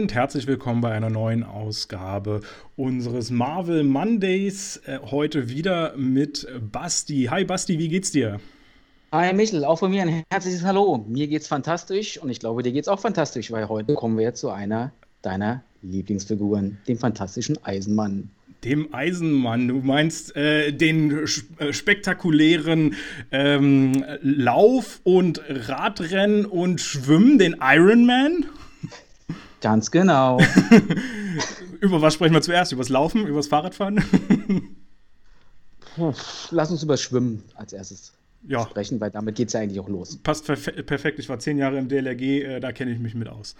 und herzlich willkommen bei einer neuen Ausgabe unseres Marvel Mondays. Äh, heute wieder mit Basti. Hi Basti, wie geht's dir? Hi Michel, auch von mir ein herzliches Hallo. Mir geht's fantastisch und ich glaube, dir geht's auch fantastisch, weil heute kommen wir zu einer deiner Lieblingsfiguren, dem fantastischen Eisenmann. Dem Eisenmann, du meinst äh, den äh, spektakulären ähm, Lauf- und Radrennen und Schwimmen, den Ironman? Ganz genau. über was sprechen wir zuerst? Übers Laufen, übers Fahrradfahren? Lass uns über Schwimmen als erstes ja. sprechen, weil damit geht es ja eigentlich auch los. Passt perfekt. Ich war zehn Jahre im DLRG, äh, da kenne ich mich mit aus.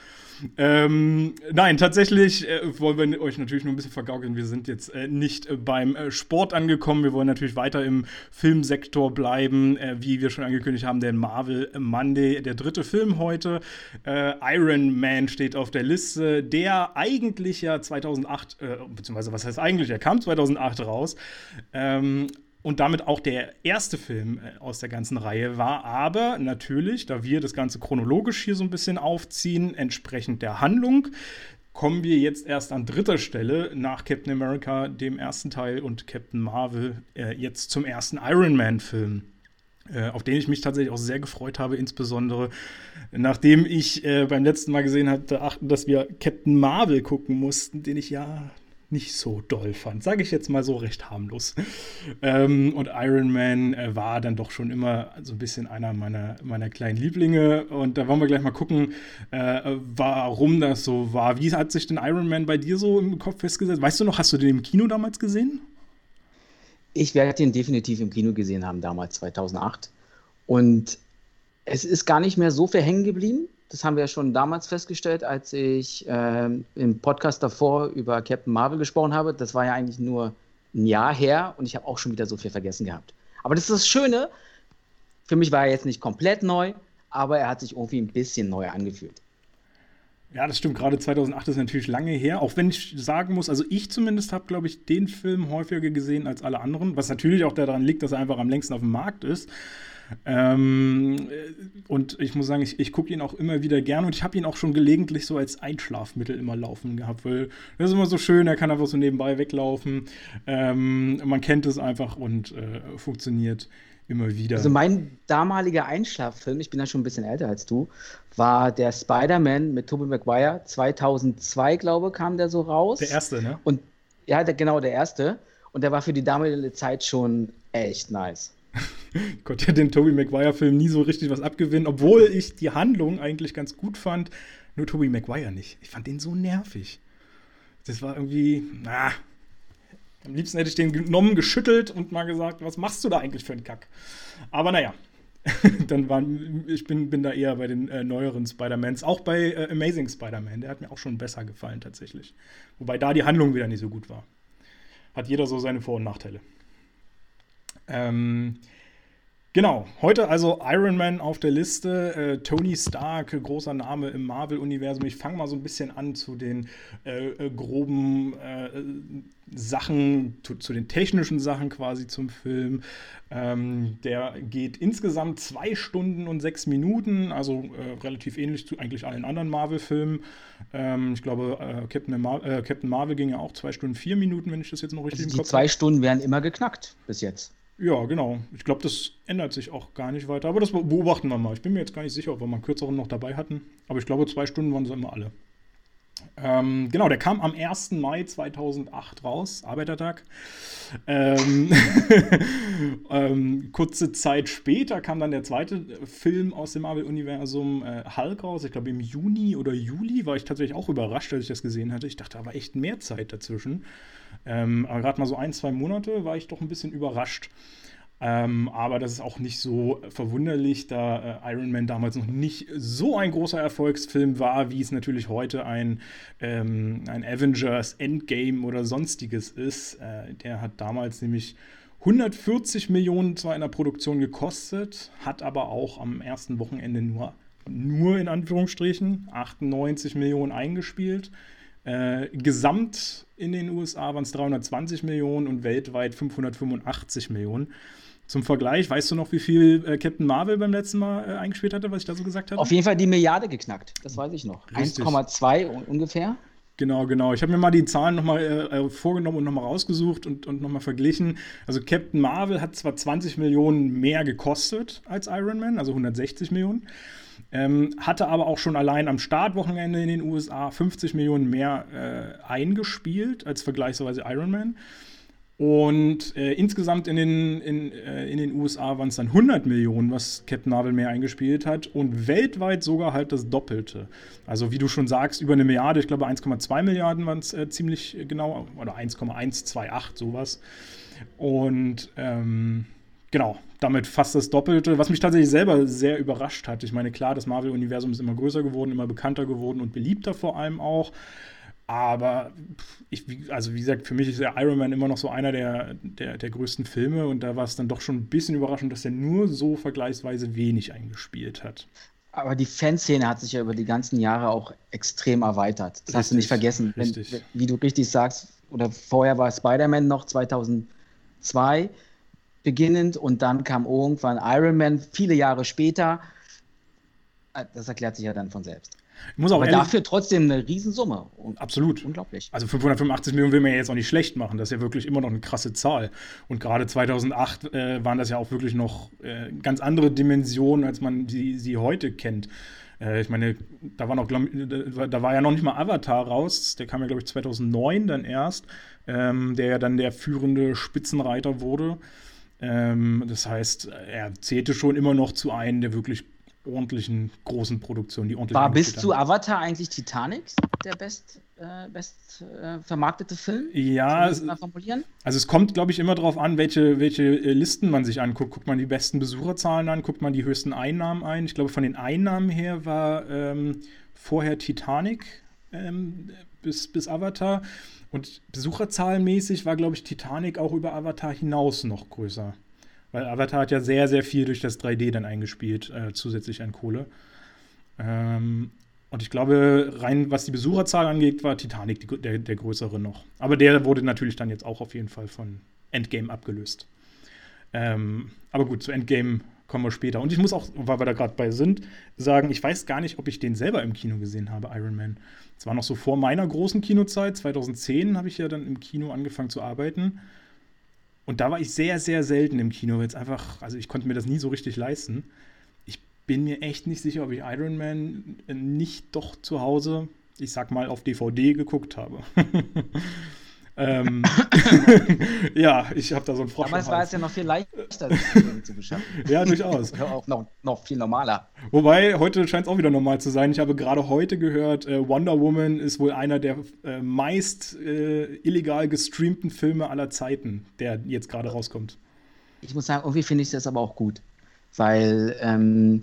Ähm, nein, tatsächlich äh, wollen wir euch natürlich nur ein bisschen vergaukeln. Wir sind jetzt äh, nicht äh, beim äh, Sport angekommen. Wir wollen natürlich weiter im Filmsektor bleiben, äh, wie wir schon angekündigt haben, der Marvel Monday, der dritte Film heute. Iron Man steht auf der Liste, der eigentlich ja 2008, beziehungsweise was heißt eigentlich, er kam 2008 raus. Ähm, und damit auch der erste Film äh, aus der ganzen Reihe war. Aber natürlich, da wir das Ganze chronologisch hier so ein bisschen aufziehen, entsprechend der Handlung, kommen wir jetzt erst an dritter Stelle nach Captain America, dem ersten Teil, und Captain Marvel äh, jetzt zum ersten Iron Man-Film. Äh, auf den ich mich tatsächlich auch sehr gefreut habe, insbesondere nachdem ich äh, beim letzten Mal gesehen hatte, dass wir Captain Marvel gucken mussten, den ich ja nicht so doll fand. Sage ich jetzt mal so recht harmlos. Ähm, und Iron Man äh, war dann doch schon immer so ein bisschen einer meiner, meiner kleinen Lieblinge. Und da wollen wir gleich mal gucken, äh, warum das so war. Wie hat sich denn Iron Man bei dir so im Kopf festgesetzt? Weißt du noch, hast du den im Kino damals gesehen? Ich werde den definitiv im Kino gesehen haben, damals 2008. Und es ist gar nicht mehr so viel hängen geblieben. Das haben wir ja schon damals festgestellt, als ich äh, im Podcast davor über Captain Marvel gesprochen habe. Das war ja eigentlich nur ein Jahr her und ich habe auch schon wieder so viel vergessen gehabt. Aber das ist das Schöne. Für mich war er jetzt nicht komplett neu, aber er hat sich irgendwie ein bisschen neu angefühlt. Ja, das stimmt. Gerade 2008 ist natürlich lange her. Auch wenn ich sagen muss, also ich zumindest habe, glaube ich, den Film häufiger gesehen als alle anderen. Was natürlich auch daran liegt, dass er einfach am längsten auf dem Markt ist. Ähm, und ich muss sagen, ich, ich gucke ihn auch immer wieder gerne und ich habe ihn auch schon gelegentlich so als Einschlafmittel immer laufen gehabt, weil das ist immer so schön, er kann einfach so nebenbei weglaufen. Ähm, man kennt es einfach und äh, funktioniert immer wieder. Also mein damaliger Einschlaffilm, ich bin ja schon ein bisschen älter als du, war der Spider-Man mit Tobey Maguire. 2002, glaube ich, kam der so raus. Der erste, ne? Und ja, der, genau, der erste. Und der war für die damalige Zeit schon echt nice. Ich konnte ja den Tobey Maguire-Film nie so richtig was abgewinnen, obwohl ich die Handlung eigentlich ganz gut fand. Nur Tobey Maguire nicht. Ich fand den so nervig. Das war irgendwie, na, am liebsten hätte ich den genommen, geschüttelt und mal gesagt, was machst du da eigentlich für einen Kack? Aber naja, dann waren, ich bin, bin da eher bei den äh, neueren Spider-Mans, auch bei äh, Amazing Spider-Man, der hat mir auch schon besser gefallen tatsächlich. Wobei da die Handlung wieder nicht so gut war. Hat jeder so seine Vor- und Nachteile. Ähm, Genau, heute also Iron Man auf der Liste, äh, Tony Stark, großer Name im Marvel-Universum. Ich fange mal so ein bisschen an zu den äh, äh, groben äh, Sachen, zu, zu, den technischen Sachen quasi zum Film. Ähm, der geht insgesamt zwei Stunden und sechs Minuten, also äh, relativ ähnlich zu eigentlich allen anderen Marvel-Filmen. Ähm, ich glaube, äh, Captain, Mar Captain, Marvel ging ja auch zwei Stunden vier Minuten, wenn ich das jetzt noch richtig also im Kopf habe. Die zwei Stunden werden immer geknackt bis jetzt. Ja, genau. Ich glaube, das ändert sich auch gar nicht weiter. Aber das beobachten wir mal. Ich bin mir jetzt gar nicht sicher, ob wir mal einen kürzeren noch dabei hatten. Aber ich glaube, zwei Stunden waren sie immer alle. Ähm, genau, der kam am 1. Mai 2008 raus, Arbeitertag. Ähm, ähm, kurze Zeit später kam dann der zweite Film aus dem Marvel-Universum, äh, Hulk, raus. Ich glaube, im Juni oder Juli war ich tatsächlich auch überrascht, als ich das gesehen hatte. Ich dachte, da war echt mehr Zeit dazwischen. Ähm, aber gerade mal so ein, zwei Monate war ich doch ein bisschen überrascht. Ähm, aber das ist auch nicht so verwunderlich, da äh, Iron Man damals noch nicht so ein großer Erfolgsfilm war, wie es natürlich heute ein, ähm, ein Avengers Endgame oder sonstiges ist. Äh, der hat damals nämlich 140 Millionen zwar in der Produktion gekostet, hat aber auch am ersten Wochenende nur, nur in Anführungsstrichen 98 Millionen eingespielt Äh, gesamt in den USA waren es 320 Millionen und weltweit 585 Millionen. Zum Vergleich, weißt du noch, wie viel äh, Captain Marvel beim letzten Mal äh, eingespielt hatte, was ich da so gesagt habe? Auf jeden Fall die Milliarde geknackt, das weiß ich noch. 1,2 ungefähr. Genau, genau. Ich habe mir mal die Zahlen nochmal äh, äh, vorgenommen und nochmal rausgesucht und, und nochmal verglichen. Also Captain Marvel hat zwar 20 Millionen mehr gekostet als Iron Man, also 160 Millionen, ähm, hatte aber auch schon allein am Startwochenende in den USA 50 Millionen mehr äh, eingespielt als vergleichsweise Iron Man. Und äh, insgesamt in den, in, äh, in den USA waren es dann 100 Millionen, was Captain Marvel mehr eingespielt hat. Und weltweit sogar halt das Doppelte. Also wie du schon sagst, über eine Milliarde, ich glaube 1,2 Milliarden waren es äh, ziemlich genau, oder 1,128 sowas. Und ähm, genau, damit fast das Doppelte, was mich tatsächlich selber sehr überrascht hat. Ich meine, klar, das Marvel-Universum ist immer größer geworden, immer bekannter geworden und beliebter vor allem auch. Aber ich, also wie gesagt, für mich ist der Iron Man immer noch so einer der, der, der größten Filme und da war es dann doch schon ein bisschen überraschend, dass er nur so vergleichsweise wenig eingespielt hat. Aber die Fanszene hat sich ja über die ganzen Jahre auch extrem erweitert. Das richtig, hast du nicht vergessen. Wenn, wie du richtig sagst, oder vorher war Spider-Man noch 2002 beginnend und dann kam irgendwann Iron Man viele Jahre später. Das erklärt sich ja dann von selbst. Muss auch Aber dafür trotzdem eine Riesensumme. Absolut. Unglaublich. Also 585 Millionen will man ja jetzt auch nicht schlecht machen. Das ist ja wirklich immer noch eine krasse Zahl. Und gerade 2008 äh, waren das ja auch wirklich noch äh, ganz andere Dimensionen, als man sie, sie heute kennt. Äh, ich meine, da war, noch, da war ja noch nicht mal Avatar raus. Der kam ja, glaube ich, 2009 dann erst. Ähm, der ja dann der führende Spitzenreiter wurde. Ähm, das heißt, er zählte schon immer noch zu einem der wirklich ordentlichen großen Produktionen, die ordentlich War bis zu Avatar eigentlich Titanic der best, äh, best äh, vermarktete Film? Ja, es, also es kommt, glaube ich, immer darauf an, welche, welche äh, Listen man sich anguckt. Guckt man die besten Besucherzahlen an, guckt man die höchsten Einnahmen ein. Ich glaube, von den Einnahmen her war ähm, vorher Titanic ähm, bis, bis Avatar. Und besucherzahlenmäßig war, glaube ich, Titanic auch über Avatar hinaus noch größer. Weil Avatar hat ja sehr, sehr viel durch das 3D dann eingespielt, äh, zusätzlich an Kohle. Ähm, und ich glaube, rein was die Besucherzahl angeht, war Titanic die, der, der größere noch. Aber der wurde natürlich dann jetzt auch auf jeden Fall von Endgame abgelöst. Ähm, aber gut, zu Endgame kommen wir später. Und ich muss auch, weil wir da gerade bei sind, sagen, ich weiß gar nicht, ob ich den selber im Kino gesehen habe, Iron Man. Es war noch so vor meiner großen Kinozeit. 2010 habe ich ja dann im Kino angefangen zu arbeiten. Und da war ich sehr, sehr selten im Kino, weil es einfach, also ich konnte mir das nie so richtig leisten. Ich bin mir echt nicht sicher, ob ich Iron Man nicht doch zu Hause, ich sag mal, auf DVD geguckt habe. ähm, ja, ich habe da so ein Frosch. Damals war es ja noch viel leichter, zu beschaffen. ja, durchaus. auch noch, noch viel normaler. Wobei, heute scheint es auch wieder normal zu sein. Ich habe gerade heute gehört, äh, Wonder Woman ist wohl einer der äh, meist äh, illegal gestreamten Filme aller Zeiten, der jetzt gerade rauskommt. Ich muss sagen, irgendwie finde ich das aber auch gut. Weil ähm,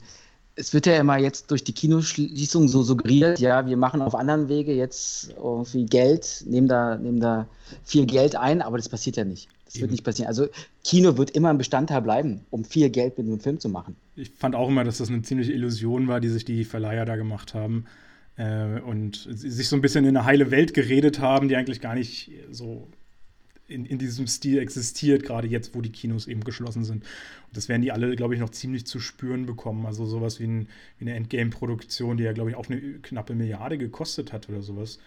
es wird ja immer jetzt durch die Kinoschließung so suggeriert, ja, wir machen auf anderen Wege jetzt irgendwie Geld, nehmen da, nehmen da viel Geld ein, aber das passiert ja nicht. Das Eben. wird nicht passieren. Also Kino wird immer ein Bestandteil bleiben, um viel Geld mit einem Film zu machen. Ich fand auch immer, dass das eine ziemliche Illusion war, die sich die Verleiher da gemacht haben. Äh, und sich so ein bisschen in eine heile Welt geredet haben, die eigentlich gar nicht so in, in diesem Stil existiert, gerade jetzt, wo die Kinos eben geschlossen sind. Und das werden die alle, glaube ich, noch ziemlich zu spüren bekommen. Also sowas wie, ein, wie eine Endgame-Produktion, die ja, glaube ich, auch eine knappe Milliarde gekostet hat oder sowas.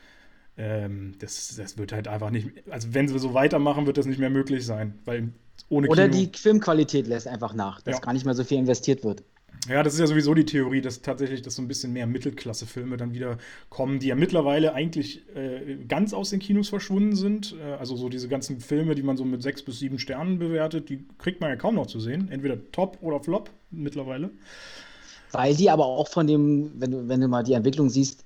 Ähm, das, das wird halt einfach nicht, also wenn sie so weitermachen, wird das nicht mehr möglich sein, weil ohne Oder Kino, die Filmqualität lässt einfach nach, dass ja. gar nicht mehr so viel investiert wird. Ja, das ist ja sowieso die Theorie, dass tatsächlich dass so ein bisschen mehr Mittelklasse-Filme dann wieder kommen, die ja mittlerweile eigentlich äh, ganz aus den Kinos verschwunden sind. Äh, also so diese ganzen Filme, die man so mit sechs bis sieben Sternen bewertet, die kriegt man ja kaum noch zu sehen. Entweder Top oder Flop mittlerweile. Weil die aber auch von dem, wenn du, wenn du mal die Entwicklung siehst,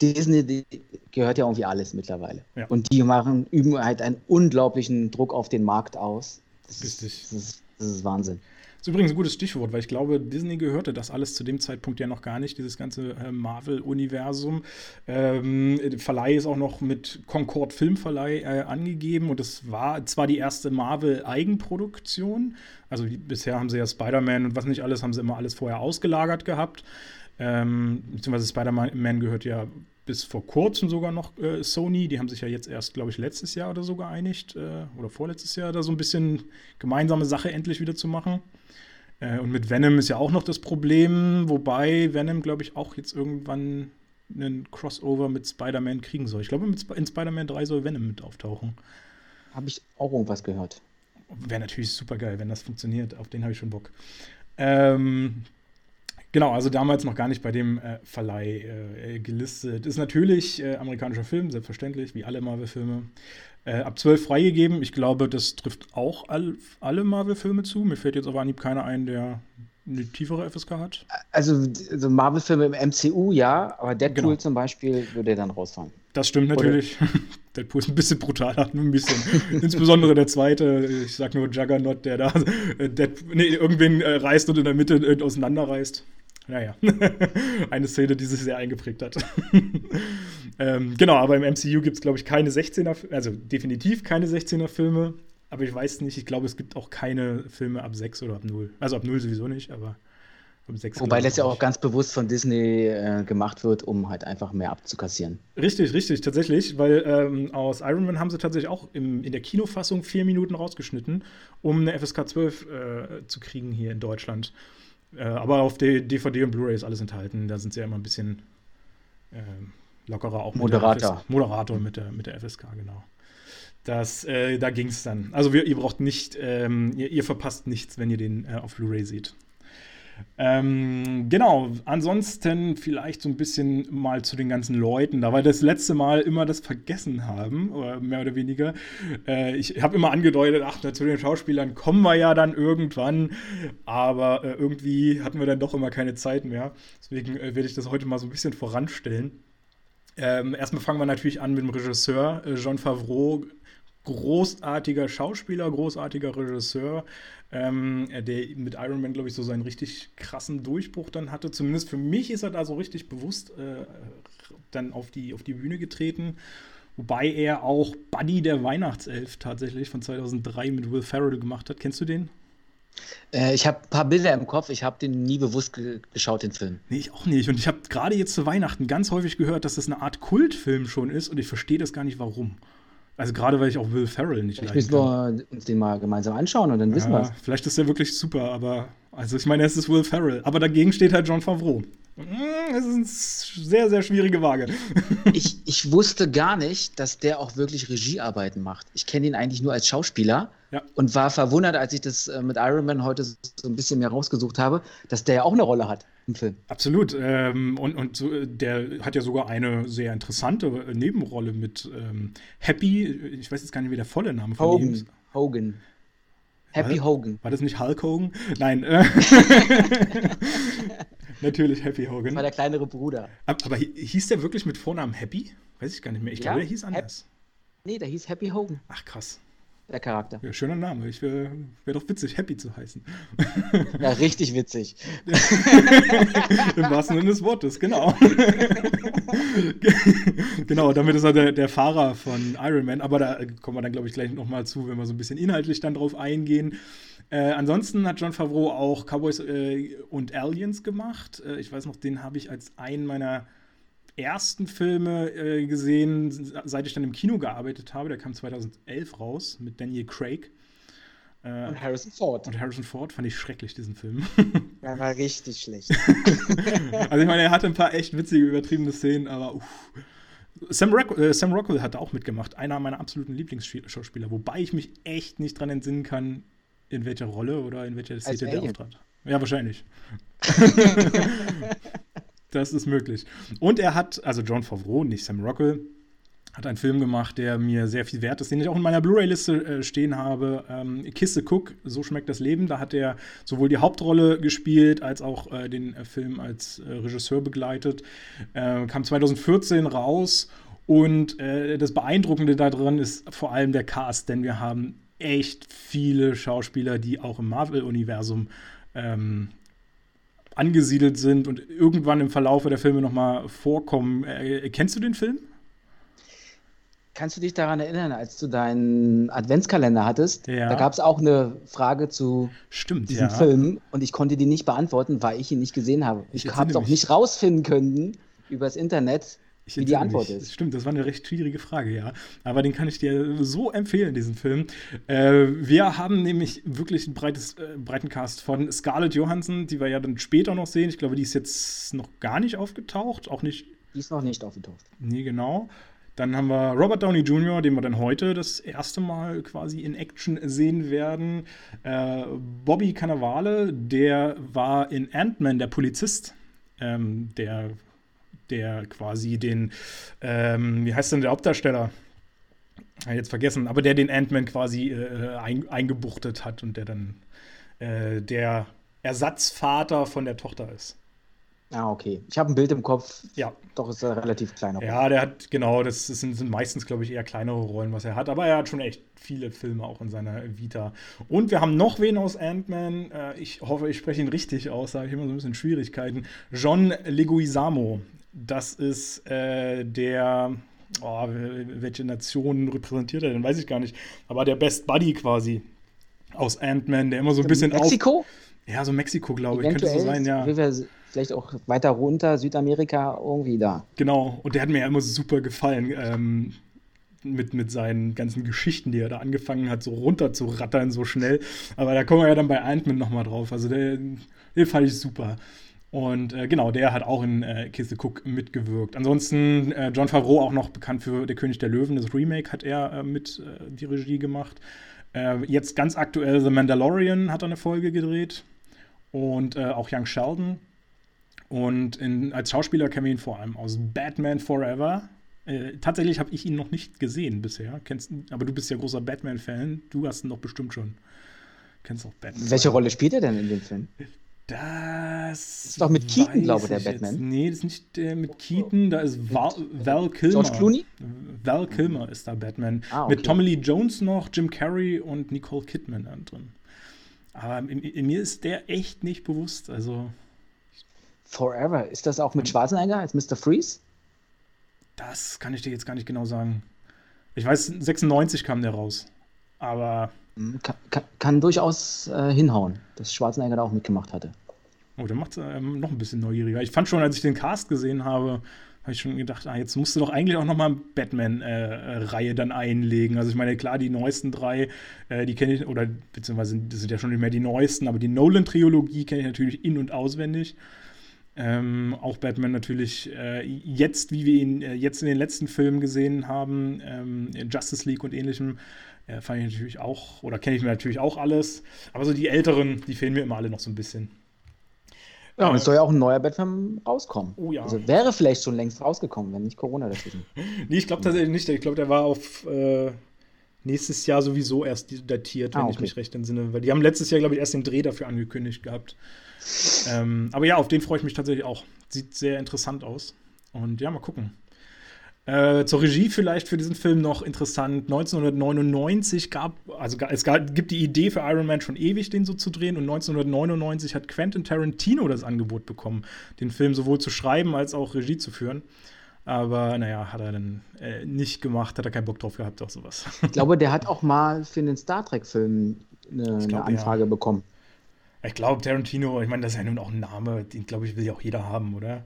Disney gehört ja irgendwie alles mittlerweile. Ja. Und die machen, üben halt einen unglaublichen Druck auf den Markt aus. Das, Richtig. Ist, das, ist, das ist Wahnsinn. Ist übrigens ein gutes Stichwort, weil ich glaube, Disney gehörte das alles zu dem Zeitpunkt ja noch gar nicht, dieses ganze äh, Marvel-Universum. Ähm, Verleih ist auch noch mit Concord Filmverleih äh, angegeben und das war zwar die erste Marvel-Eigenproduktion, also bisher haben sie ja Spider-Man und was nicht alles, haben sie immer alles vorher ausgelagert gehabt. Ähm, beziehungsweise Spider-Man gehört ja bis vor kurzem sogar noch äh, Sony. Die haben sich ja jetzt erst, glaube ich, letztes Jahr oder so geeinigt äh, oder vorletztes Jahr da so ein bisschen gemeinsame Sache endlich wieder zu machen. Äh, und mit Venom ist ja auch noch das Problem, wobei Venom, glaube ich, auch jetzt irgendwann einen Crossover mit Spider-Man kriegen soll. Ich glaube, in Spider-Man 3 soll Venom mit auftauchen. Habe ich auch irgendwas gehört. Wäre natürlich super geil, wenn das funktioniert. Auf den habe ich schon Bock. Ähm, genau, also damals noch gar nicht bei dem äh, Verleih äh, gelistet. Ist natürlich äh, amerikanischer Film, selbstverständlich, wie alle Marvel-Filme. Äh, ab 12 freigegeben. Ich glaube, das trifft auch all, alle Marvel-Filme zu. Mir fällt jetzt aber Anhieb keiner ein, der eine tiefere FSK hat. Also, also Marvel-Filme im MCU, ja, aber Deadpool genau. zum Beispiel würde dann rausfallen. Das stimmt natürlich. Deadpool ist ein bisschen brutaler, nur ein bisschen. Insbesondere der zweite, ich sag nur Juggernaut, der da äh, Deadpool, nee, irgendwen äh, reißt und in der Mitte äh, auseinanderreißt. Naja, eine Szene, die sich sehr eingeprägt hat. ähm, genau, aber im MCU gibt es, glaube ich, keine 16er, also definitiv keine 16er Filme. Aber ich weiß nicht, ich glaube, es gibt auch keine Filme ab 6 oder ab 0. Also ab 0 sowieso nicht, aber ab 6. Wobei das ja auch ganz bewusst von Disney äh, gemacht wird, um halt einfach mehr abzukassieren. Richtig, richtig, tatsächlich, weil ähm, aus Iron Man haben sie tatsächlich auch im, in der Kinofassung vier Minuten rausgeschnitten, um eine FSK 12 äh, zu kriegen hier in Deutschland. Äh, aber auf DVD und Blu-ray ist alles enthalten. Da sind sie ja immer ein bisschen äh, lockerer auch Moderator. Mit Moderator mit der, mit der FSK, genau. Das, äh, da ging es dann. Also wir, ihr braucht nicht, ähm, ihr, ihr, verpasst nichts, wenn ihr den äh, auf Blu-ray seht. Ähm, genau, ansonsten vielleicht so ein bisschen mal zu den ganzen Leuten, da wir das letzte Mal immer das vergessen haben, mehr oder weniger. Äh, ich habe immer angedeutet, ach, zu den Schauspielern kommen wir ja dann irgendwann, aber äh, irgendwie hatten wir dann doch immer keine Zeit mehr. Deswegen äh, werde ich das heute mal so ein bisschen voranstellen. Ähm, erstmal fangen wir natürlich an mit dem Regisseur äh, Jean Favreau, großartiger Schauspieler, großartiger Regisseur, ähm, der mit Iron Man, glaube ich, so seinen richtig krassen Durchbruch dann hatte. Zumindest für mich ist er da so richtig bewusst äh, dann auf die, auf die Bühne getreten. Wobei er auch Buddy der Weihnachtself tatsächlich von 2003 mit Will Ferrell gemacht hat. Kennst du den? Äh, ich habe ein paar Bilder im Kopf, ich habe den nie bewusst ge geschaut, den Film. Nee, ich auch nicht. Und ich habe gerade jetzt zu Weihnachten ganz häufig gehört, dass das eine Art Kultfilm schon ist und ich verstehe das gar nicht, warum. Also gerade weil ich auch Will Ferrell nicht leiden Vielleicht müssen wir uns den mal gemeinsam anschauen und dann ja, wissen wir es. Vielleicht ist der wirklich super, aber also ich meine, es ist Will Ferrell, aber dagegen steht halt John Favreau. Mm, es ist eine sehr, sehr schwierige Waage. Ich, ich wusste gar nicht, dass der auch wirklich Regiearbeiten macht. Ich kenne ihn eigentlich nur als Schauspieler ja. und war verwundert, als ich das äh, mit Iron Man heute so ein bisschen mehr rausgesucht habe, dass der ja auch eine Rolle hat im Film. Absolut. Ähm, und und so, der hat ja sogar eine sehr interessante Nebenrolle mit ähm, Happy. Ich weiß jetzt gar nicht, wie der volle Name von Hogan. ihm ist. Hogan. Happy war, Hogan. War das nicht Hulk Hogan? Nein. Äh, Natürlich Happy Hogan. Das war der kleinere Bruder. Aber hieß der wirklich mit Vornamen Happy? Weiß ich gar nicht mehr. Ich ja, glaube, der hieß anders. nee, der hieß Happy Hogan. Ach, krass der Charakter. Ja, schöner Name. Ich wäre wär doch witzig, Happy zu heißen. Ja, richtig witzig. Im wahrsten Sinne des Wortes, genau. genau, damit ist er der, der Fahrer von Iron Man. Aber da kommen wir dann, glaube ich, gleich nochmal zu, wenn wir so ein bisschen inhaltlich dann drauf eingehen. Äh, ansonsten hat John Favreau auch Cowboys äh, und Aliens gemacht. Äh, ich weiß noch, den habe ich als einen meiner ersten Filme äh, gesehen, seit ich dann im Kino gearbeitet habe. Der kam 2011 raus mit Daniel Craig. Äh, und Harrison Ford. Und Harrison Ford fand ich schrecklich, diesen Film. Er war richtig schlecht. also ich meine, er hatte ein paar echt witzige, übertriebene Szenen, aber uff. Sam, Rock äh, Sam Rockwell hat auch mitgemacht, einer meiner absoluten Lieblingsschauspieler, wobei ich mich echt nicht dran entsinnen kann, in welcher Rolle oder in welcher Szene der auftrat. Ja, wahrscheinlich. Das ist möglich. Und er hat, also John Favreau, nicht Sam Rockwell, hat einen Film gemacht, der mir sehr viel wert ist, den ich auch in meiner Blu-ray-Liste äh, stehen habe. Ähm, Kisse Cook, So schmeckt das Leben. Da hat er sowohl die Hauptrolle gespielt, als auch äh, den äh, Film als äh, Regisseur begleitet. Äh, kam 2014 raus. Und äh, das Beeindruckende daran ist vor allem der Cast, denn wir haben echt viele Schauspieler, die auch im Marvel-Universum ähm, angesiedelt sind und irgendwann im Verlauf der Filme nochmal vorkommen. Äh, kennst du den Film? Kannst du dich daran erinnern, als du deinen Adventskalender hattest? Ja. Da gab es auch eine Frage zu Stimmt, diesem ja. Film und ich konnte die nicht beantworten, weil ich ihn nicht gesehen habe. Ich, ich habe es auch nicht rausfinden können übers Internet, ich wie die Antwort mich. ist. Stimmt, das war eine recht schwierige Frage, ja. Aber den kann ich dir so empfehlen, diesen Film. Äh, wir haben nämlich wirklich einen breites, äh, breiten Cast von Scarlett Johansson, die wir ja dann später noch sehen. Ich glaube, die ist jetzt noch gar nicht aufgetaucht, auch nicht. Die ist noch nicht aufgetaucht. Nee, genau. Dann haben wir Robert Downey Jr., den wir dann heute das erste Mal quasi in Action sehen werden. Äh, Bobby Cannavale, der war in Ant-Man der Polizist. Ähm, der der quasi den, ähm, wie heißt denn der Hauptdarsteller? Jetzt vergessen, aber der den Ant-Man quasi äh, ein, eingebuchtet hat und der dann äh, der Ersatzvater von der Tochter ist. Ah, okay. Ich habe ein Bild im Kopf. Ja. Doch ist er relativ kleiner. Ja, der hat, genau, das sind, sind meistens, glaube ich, eher kleinere Rollen, was er hat. Aber er hat schon echt viele Filme auch in seiner Vita. Und wir haben noch wen aus Ant-Man. Äh, ich hoffe, ich spreche ihn richtig aus, da habe ich immer so ein bisschen Schwierigkeiten. John Leguizamo. Das ist äh, der, oh, welche Nation repräsentiert er denn? Weiß ich gar nicht. Aber der Best Buddy quasi aus Ant-Man, der immer so ein bisschen Mexiko? Auf, ja, so Mexiko, glaube ich, könnte so sein, ja. Vielleicht auch weiter runter, Südamerika, irgendwie da. Genau, und der hat mir ja immer super gefallen. Ähm, mit, mit seinen ganzen Geschichten, die er da angefangen hat, so runter zu rattern, so schnell. Aber da kommen wir ja dann bei Ant-Man nochmal drauf. Also den, den fand ich super. Und äh, genau, der hat auch in äh, Kiss the Cook mitgewirkt. Ansonsten äh, John Favreau auch noch bekannt für Der König der Löwen. Das Remake hat er äh, mit äh, die Regie gemacht. Äh, jetzt ganz aktuell The Mandalorian hat er eine Folge gedreht. Und auch Young Sheldon. Und in, als Schauspieler kennen wir ihn vor allem aus Batman Forever. tatsächlich habe ich ihn noch nicht gesehen bisher. Kennst, aber du bist ja großer Batman-Fan. Du hast ihn doch bestimmt schon. Kennst auch Batman. Welche Rolle spielt er denn in dem Film? Das ist doch mit Keaton, glaube ich, der Batman. Jetzt. Nee, das ist nicht äh, mit Keaton, da ist Val, Val Kilmer. George Clooney? Val Kilmer ist da Batman. Ah, okay. Mit Tommy Lee Jones noch, Jim Carrey und Nicole Kidman drin. Aber in, in, mir ist der echt nicht bewusst. Also. Forever. Ist das auch mit Schwarzenegger als Mr. Freeze? Das kann ich dir jetzt gar nicht genau sagen. Ich weiß, 96 kam der raus. Aber. Kann, kann, kann durchaus äh, hinhauen, dass Schwarzenegger da auch mitgemacht hatte. Oh, der macht es ähm, noch ein bisschen neugieriger. Ich fand schon, als ich den Cast gesehen habe, habe ich schon gedacht, ah, jetzt musst du doch eigentlich auch noch mal Batman-Reihe äh, dann einlegen. Also ich meine, klar, die neuesten drei, äh, die kenne ich, oder beziehungsweise das sind ja schon nicht mehr die neuesten, aber die Nolan-Trilogie kenne ich natürlich in- und auswendig. Ähm, auch Batman natürlich äh, jetzt, wie wir ihn äh, jetzt in den letzten Filmen gesehen haben, ähm, Justice League und ähnlichem, äh, fand ich natürlich auch, oder kenne ich mir natürlich auch alles. Aber so die älteren, die fehlen mir immer alle noch so ein bisschen. Ja, und es soll ja auch ein neuer Batman rauskommen. Oh ja. Also wäre vielleicht schon längst rausgekommen, wenn nicht Corona dazwischen. nee, ich glaube tatsächlich nicht. Ich glaube, der war auf äh, nächstes Jahr sowieso erst datiert, wenn ah, okay. ich mich recht entsinne. Weil die haben letztes Jahr, glaube ich, erst den Dreh dafür angekündigt gehabt. ähm, aber ja, auf den freue ich mich tatsächlich auch. Sieht sehr interessant aus. Und ja, mal gucken. Äh, zur Regie vielleicht für diesen Film noch interessant. 1999 gab, also es gab, gibt die Idee für Iron Man schon ewig, den so zu drehen. Und 1999 hat Quentin Tarantino das Angebot bekommen, den Film sowohl zu schreiben als auch Regie zu führen. Aber naja, hat er dann äh, nicht gemacht, hat er keinen Bock drauf gehabt, auch sowas. Ich glaube, der hat auch mal für den Star Trek-Film eine, eine, Anfrage ja. bekommen. Ich glaube, Tarantino, ich meine, das ist ja nun auch ein Name, den glaube ich, will ja auch jeder haben, oder?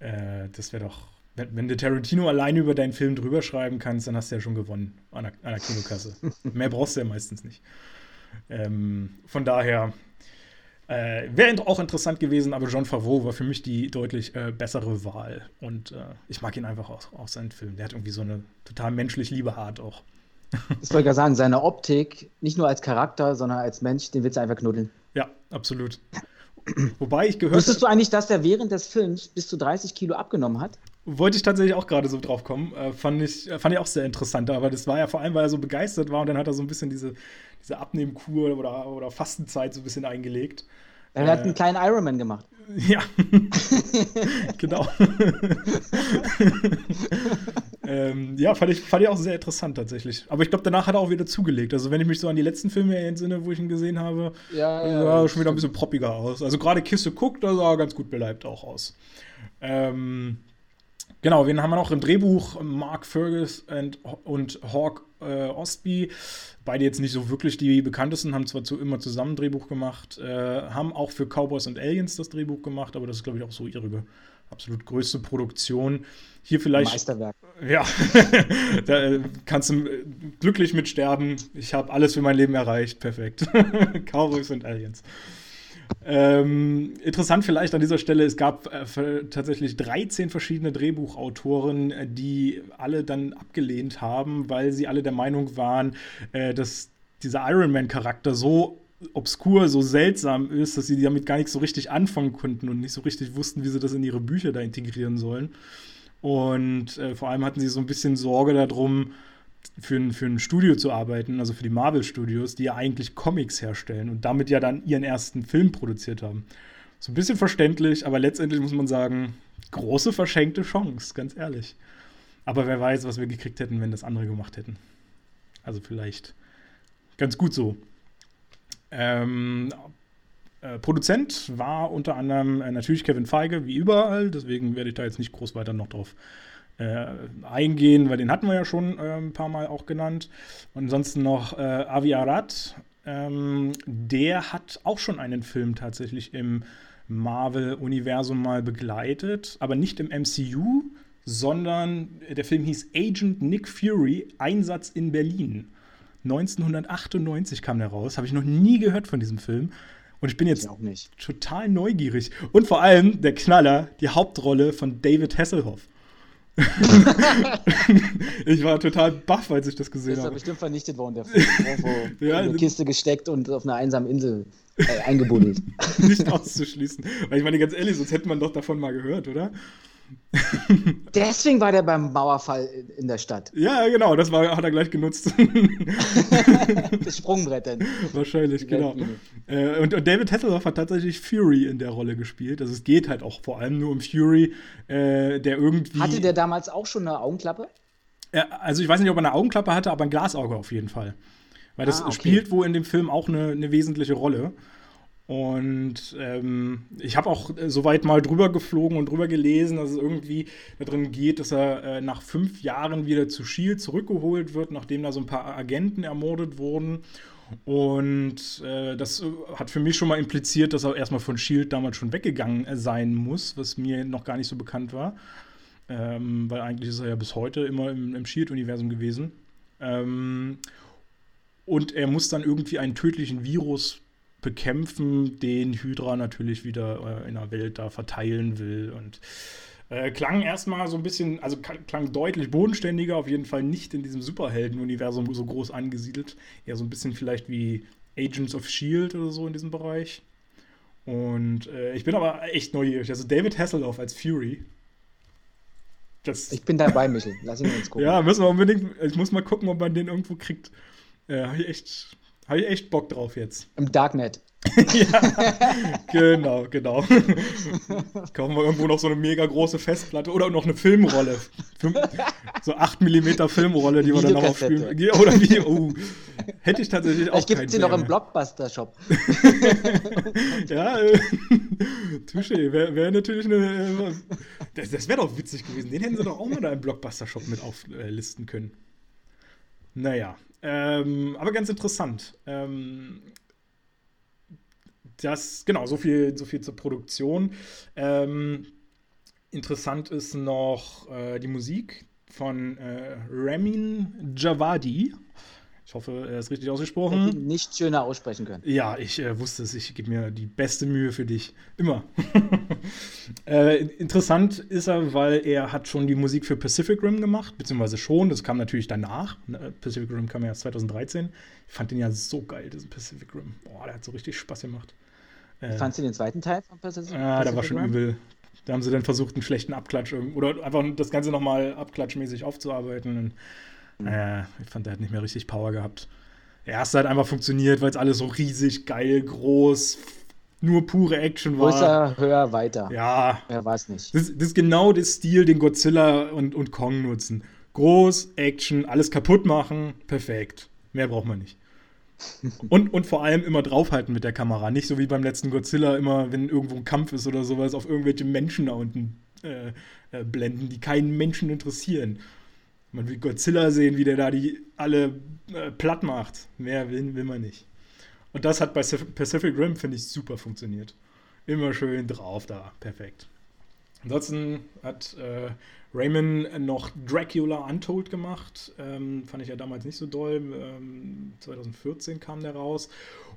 Äh, das wäre doch wenn, wenn du Tarantino alleine über deinen Film drüber schreiben kannst, dann hast du ja schon gewonnen an der, an der Kinokasse. Mehr brauchst du ja meistens nicht. Ähm, von daher äh, wäre auch interessant gewesen, aber John Favreau war für mich die deutlich äh, bessere Wahl. Und äh, ich mag ihn einfach auch, auch seinen Film. Der hat irgendwie so eine total menschlich liebe Art auch. Ich wollte gerade sagen, seine Optik, nicht nur als Charakter, sondern als Mensch, den willst du einfach knuddeln. Ja, absolut. Wobei ich gehört Wusstest du eigentlich, dass er während des Films bis zu 30 Kilo abgenommen hat? Wollte ich tatsächlich auch gerade so drauf kommen. Äh, fand, ich, äh, fand ich auch sehr interessant. Aber das war ja vor allem, weil er so begeistert war und dann hat er so ein bisschen diese, diese Abnehmkur oder, oder Fastenzeit so ein bisschen eingelegt. Er hat äh, einen kleinen Ironman gemacht. Ja, genau. ähm, ja, fand ich, fand ich auch sehr interessant tatsächlich. Aber ich glaube, danach hat er auch wieder zugelegt. Also, wenn ich mich so an die letzten Filme entsinne, wo ich ihn gesehen habe, ja, ja, sah er schon wieder ein bisschen proppiger aus. Also, gerade Kiste guckt, da sah er ganz gut beleibt auch aus. Ähm, Genau, wen haben wir noch im Drehbuch? Mark Fergus und, und Hawk äh, Ostby. Beide jetzt nicht so wirklich die bekanntesten, haben zwar zu, immer zusammen Drehbuch gemacht, äh, haben auch für Cowboys und Aliens das Drehbuch gemacht, aber das ist, glaube ich, auch so ihre absolut größte Produktion. Hier vielleicht. Meisterwerk. Ja, da äh, kannst du äh, glücklich mit sterben. Ich habe alles für mein Leben erreicht. Perfekt. Cowboys und Aliens. Ähm, interessant vielleicht an dieser Stelle, es gab äh, tatsächlich 13 verschiedene Drehbuchautoren, äh, die alle dann abgelehnt haben, weil sie alle der Meinung waren, äh, dass dieser Iron Man-Charakter so obskur, so seltsam ist, dass sie damit gar nicht so richtig anfangen konnten und nicht so richtig wussten, wie sie das in ihre Bücher da integrieren sollen. Und äh, vor allem hatten sie so ein bisschen Sorge darum, für ein, für ein Studio zu arbeiten, also für die Marvel Studios, die ja eigentlich Comics herstellen und damit ja dann ihren ersten Film produziert haben. So ein bisschen verständlich, aber letztendlich muss man sagen, große verschenkte Chance, ganz ehrlich. Aber wer weiß, was wir gekriegt hätten, wenn das andere gemacht hätten. Also vielleicht ganz gut so. Ähm, äh, Produzent war unter anderem äh, natürlich Kevin Feige, wie überall. Deswegen werde ich da jetzt nicht groß weiter noch drauf äh, eingehen, weil den hatten wir ja schon äh, ein paar Mal auch genannt. Und ansonsten noch äh, Avi Arad. Ähm, der hat auch schon einen Film tatsächlich im Marvel-Universum mal begleitet, aber nicht im MCU, sondern der Film hieß Agent Nick Fury, Einsatz in Berlin. 1998 kam der raus, habe ich noch nie gehört von diesem Film. Und ich bin jetzt ich total neugierig. Und vor allem der Knaller, die Hauptrolle von David Hasselhoff. ich war total baff, als ich das gesehen habe. Ist ja bestimmt vernichtet worden, der Film. Ja, in eine Kiste gesteckt und auf einer einsamen Insel äh, eingebuddelt. Nicht auszuschließen. Weil ich meine, ganz ehrlich, sonst hätte man doch davon mal gehört, oder? Deswegen war der beim Mauerfall in der Stadt. Ja, genau, das war, hat er gleich genutzt. das Sprungbrett dann. Wahrscheinlich, genau. Äh, und, und, David Hasselhoff hat tatsächlich Fury in der Rolle gespielt. Also es geht halt auch vor allem nur um Fury, äh, der irgendwie. Hatte der damals auch schon eine Augenklappe? Ja, also ich weiß nicht, ob er eine Augenklappe hatte, aber ein Glasauge auf jeden Fall. Weil das ah, okay. spielt wohl in dem Film auch eine, eine wesentliche Rolle. Und ähm, ich habe auch äh, soweit mal drüber geflogen und drüber gelesen, dass es irgendwie darin geht, dass er äh, nach fünf Jahren wieder zu Shield zurückgeholt wird, nachdem da so ein paar Agenten ermordet wurden. Und äh, das äh, hat für mich schon mal impliziert, dass er erstmal von Shield damals schon weggegangen äh, sein muss, was mir noch gar nicht so bekannt war. Ähm, weil eigentlich ist er ja bis heute immer im, im Shield-Universum gewesen. Ähm, und er muss dann irgendwie einen tödlichen Virus bekämpfen, den Hydra natürlich wieder äh, in der Welt da verteilen will. Und äh, klang erstmal so ein bisschen, also klang deutlich bodenständiger, auf jeden Fall nicht in diesem Superhelden-Universum so groß angesiedelt. Eher so ein bisschen vielleicht wie Agents of Shield oder so in diesem Bereich. Und äh, ich bin aber echt neugierig. Also David Hasselhoff als Fury. Das ich bin dabei, Michel. Lass ihn uns gucken. Ja, müssen wir unbedingt. Ich muss mal gucken, ob man den irgendwo kriegt. Äh, Habe ich echt habe ich echt Bock drauf jetzt. Im Darknet. ja, genau, genau. Kaufen wir irgendwo noch so eine mega große Festplatte oder noch eine Filmrolle. so 8 mm Filmrolle, die wir dann noch aufspielen. Oder Video. Oh, hätte ich tatsächlich auch. Ich gibt sie noch im Blockbuster-Shop. ja, äh, Touché. Wäre wär natürlich eine. Äh, das, das wäre doch witzig gewesen. Den hätten sie doch auch mal da im Blockbuster-Shop mit auflisten können. Naja, ähm, aber ganz interessant. Ähm, das, genau, so viel, so viel zur Produktion. Ähm, interessant ist noch äh, die Musik von äh, Ramin Javadi. Ich hoffe, er ist richtig ausgesprochen. Hätte nicht schöner aussprechen können. Ja, ich äh, wusste es. Ich gebe mir die beste Mühe für dich. Immer. äh, interessant ist er, weil er hat schon die Musik für Pacific Rim gemacht, beziehungsweise schon. Das kam natürlich danach. Ne, Pacific Rim kam ja erst 2013. Ich fand den ja so geil, diesen Pacific Rim. Boah, der hat so richtig Spaß gemacht. Äh, Fandst du den zweiten Teil von Pacific Rim? Ah, der war schon Rim? übel. Da haben sie dann versucht, einen schlechten Abklatsch oder einfach das Ganze nochmal abklatschmäßig aufzuarbeiten. Und äh, ich fand, der hat nicht mehr richtig Power gehabt. Der erste hat einfach funktioniert, weil es alles so riesig, geil, groß, nur pure Action war. Größer, höher, weiter. Ja. Wer weiß nicht. Das, das, ist genau der Stil, den Godzilla und, und Kong nutzen. Groß, Action, alles kaputt machen, perfekt. Mehr braucht man nicht. und, und vor allem immer draufhalten mit der Kamera. Nicht so wie beim letzten Godzilla, immer, wenn irgendwo ein Kampf ist oder sowas, auf irgendwelche Menschen da unten äh, äh, blenden, die keinen Menschen interessieren. Man will Godzilla sehen, wie der da die alle äh, platt macht. Mehr will, will man nicht. Und das hat bei Pacific Rim, finde ich, super funktioniert. Immer schön drauf da. Perfekt. Ansonsten hat äh, Raymond noch Dracula Untold gemacht. Ähm, fand ich ja damals nicht so doll. Ähm, 2014 kam der raus.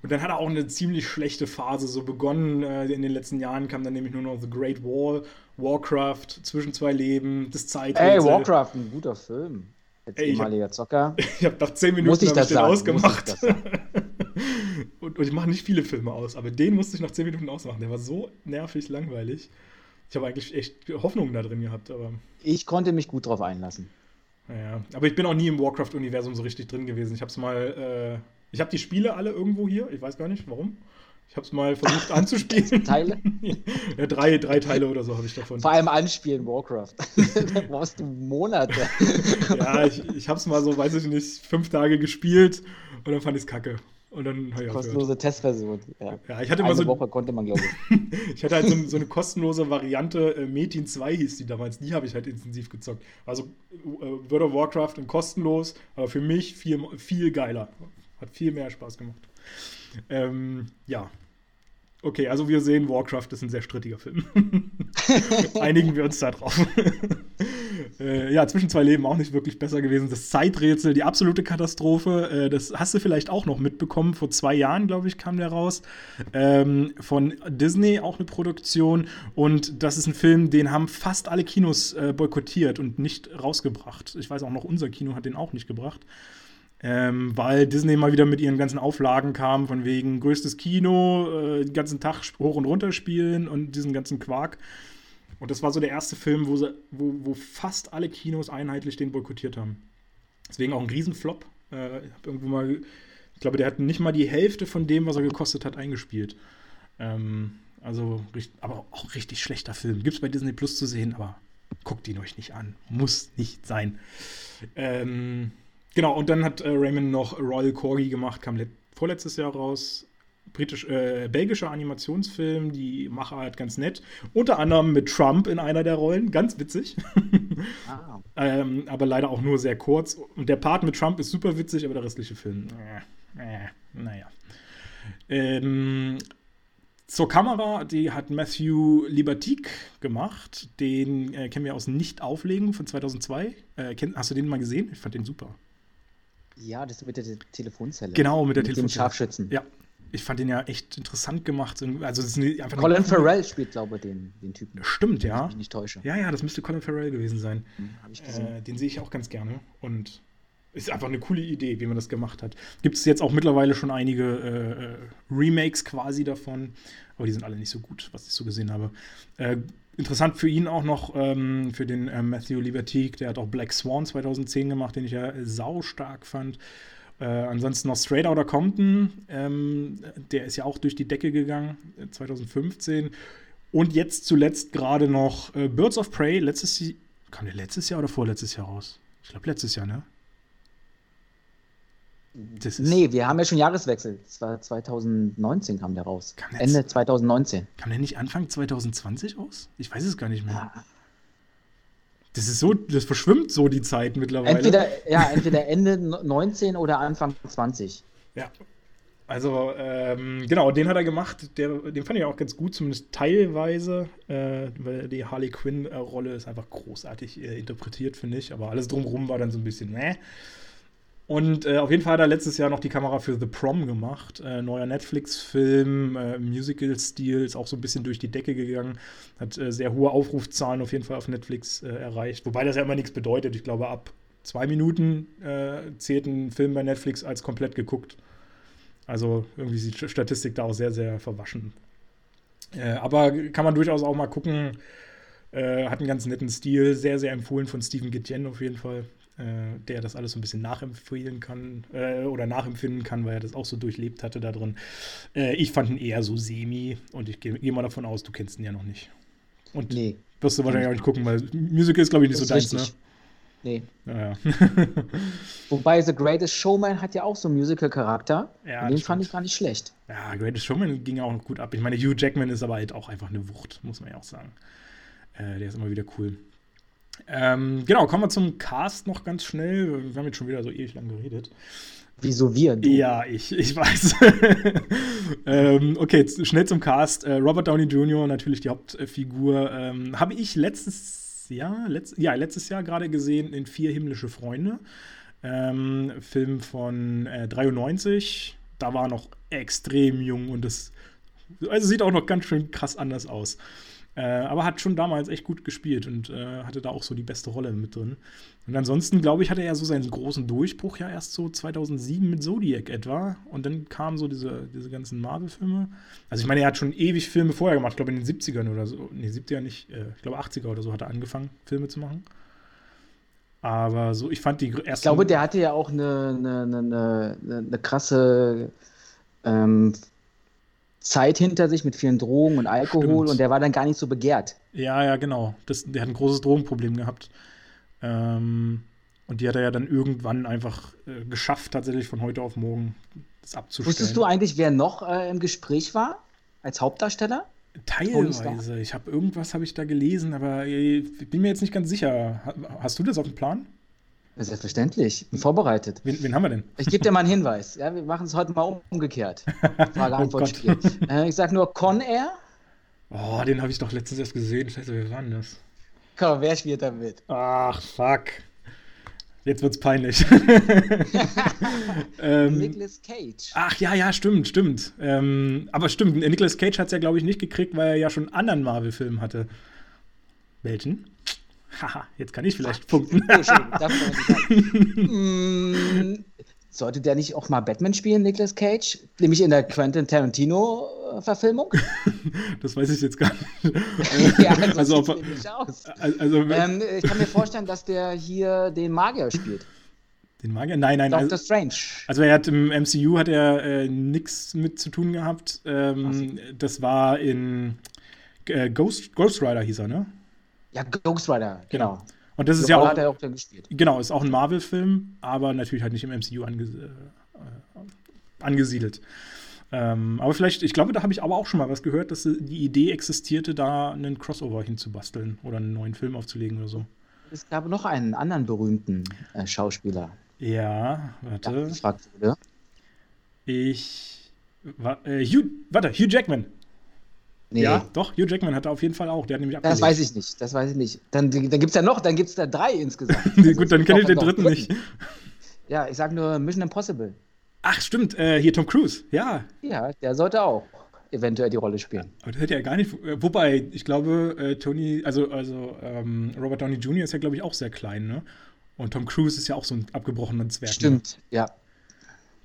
Und dann hat er auch eine ziemlich schlechte Phase so begonnen. Äh, in den letzten Jahren kam dann nämlich nur noch The Great Wall, Warcraft, Zwischen zwei Leben, das Zeitalter. Ey, Warcraft, ein guter Film. Als Ey, ehemaliger Zocker. ich habe nach zehn Minuten muss ich das den sagen, ausgemacht. und, und, ich mache nicht viele Filme aus, aber den musste ich nach zehn Minuten ausmachen. Der war so nervig langweilig. Ich habe eigentlich echt Hoffnungen da drin gehabt, aber. Ich konnte mich gut drauf einlassen. Ja, aber ich bin auch nie im Warcraft-Universum so richtig drin gewesen. Ich habe es mal. Äh, ich habe die Spiele alle irgendwo hier. Ich weiß gar nicht, warum. Ich habe es mal versucht anzuspielen. Teile? ja, drei, drei Teile oder so habe ich davon. Vor allem anspielen Warcraft. da brauchst du Monate. ja, ich, ich habe es mal so, weiß ich nicht, fünf Tage gespielt und dann fand ich es kacke. Und dann habe ich Kostenlose Testversion. Ja. ja, ich hatte Eine so. Woche konnte man, glaube ich. ich hatte halt so, so, eine kostenlose Variante. Äh, Metin 2 hieß die damals. Die habe ich halt intensiv gezockt. Also äh, World of Warcraft und kostenlos, aber für mich viel, viel geiler. Hat viel mehr Spaß gemacht. Ähm, ja, Okay, also wir sehen, Warcraft ist ein sehr strittiger Film. Einigen wir uns da drauf. äh, ja, zwischen zwei Leben auch nicht wirklich besser gewesen. Das Zeiträtsel, die absolute Katastrophe. Äh, das hast du vielleicht auch noch mitbekommen. Vor zwei Jahren, glaube ich, kam der raus. Ähm, von Disney auch eine Produktion. Und das ist ein Film, den haben fast alle Kinos äh, boykottiert und nicht rausgebracht. Ich weiß auch noch, unser Kino hat den auch nicht gebracht ähm, weil Disney mal wieder mit ihren ganzen Auflagen kam, von wegen größtes Kino, äh, den ganzen Tag hoch und runter spielen und diesen ganzen Quark. Und das war so der erste Film, wo, sie, wo, wo fast alle Kinos einheitlich den boykottiert haben. Deswegen auch ein Riesenflop. Äh, ich irgendwo mal, ich glaube, der hat nicht mal die Hälfte von dem, was er gekostet hat, eingespielt. Ähm, also, aber auch richtig schlechter Film. Gibt es bei Disney Plus zu sehen, aber guckt ihn euch nicht an. Muss nicht sein. Ähm, Genau, und dann hat äh, Raymond noch Royal Corgi gemacht, kam vorletztes Jahr raus. Britisch, äh, belgischer Animationsfilm, die Machart ganz nett. Unter anderem mit Trump in einer der Rollen, ganz witzig. Ah. ähm, aber leider auch nur sehr kurz. Und der Part mit Trump ist super witzig, aber der restliche Film, äh, äh, naja. Ähm, zur Kamera, die hat Matthew Libertique gemacht. Den äh, kennen wir aus Nicht-Auflegen von 2002. Äh, kenn, hast du den mal gesehen? Ich fand den super. Ja, das mit der Telefonzelle. Genau, mit der mit Telefonzelle. Scharfschützen. Ja. Ich fand den ja echt interessant gemacht. Also das ist einfach Colin Farrell spielt, glaube ich, den, den Typen. Stimmt, ja. Wenn ich mich nicht täusche. Ja, ja, das müsste Colin Farrell gewesen sein. Hm. Äh, den sehe ich auch ganz gerne. Und ist einfach eine coole Idee, wie man das gemacht hat. Gibt es jetzt auch mittlerweile schon einige äh, äh, Remakes quasi davon, aber die sind alle nicht so gut, was ich so gesehen habe. Äh, Interessant für ihn auch noch, ähm, für den äh, Matthew Libertique, der hat auch Black Swan 2010 gemacht, den ich ja sau stark fand. Äh, ansonsten noch Straight Outta Compton, ähm, der ist ja auch durch die Decke gegangen, 2015. Äh, Und jetzt zuletzt gerade noch äh, Birds of Prey, letztes Jahr, kam der letztes Jahr oder vorletztes Jahr raus? Ich glaube letztes Jahr, ne? Das nee, wir haben ja schon Jahreswechsel. Das war 2019 kam der raus. Kam Ende 2019. Kam der nicht Anfang 2020 raus? Ich weiß es gar nicht mehr. Ja. Das ist so, das verschwimmt so die Zeit mittlerweile. Entweder, ja, entweder Ende 19 oder Anfang 20. Ja. Also, ähm, genau, den hat er gemacht. Der, den fand ich auch ganz gut, zumindest teilweise, äh, weil die Harley Quinn-Rolle ist einfach großartig äh, interpretiert, finde ich. Aber alles drumherum war dann so ein bisschen, ne? Und äh, auf jeden Fall hat er letztes Jahr noch die Kamera für The Prom gemacht. Äh, neuer Netflix-Film, äh, Musical-Stil, ist auch so ein bisschen durch die Decke gegangen. Hat äh, sehr hohe Aufrufzahlen auf jeden Fall auf Netflix äh, erreicht. Wobei das ja immer nichts bedeutet. Ich glaube, ab zwei Minuten äh, zählt ein Film bei Netflix als komplett geguckt. Also irgendwie sieht die Statistik da auch sehr, sehr verwaschen. aber kann man durchaus auch mal gucken. hat einen ganz netten Stil. Sehr, sehr empfohlen von Stephen Gitjen auf jeden Fall äh, der das alles so ein bisschen nachempfehlen kann äh, oder nachempfinden kann, weil er das auch so durchlebt hatte da drin. Äh, ich fand ihn eher so semi und ich gehe geh mal davon aus, du kennst ihn ja noch nicht. Und nee. wirst du wahrscheinlich auch nicht gucken, weil Musical ist, glaube ich, nicht so deins, ne? Nee. Naja. Wobei The Greatest Showman hat ja auch so einen Musical-Charakter. Ja, den fand ich gar nicht schlecht. Ja, Greatest Showman ging auch noch gut ab. Ich meine, Hugh Jackman ist aber halt auch einfach eine Wucht, muss man ja auch sagen. Äh, der ist immer wieder cool. Ähm, genau, kommen wir zum Cast noch ganz schnell. Wir haben jetzt schon wieder so ewig lang geredet. Wieso wir? Du? Ja, ich, ich weiß. ähm, okay, schnell zum Cast. Äh, Robert Downey Jr., natürlich die Hauptfigur. Ähm, Habe ich letztes Jahr, letzt, ja, letztes Jahr gerade gesehen in Vier himmlische Freunde. Ähm, Film von äh, 93. Da war er noch extrem jung und das also sieht auch noch ganz schön krass anders aus. Äh, aber hat schon damals echt gut gespielt und äh, hatte da auch so die beste Rolle mit drin. Und ansonsten, glaube ich, hatte er so seinen großen Durchbruch ja erst so 2007 mit Zodiac etwa. Und dann kamen so diese, diese ganzen Marvel-Filme. Also ich meine, er hat schon ewig Filme vorher gemacht, ich glaube in den 70ern oder so. Nee, 70er nicht, äh, ich glaube 80er oder so hat er angefangen, Filme zu machen. Aber so, ich fand die ersten. Ich glaube, der hatte ja auch eine, eine, eine, eine krasse ähm, Zeit hinter sich mit vielen Drogen und Alkohol Stimmt. und der war dann gar nicht so begehrt. Ja, ja, genau. Das, der hat ein großes Drogenproblem gehabt. Ähm, und die hat er ja dann irgendwann einfach äh, geschafft, tatsächlich von heute auf morgen das abzustellen. Wusstest du eigentlich, wer noch äh, im Gespräch war als Hauptdarsteller? Teilweise. Ich habe irgendwas habe ich da gelesen, aber ich bin mir jetzt nicht ganz sicher. Hast du das auf dem Plan? Selbstverständlich, bin vorbereitet. Wen, wen, haben wir denn? Ich gebe dir mal einen Hinweis. Ja, wir machen es heute mal umgekehrt. Frage-Antwort-Spiel. Oh äh, ich sage nur Con Air. Oh, den habe ich doch letztens erst gesehen. Scheiße, wer war denn das? Komm, wer spielt da mit? Ach, fuck. Jetzt wird's peinlich. ähm, Nicolas Cage. Ach ja, ja, stimmt, stimmt. Ähm, aber stimmt, Nicolas Cage hat es ja, glaube ich, nicht gekriegt, weil er ja schon einen anderen Marvel-Film hatte. Welchen? Haha, jetzt kann ich vielleicht punkten. mm, sollte der nicht auch mal Batman spielen, Nicolas Cage? Nämlich in der Quentin Tarantino-Verfilmung? das weiß ich jetzt gar nicht. ja, also, also, auf, aus. Also, ähm, ich kann mir vorstellen, dass der hier den Magier spielt. Den Magier? Nein, nein. Doctor also, Strange. Also er hat im MCU hat er äh, nichts mit zu tun gehabt. Ähm, das war in äh, Ghost, Ghost Rider hieß er, ne? Ja, Ghost Rider, genau. genau. Und das ist ja auch, hat er auch gespielt. Genau, ist auch ein Marvel-Film, aber natürlich halt nicht im MCU ange, äh, angesiedelt. Ähm, aber vielleicht, ich glaube, da habe ich aber auch schon mal was gehört, dass die Idee existierte, da einen Crossover hinzubasteln oder einen neuen Film aufzulegen oder so. Es gab noch einen anderen berühmten äh, Schauspieler. Ja, warte. Ja, ich. Wa äh, Hugh, warte, Hugh Jackman. Nee. Ja, doch, Hugh Jackman hat er auf jeden Fall auch. Der hat nämlich abgelehnt. Das weiß ich nicht, das weiß ich nicht. Dann, dann gibt es ja noch, dann gibt es da drei insgesamt. also Gut, dann kenne ich den dritten, dritten nicht. Ja, ich sage nur Mission Impossible. Ach, stimmt, äh, hier Tom Cruise, ja. Ja, der sollte auch eventuell die Rolle spielen. Aber das hätte ja gar nicht. Äh, wobei, ich glaube, äh, Tony, also, also ähm, Robert Downey Jr. ist ja, glaube ich, auch sehr klein, ne? Und Tom Cruise ist ja auch so ein abgebrochener Zwerg. Ne? Stimmt, ne? ja.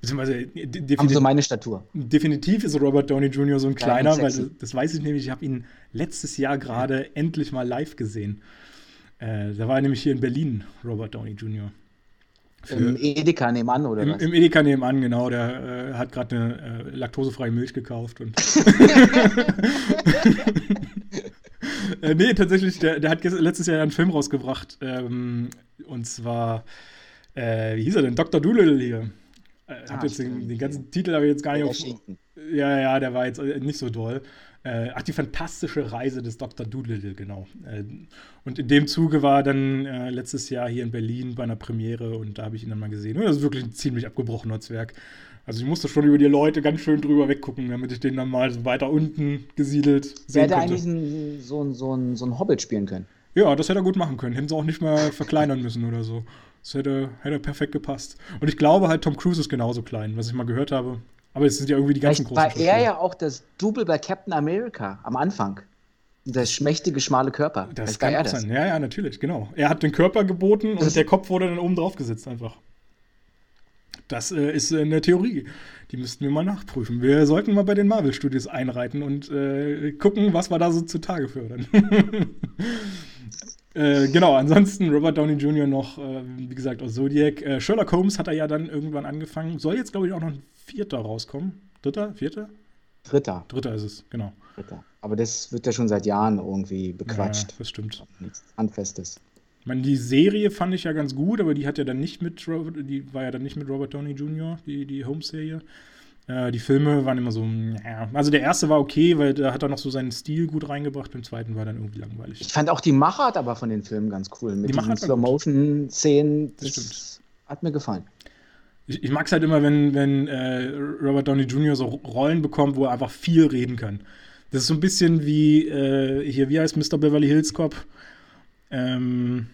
Beziehungsweise äh, Haben so meine Statur. Definitiv ist Robert Downey Jr. so ein kleiner, weil das, das, weiß ich nämlich, ich habe ihn letztes Jahr gerade ja. endlich mal live gesehen. Äh, da war er nämlich hier in Berlin, Robert Downey Jr. Für, Im Edeka nebenan, oder im, was? Im Edeka nebenan, genau. Der äh, hat gerade eine äh, laktosefreie Milch gekauft. Und äh, nee, tatsächlich, der, der hat letztes Jahr einen Film rausgebracht. Ähm, und zwar, äh, wie hieß er denn? Dr. Doolittle hier. Äh, ah, jetzt den, den, ganzen Titel habe ich jetzt gar nicht auf. Ja, ja, der war jetzt äh, nicht so doll. Äh, ach, die fantastische Reise des Dr. Doolittle, genau. Äh, und in dem Zuge war dann äh, letztes Jahr hier in Berlin bei einer Premiere und da habe ich ihn dann mal gesehen. Und das ist wirklich ein ziemlich abgebrochener Zwerg. Also ich musste schon über die Leute ganz schön drüber weggucken, damit ich den dann mal so weiter unten gesiedelt sehen hätte eigentlich ein, so, ein, so, ein, so ein Hobbit spielen können. Ja, das hätte er gut machen können. Hätten sie auch nicht mal verkleinern müssen oder so. Das hätte, hätte perfekt gepasst. Und ich glaube halt, Tom Cruise ist genauso klein, was ich mal gehört habe. Aber es sind ja irgendwie die ganzen Vielleicht großen. War er ja auch das Double bei Captain America am Anfang. Der schmächtige, schmale Körper. Das Vielleicht kann er das. sein. Ja, ja, natürlich, genau. Er hat den Körper geboten das und der Kopf wurde dann oben drauf gesetzt einfach. Das äh, ist äh, eine Theorie. Die müssten wir mal nachprüfen. Wir sollten mal bei den Marvel-Studios einreiten und äh, gucken, was wir da so zutage fördern. Äh, genau, ansonsten Robert Downey Jr. noch, äh, wie gesagt, aus Zodiac. Äh, Sherlock Holmes hat er ja dann irgendwann angefangen. Soll jetzt, glaube ich, auch noch ein vierter rauskommen. Dritter? Vierter? Dritter. Dritter ist es, genau. Dritter. Aber das wird ja schon seit Jahren irgendwie bequatscht. Ja, das stimmt. Nichts Handfestes. Ich meine, die Serie fand ich ja ganz gut, aber die hat ja dann nicht mit Robert, die war ja dann nicht mit Robert Downey Jr., die, die Holmes-Serie. Äh, die Filme waren immer so, ja. Also der erste war okay, weil da hat er noch so seinen Stil gut reingebracht. Im zweiten war dann irgendwie langweilig. Ich fand auch die Machart aber von den Filmen ganz cool. Mit Die diesen Slow-Motion-Szenen. Das Das, stimmt. hat mir gefallen. Ich, ich mag es halt immer, wenn, wenn äh, Robert Downey Jr. so Rollen bekommt, wo er einfach viel reden kann. Das ist so ein bisschen wie äh, hier, wie heißt Mr. Beverly Hills Cop? Ähm,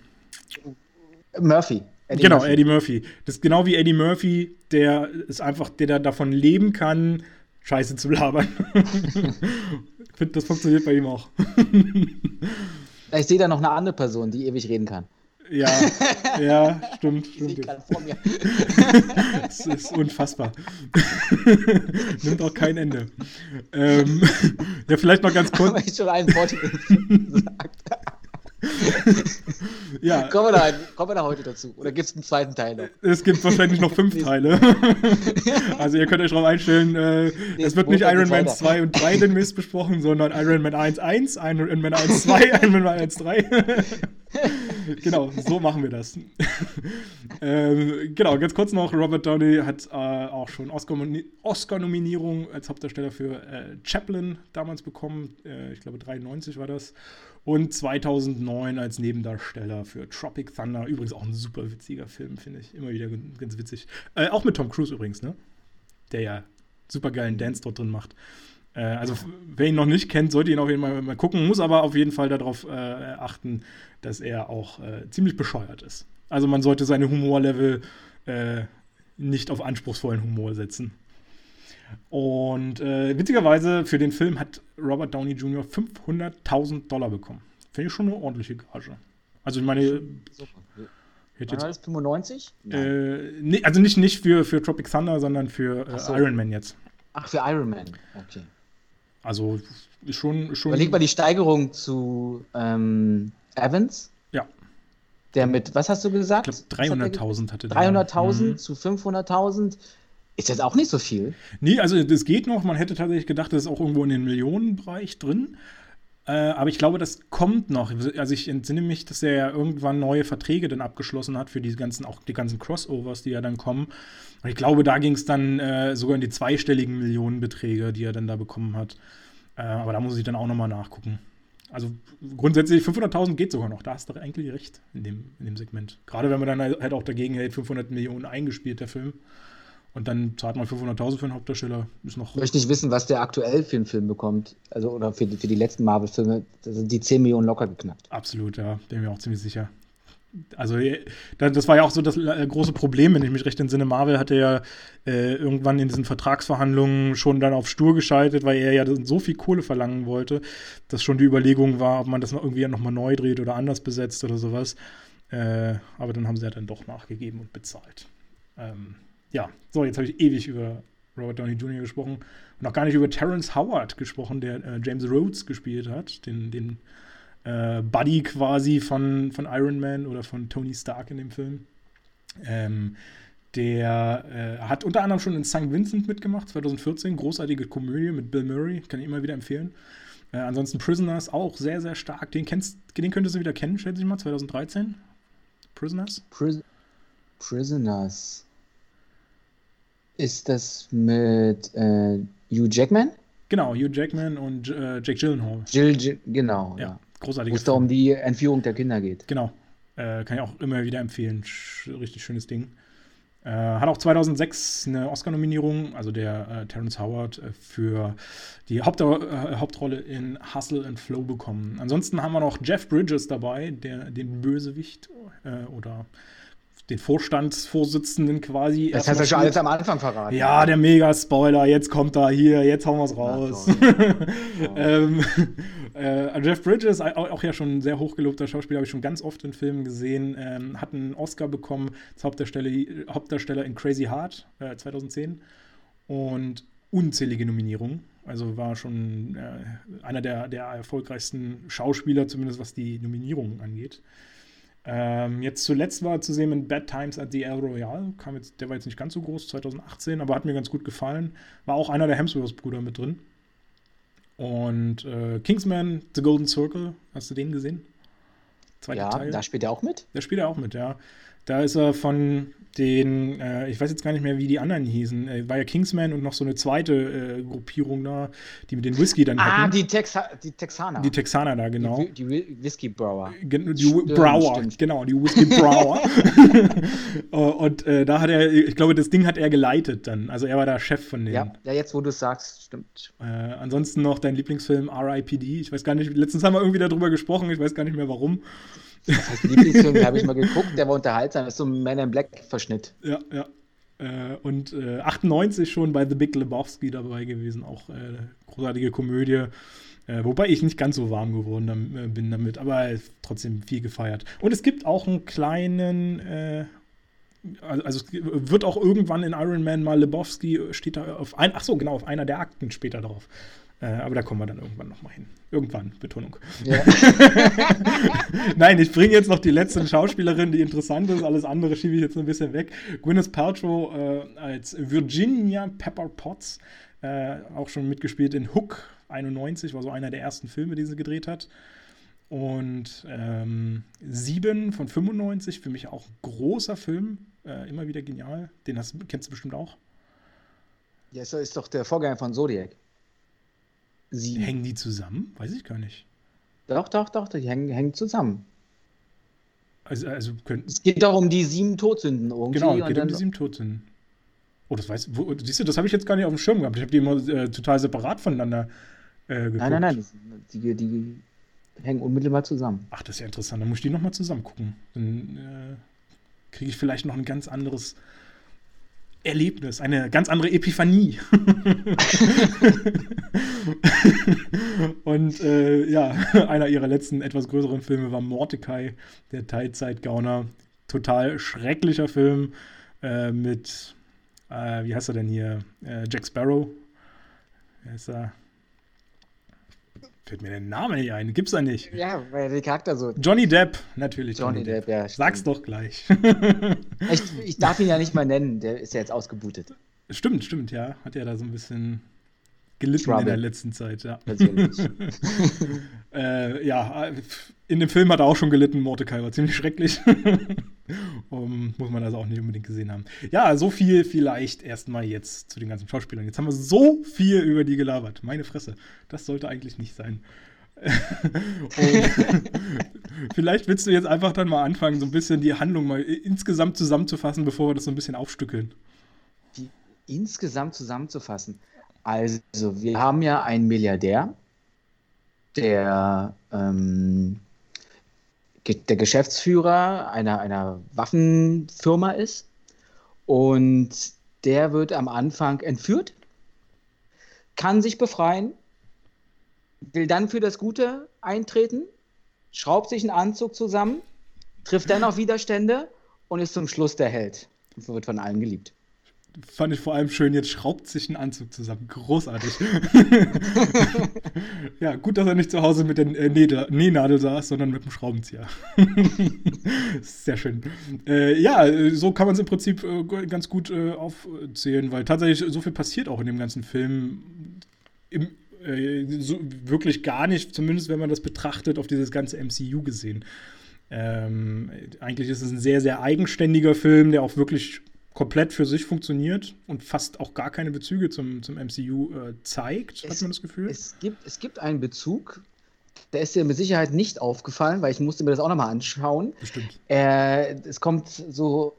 Murphy. Eddie genau, Murphy. Eddie Murphy. Das ist genau wie Eddie Murphy, der ist einfach, der da davon leben kann, Scheiße zu labern. ich finde, das funktioniert bei ihm auch. Ich sehe da noch eine andere Person, die ewig reden kann. ja, ja, stimmt, stimmt. gerade vor mir. Das ist unfassbar. Nimmt auch kein Ende. Ähm, ja, vielleicht noch ganz kurz. Aber ich schon ein Wort gesagt. Ja, Kommen wir, da, kommen wir da heute dazu? Oder gibt es einen zweiten Teil noch? es gibt wahrscheinlich noch fünf Teile. Also ihr könnt euch darauf einstellen, äh, es wird nicht Iron Man weiter. 2 und 3 demnächst besprochen, sondern Iron Man 1 1, Iron Man 1 2, Iron Man 1 3. genau, so machen wir das. ähm, genau, ganz kurz noch, Robert Downey hat äh, auch schon Oscar-Nomini- Oscar-Nominierung als Hauptdarsteller für äh, Chaplin damals bekommen. Äh, ich glaube 93 war das. Und 2009 als Nebendarsteller für Tropic Thunder. Übrigens auch ein super witziger Film, finde ich. Immer wieder ganz witzig. Äh, auch mit Tom Cruise übrigens, ne? Der ja super geilen Dance dort drin macht. Äh, also, wer ihn noch nicht kennt, sollte ihn auf jeden Fall mal gucken, muss aber auf jeden Fall darauf äh, achten, dass er auch äh, ziemlich bescheuert ist. Also, man sollte seine Humorlevel äh, nicht auf anspruchsvollen Humor setzen. Und äh, witzigerweise für den Film hat Robert Downey Jr. 500.000 Dollar bekommen. Finde ich schon eine ordentliche Gage. Also ich meine, Super. hätte jetzt war das? 95? Nein. äh, nee, also nicht, nicht für, für Tropic Thunder, sondern für äh, so. Iron Man jetzt. Ach, für Iron Man. Okay. Also schon, schon. Überleg mal die Steigerung zu ähm, Evans. Ja. Der mit, was hast du gesagt? ich glaube, Was hat der 300.000 hatte der. 300.000 Mhm. zu 500.000. Ist jetzt auch nicht so viel. Nee, also das geht noch. Man hätte tatsächlich gedacht, das ist auch irgendwo in den Millionenbereich drin. Äh, aber ich glaube, das kommt noch. Also ich entsinne mich, dass er ja irgendwann neue Verträge dann abgeschlossen hat für die ganzen, auch die ganzen Crossovers, die ja dann kommen. Und ich glaube, da ging es dann äh, sogar in die zweistelligen Millionenbeträge, die er dann da bekommen hat. Äh, aber da muss ich dann auch nochmal nachgucken. Also grundsätzlich 500.000 geht sogar noch. Da hast du eigentlich recht in dem, in dem Segment. Gerade wenn man dann halt auch dagegen hält, 500 Millionen eingespielt, der Film. Und dann zahlt man 500.000 für einen Hauptdarsteller. Ist noch. Ich möchte nicht wissen, was der aktuell für einen Film bekommt. Also, oder für die, für die letzten Marvel-Filme. Da sind die 10 Millionen locker geknackt. Absolut, ja. Bin mir auch ziemlich sicher. Also, äh, da- das war ja auch so das äh, große Problem, wenn ich mich recht entsinne. Marvel hatte ja äh, irgendwann in diesen Vertragsverhandlungen schon dann auf Stur geschaltet, weil er ja so viel Kohle verlangen wollte, dass schon die Überlegung war, ob man das noch irgendwie nochmal neu dreht oder anders besetzt oder sowas. Äh, aber dann haben sie ja dann doch nachgegeben und bezahlt. Ähm, ja, so, jetzt habe ich ewig über Robert Downey Jr. gesprochen und auch gar nicht über Terrence Howard gesprochen, der äh, James Rhodes gespielt hat, den, den äh, Buddy quasi von, von Iron Man oder von Tony Stark in dem Film. Ähm, der äh, hat unter anderem schon in St. Vincent mitgemacht, 2014, großartige Komödie mit Bill Murray, kann ich immer wieder empfehlen. Äh, ansonsten Prisoners auch sehr, sehr stark. Den, kennst, den könntest du wieder kennen, schätze ich mal, 2013. Prisoners? Pris Prisoners. Ist das mit äh, Hugh Jackman? Genau, Hugh Jackman und äh, Jake Gyllenhaal. Jill, Jill genau. Ja, Ja. Wo großartiger es da um die Entführung der Kinder geht. Genau. Äh, kann ich auch immer wieder empfehlen. Sch richtig schönes Ding. Äh, hat auch 2006 eine Oscar-Nominierung, also der äh, Terrence Howard, äh, für die Haupt äh, Hauptrolle in Hustle and Flow bekommen. Ansonsten haben wir noch Jeff Bridges dabei, der den Bösewicht äh, oder den Vorstandsvorsitzenden quasi. Das hast du schon alles am Anfang verraten. Ja, der Mega-Spoiler, jetzt kommt er hier, jetzt hauen wir es raus. ähm, äh, Jeff Bridges, auch, auch ja schon ein sehr hochgelobter Schauspieler, habe ich schon ganz oft in Filmen gesehen, ähm, hat einen Oscar bekommen als Hauptdarsteller, Hauptdarsteller in Crazy Heart äh, 2010 und unzählige Nominierungen. Also war schon äh, einer der, der erfolgreichsten Schauspieler, zumindest was die Nominierungen angeht. Ähm, jetzt zuletzt war er zu sehen in Bad Times at the El Royale. Kam jetzt, der war jetzt nicht ganz so groß, 2018, aber hat mir ganz gut gefallen. War auch einer der Hemsworth-Brüder mit drin. Und äh, Kingsman, The Golden Circle, hast du den gesehen? Zweiter Ja, Teil. da spielt er auch mit. Der spielt er auch mit, ja. Da ist er von den, äh, ich weiß jetzt gar nicht mehr, wie die anderen hießen. Äh, war ja Kingsman und noch so eine zweite äh, Gruppierung da, die mit den Whisky dann Ah, die, Texa die Texaner. Die Texaner da, genau. Die, die Whisky Brower. Gen die stimmt, Brower, genau, die Whisky Brower. und äh, da hat er, ich glaube, das Ding hat er geleitet dann. Also er war der Chef von denen. Ja, ja jetzt wo du es sagst, stimmt. Äh, ansonsten noch dein Lieblingsfilm R.I.P.D. Ich weiß gar nicht, letztens haben wir irgendwie darüber gesprochen, ich weiß gar nicht mehr warum. Das heißt, Lieblingsfilm, habe ich mal geguckt, der war unterhaltsam, das ist so ein Man in Black-Verschnitt. Ja, ja. Äh, und äh, 98 schon bei The Big Lebowski dabei gewesen, auch äh, großartige Komödie. Äh, wobei ich nicht ganz so warm geworden äh, bin damit, aber trotzdem viel gefeiert. Und es gibt auch einen kleinen, äh, also, also, es wird auch irgendwann in Iron Man mal Lebowski, steht da auf ein, ach so, genau, auf einer der Akten später drauf. Äh, aber da kommen wir dann irgendwann nochmal hin. Irgendwann, Betonung. Ja. Nein, ich bringe jetzt noch die letzte Schauspielerin, die interessant ist. Alles andere schiebe ich jetzt ein bisschen weg. Gwyneth Paltrow äh, als Virginia Pepper Potts. Äh, auch schon mitgespielt in Hook 91, war so einer der ersten Filme, die sie gedreht hat. Und ähm, 7 von 95, für mich auch großer Film, äh, immer wieder genial. Den hast, kennst du bestimmt auch. Ja, ist doch der Vorgänger von Zodiac. Sieben. Hängen die zusammen? Weiß ich gar nicht. Doch, doch, doch, die hängen, hängen zusammen. Also, also können, es geht doch um die sieben Todsünden irgendwie. Genau, es geht um die sieben Todsünden. Oh, das weiß wo, Siehst du, das habe ich jetzt gar nicht auf dem Schirm gehabt. Ich habe die immer äh, total separat voneinander äh, geguckt. Nein, nein, nein. Die, die, hängen unmittelbar zusammen. Ach, das ist ja interessant. Dann muss ich die nochmal zusammen gucken. Dann äh, kriege ich vielleicht noch ein ganz anderes Erlebnis, eine ganz andere Epiphanie. und äh, ja, einer ihrer letzten etwas größeren Filme war Mordecai, der Teilzeitgauner. Total schrecklicher Film äh, mit, äh, wie heißt er denn hier? Äh, Jack Sparrow. Wer ist er? Fällt mir der Name nicht ein. Gibt's da nicht. Ja, weil der Charakter so. Johnny Depp, natürlich. Johnny, Johnny Depp, Depp, ja. Sag's doch gleich. ich, ich, darf ihn ja nicht mal nennen, der ist ja jetzt ausgebootet. Stimmt, stimmt, ja. Hat ja da so ein bisschen gelitten Trouble. in der letzten Zeit, ja. Äh, ja, in dem Film hat er auch schon gelitten, Mordecai war ziemlich schrecklich. um, muss man also auch nicht unbedingt gesehen haben. Ja, so viel vielleicht erstmal jetzt zu den ganzen Schauspielern. Jetzt haben wir so viel über die gelabert. Meine Fresse. Das sollte eigentlich nicht sein. vielleicht willst du jetzt einfach dann mal anfangen, so ein bisschen die Handlung mal insgesamt zusammenzufassen, bevor wir das so ein bisschen aufstückeln. Die insgesamt zusammenzufassen. Also, wir haben ja einen Milliardär, der ähm, der Geschäftsführer einer, einer Waffenfirma ist. Und der wird am Anfang entführt, kann sich befreien, will dann für das Gute eintreten, schraubt sich einen Anzug zusammen, trifft dann auf Widerstände und ist zum Schluss der Held und wird von allen geliebt fand ich vor allem schön, jetzt schraubt sich ein Anzug zusammen. Großartig. ja, gut, dass er nicht zu Hause mit der äh, Nähnadel saß, sondern mit dem Schraubenzieher. Sehr schön. Äh, ja, so kann man es im Prinzip äh, ganz gut äh, aufzählen, weil tatsächlich so viel passiert auch in dem ganzen Film. Im, äh, so, wirklich gar nicht, zumindest wenn man das betrachtet, auf dieses ganze MCU gesehen. Ähm, eigentlich ist es ein sehr, sehr eigenständiger Film, der auch wirklich komplett für sich funktioniert und fast auch gar keine Bezüge zum, zum MCU äh, zeigt, es, hat man das Gefühl. Es gibt, es gibt einen Bezug, der ist dir mit Sicherheit nicht aufgefallen, weil ich musste mir das auch nochmal anschauen. Bestimmt. Äh, es kommt so,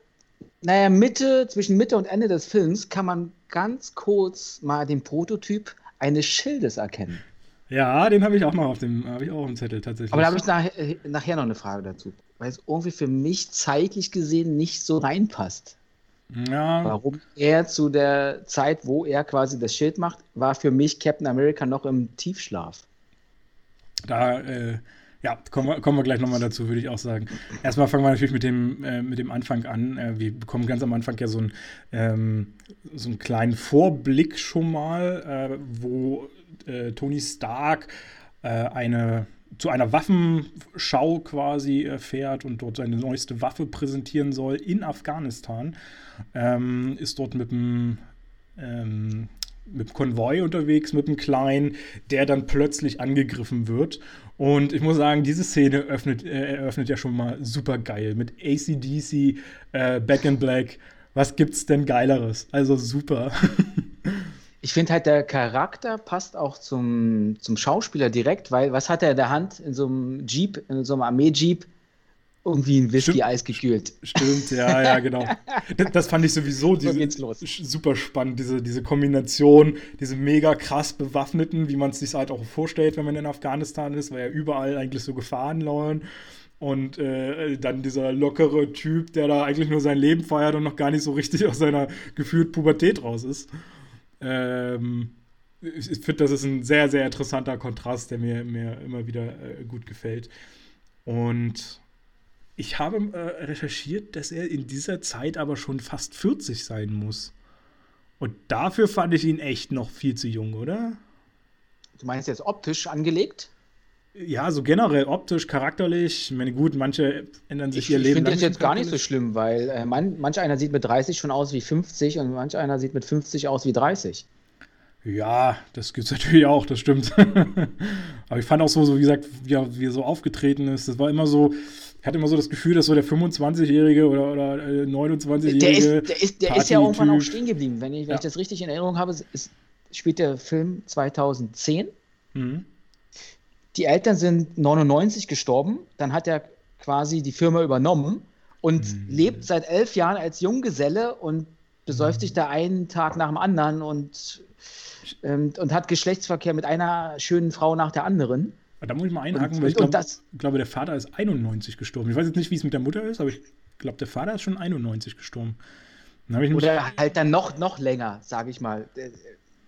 naja, Mitte, zwischen Mitte und Ende des Films kann man ganz kurz mal den Prototyp eines Schildes erkennen. Ja, den habe ich auch noch auf dem, habe ich auch im Zettel tatsächlich. Aber da habe ich nach, nachher noch eine Frage dazu, weil es irgendwie für mich zeitlich gesehen nicht so reinpasst. Ja. Warum er zu der Zeit, wo er quasi das Schild macht, war für mich Captain America noch im Tiefschlaf. Da, äh, ja, kommen wir, kommen wir gleich nochmal dazu, würde ich auch sagen. Erstmal fangen wir natürlich mit dem, äh, mit dem Anfang an. Äh, wir bekommen ganz am Anfang ja so, ein, ähm, so einen kleinen Vorblick schon mal, äh, wo äh, Tony Stark äh, eine zu einer Waffenschau quasi äh, fährt und dort seine neueste Waffe präsentieren soll in Afghanistan. Ähm, ist dort mit dem ähm, mit Konvoi unterwegs, mit einem Kleinen, der dann plötzlich angegriffen wird. Und ich muss sagen, diese Szene öffnet, äh, eröffnet ja schon mal super geil mit ACDC, äh, Back in Black. Was gibt's denn Geileres? Also super. ich finde halt, der Charakter passt auch zum, zum Schauspieler direkt, weil was hat er in der Hand in so einem Jeep, in so einem Armee-Jeep? irgendwie ein Whisky-Eis gekühlt. Stimmt, ja, ja, genau. Das, fand ich sowieso diese, so super spannend, diese, diese Kombination, diese mega krass bewaffneten, wie man es sich halt auch vorstellt, wenn man in Afghanistan ist, weil ja überall eigentlich so Gefahren lauern. Und äh, dann dieser lockere Typ, der da eigentlich nur sein Leben feiert und noch gar nicht so richtig aus seiner gefühlt Pubertät raus ist. Ähm, ich finde, das ist ein sehr, sehr interessanter Kontrast, der mir, mir immer wieder äh, gut gefällt. Und ich habe äh, recherchiert, dass er in dieser Zeit aber schon fast 40 sein muss. Und dafür fand ich ihn echt noch viel zu jung, oder? Du meinst jetzt optisch angelegt? Ja, so generell optisch, charakterlich. Ich meine, gut, manche ändern sich ich, ihr Leben. Ich finde das jetzt gar nicht so schlimm, weil äh, man, manch einer sieht mit 30 schon aus wie 50 und manch einer sieht mit 50 aus wie 30. Ja, das gibt es natürlich auch, das stimmt. Aber ich fand auch so, so wie gesagt, wie er, wie er so aufgetreten ist, das war immer so, ich hatte immer so das Gefühl, dass so der 25-Jährige oder, oder 29-Jährige. Der, ist, der, ist, der ist ja irgendwann auch stehen geblieben. Wenn ich, wenn ja. ich das richtig in Erinnerung habe, ist, spielt der Film 2010. Mhm. Die Eltern sind 99 gestorben. Dann hat er quasi die Firma übernommen und mhm. lebt seit elf Jahren als Junggeselle und besäuft mhm. sich da einen Tag nach dem anderen und, ähm, und hat Geschlechtsverkehr mit einer schönen Frau nach der anderen. Da muss ich mal einhaken, und, weil ich glaub, glaube, der Vater ist 91 gestorben. Ich weiß jetzt nicht, wie es mit der Mutter ist, aber ich glaube, der Vater ist schon 91 gestorben. Oder halt dann noch, noch länger, sage ich mal.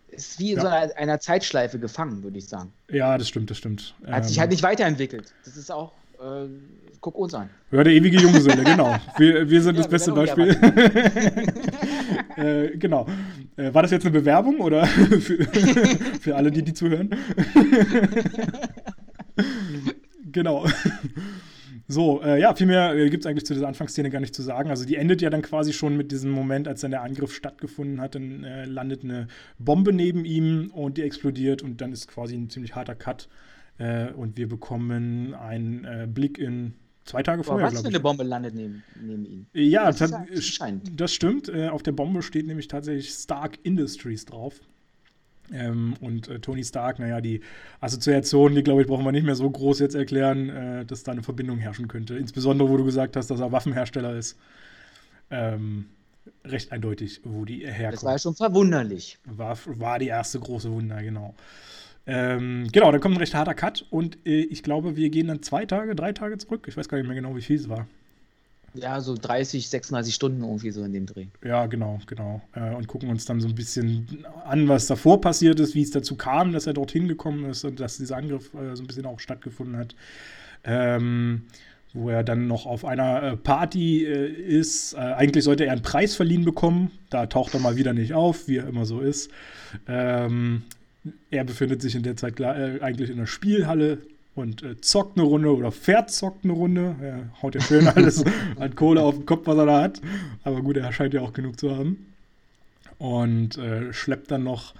Ist wie in ja. so einer, einer, Zeitschleife gefangen, würde ich sagen. Ja, das stimmt, das stimmt. Hat ähm, sich halt nicht weiterentwickelt. Das ist auch, äh, guck uns an. Ja, der ewige Junggeselle, genau. Wir, wir sind ja, das beste Beispiel. äh, genau. Äh, war das jetzt eine Bewerbung oder für, für alle, die die zuhören? genau. So, äh, ja, viel mehr äh, gibt es eigentlich zu dieser Anfangsszene gar nicht zu sagen. Also die endet ja dann quasi schon mit diesem Moment, als dann der Angriff stattgefunden hat. Dann äh, landet eine Bombe neben ihm und die explodiert und dann ist quasi ein ziemlich harter Cut. Äh, und wir bekommen einen äh, Blick in zwei Tage vorher. Aber was für eine Bombe landet neben, neben ihm? Ja, das, das stimmt. Äh, auf der Bombe steht nämlich tatsächlich Stark Industries drauf. Ähm, und äh, Tony Stark, naja, die Assoziation, die glaube ich, brauchen wir nicht mehr so groß jetzt erklären, äh, dass da eine Verbindung herrschen könnte. Insbesondere, wo du gesagt hast, dass er Waffenhersteller ist. Ähm, recht eindeutig, wo die herkommt. Das war ja schon verwunderlich. War, war die erste große Wunder, genau. Ähm, genau, dann kommt ein recht harter Cut und äh, ich glaube, wir gehen dann zwei Tage, drei Tage zurück. Ich weiß gar nicht mehr genau, wie viel es war. Ja, so 30, 36 Stunden irgendwie so in dem Dreh. Ja, genau, genau. Und gucken uns dann so ein bisschen an, was davor passiert ist, wie es dazu kam, dass er dorthin gekommen ist und dass dieser Angriff äh, so ein bisschen auch stattgefunden hat. Ähm, wo er dann noch auf einer äh, Party äh, ist. Äh, eigentlich sollte er einen Preis verliehen bekommen. Da taucht er mal wieder nicht auf, wie er immer so ist. Ähm, er befindet sich in der Zeit äh, eigentlich in der Spielhalle und äh, zockt eine Runde oder verzockt eine Runde. Er haut ja schön alles an Kohle auf den Kopf, was er da hat. Aber gut, er scheint ja auch genug zu haben. Und äh, schleppt dann noch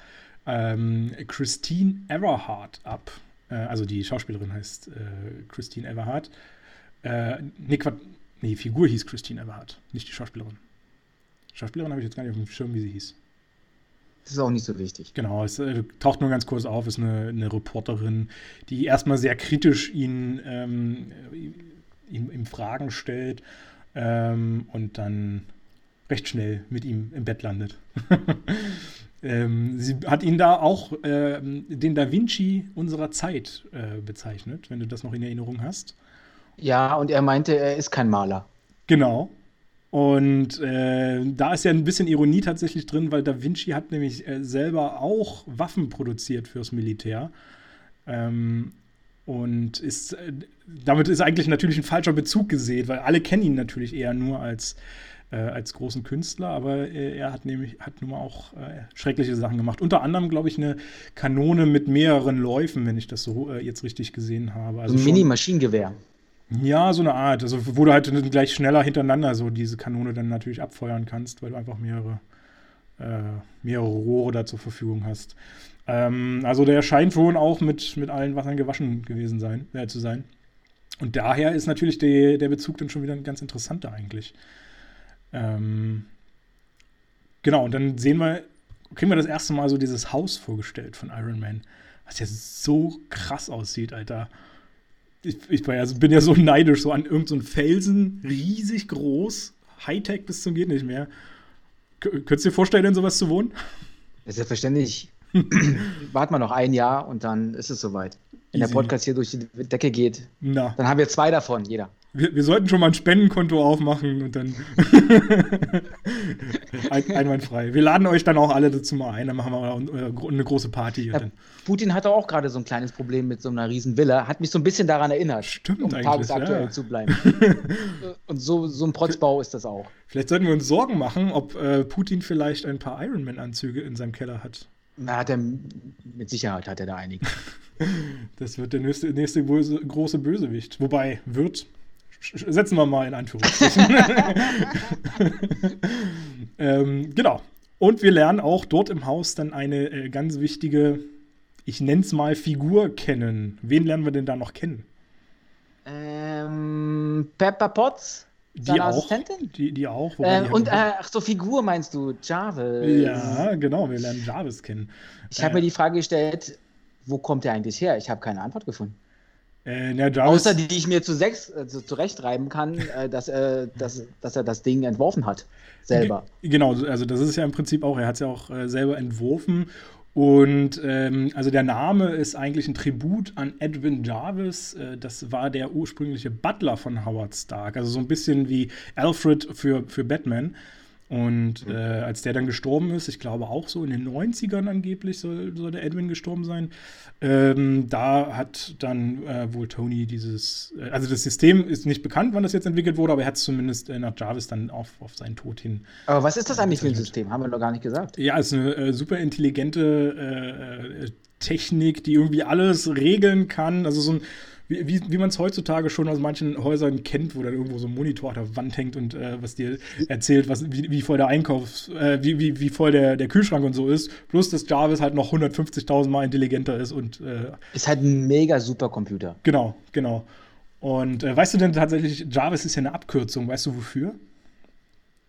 ähm, Christine Everhart ab. Äh, also die Schauspielerin heißt äh, Christine Everhart. Äh, nee, Quatsch, nee, die Figur hieß Christine Everhart, nicht die Schauspielerin. Schauspielerin habe ich jetzt gar nicht auf dem Schirm, wie sie hieß. Das ist auch nicht so wichtig. Genau, es äh, taucht nur ganz kurz auf, ist eine, eine Reporterin, die erstmal sehr kritisch ihn, ähm, ihm, ihm Fragen stellt ähm, und dann recht schnell mit ihm im Bett landet. ähm, sie hat ihn da auch äh, den Da Vinci unserer Zeit äh, bezeichnet, wenn du das noch in Erinnerung hast. Ja, und er meinte, er ist kein Maler. Genau, und äh, da ist ja ein bisschen Ironie tatsächlich drin, weil Da Vinci hat nämlich äh, selber auch Waffen produziert fürs Militär. Ähm, und ist, äh, damit ist eigentlich natürlich ein falscher Bezug gesehen, weil alle kennen ihn natürlich eher nur als, äh, als großen Künstler, aber äh, er hat nämlich hat nun mal auch äh, schreckliche Sachen gemacht. Unter anderem, glaube ich, eine Kanone mit mehreren Läufen, wenn ich das so jetzt richtig gesehen habe. Also ein Mini-Maschinengewehr. Ja, so eine Art. Also, wo du halt gleich schneller hintereinander so diese Kanone dann natürlich abfeuern kannst, weil du einfach mehrere äh, mehrere Rohre da zur Verfügung hast. Ähm, also der scheint schon auch mit, mit allen Wassern gewaschen gewesen sein, äh, zu sein. Und daher ist natürlich die, der Bezug dann schon wieder ein ganz interessanter eigentlich. Ähm, genau, und dann sehen wir, kriegen wir das erste Mal so dieses Haus vorgestellt von Iron Man, was ja so krass aussieht, Alter. Ich, ich ja, bin ja so neidisch, so an irgendeinen so Felsen, riesig groß, Hightech bis zum geht nicht mehr. K könntest du dir vorstellen, in sowas zu wohnen? Selbstverständlich. Warten wir noch ein Jahr und dann ist es soweit. Wenn Easy. der Podcast hier durch die Decke geht, Na. dann haben wir zwei davon, jeder. Wir, wir, sollten schon mal ein Spendenkonto aufmachen und dann ein, einwandfrei. Wir laden euch dann auch alle dazu mal ein, dann machen wir mal eine große Party. Ja, Putin hatte auch gerade so ein kleines Problem mit so einer riesen Villa, hat mich so ein bisschen daran erinnert, Stimmt um tagesaktuell ja. zu bleiben. und so, so ein Protzbau ist das auch. Vielleicht sollten wir uns Sorgen machen, ob äh, Putin vielleicht ein paar Ironman-Anzüge in seinem Keller hat. Na, hat er, mit Sicherheit hat er da einige. Das wird der nächste, nächste große Bösewicht. Wobei, wird, setzen wir mal in Anführungszeichen. ähm, genau. Und wir lernen auch dort im Haus dann eine äh, ganz wichtige, ich nenne es mal Figur kennen. Wen lernen wir denn da noch kennen? Ähm, Pepper Potts? Die auch, Assistentin? Die, die auch. Ähm, und, äh, ach so, Figur meinst du, Jarvis. Ja, genau, wir lernen Jarvis kennen. Ich habe äh, mir die Frage gestellt, wo kommt der eigentlich her? Ich habe keine Antwort gefunden. Äh, ja, Außer die, die ich mir zu sechs äh, zurechtreiben kann, äh, dass, äh, dass, dass er das Ding entworfen hat. Selber. Genau, also das ist ja im Prinzip auch, er hat es ja auch äh, selber entworfen und ähm, also der Name ist eigentlich ein Tribut an Edwin Jarvis. Äh, das war der ursprüngliche Butler von Howard Stark. Also so ein bisschen wie Alfred für, für Batman. Und äh, als der dann gestorben ist, ich glaube auch so in den 90ern angeblich soll, soll der Edwin gestorben sein, ähm, da hat dann äh, wohl Tony dieses, äh, also das System ist nicht bekannt, wann das jetzt entwickelt wurde, aber er hat es zumindest äh, nach Jarvis dann auf, auf seinen Tod hin. Aber was ist das eigentlich für ein System? Haben wir noch gar nicht gesagt. Ja, es ist eine äh, super intelligente äh, Technik, die irgendwie alles regeln kann. Also so ein wie, wie, wie man es heutzutage schon aus manchen Häusern kennt, wo dann irgendwo so ein Monitor an der Wand hängt und äh, was dir erzählt, was, wie, wie voll der Einkauf, äh, wie, wie, wie voll der, der Kühlschrank und so ist. Plus, dass Jarvis halt noch 150.000 Mal intelligenter ist und. Äh, ist halt ein mega Supercomputer. Genau, genau. Und äh, weißt du denn tatsächlich, Jarvis ist ja eine Abkürzung, weißt du wofür?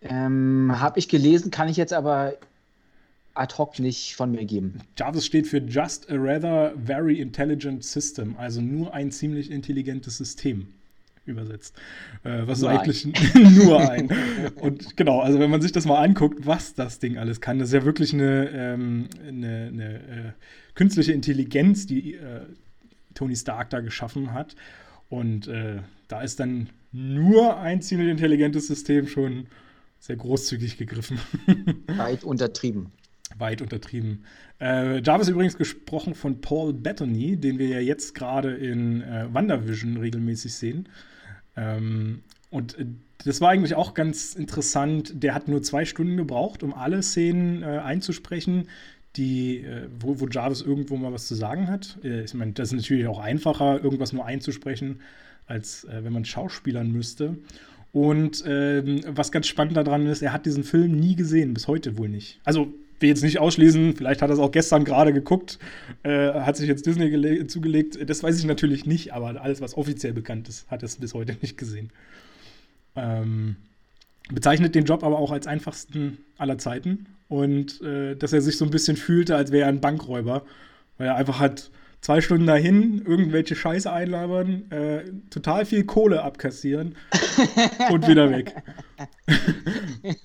Ähm, habe ich gelesen, kann ich jetzt aber ad hoc nicht von mir geben. Jarvis steht für Just a Rather Very Intelligent System, also nur ein ziemlich intelligentes System übersetzt. Äh, was nur eigentlich nur ein. Und genau, also wenn man sich das mal anguckt, was das Ding alles kann, das ist ja wirklich eine, ähm, eine, eine äh, künstliche Intelligenz, die äh, Tony Stark da geschaffen hat. Und äh, da ist dann nur ein ziemlich intelligentes System schon sehr großzügig gegriffen. Weit untertrieben weit untertrieben. Äh, Jarvis übrigens gesprochen von Paul Bettany, den wir ja jetzt gerade in äh, WandaVision regelmäßig sehen. Ähm, und äh, das war eigentlich auch ganz interessant. Der hat nur zwei Stunden gebraucht, um alle Szenen äh, einzusprechen, die, äh, wo, wo, Jarvis irgendwo mal was zu sagen hat. Äh, ich meine, das ist natürlich auch einfacher, irgendwas nur einzusprechen, als äh, wenn man Schauspielern müsste. Und ähm, was ganz spannend daran ist, er hat diesen Film nie gesehen, bis heute wohl nicht. Also will jetzt nicht ausschließen, vielleicht hat er es auch gestern gerade geguckt, äh, hat sich jetzt Disney zugelegt. Das weiß ich natürlich nicht, aber alles, was offiziell bekannt ist, hat es bis heute nicht gesehen. Ähm, bezeichnet den Job aber auch als einfachsten aller Zeiten und äh, dass er sich so ein bisschen fühlte, als wäre er ein Bankräuber, weil er einfach hat zwei Stunden dahin, irgendwelche Scheiße einlabern, äh, total viel Kohle abkassieren und wieder weg.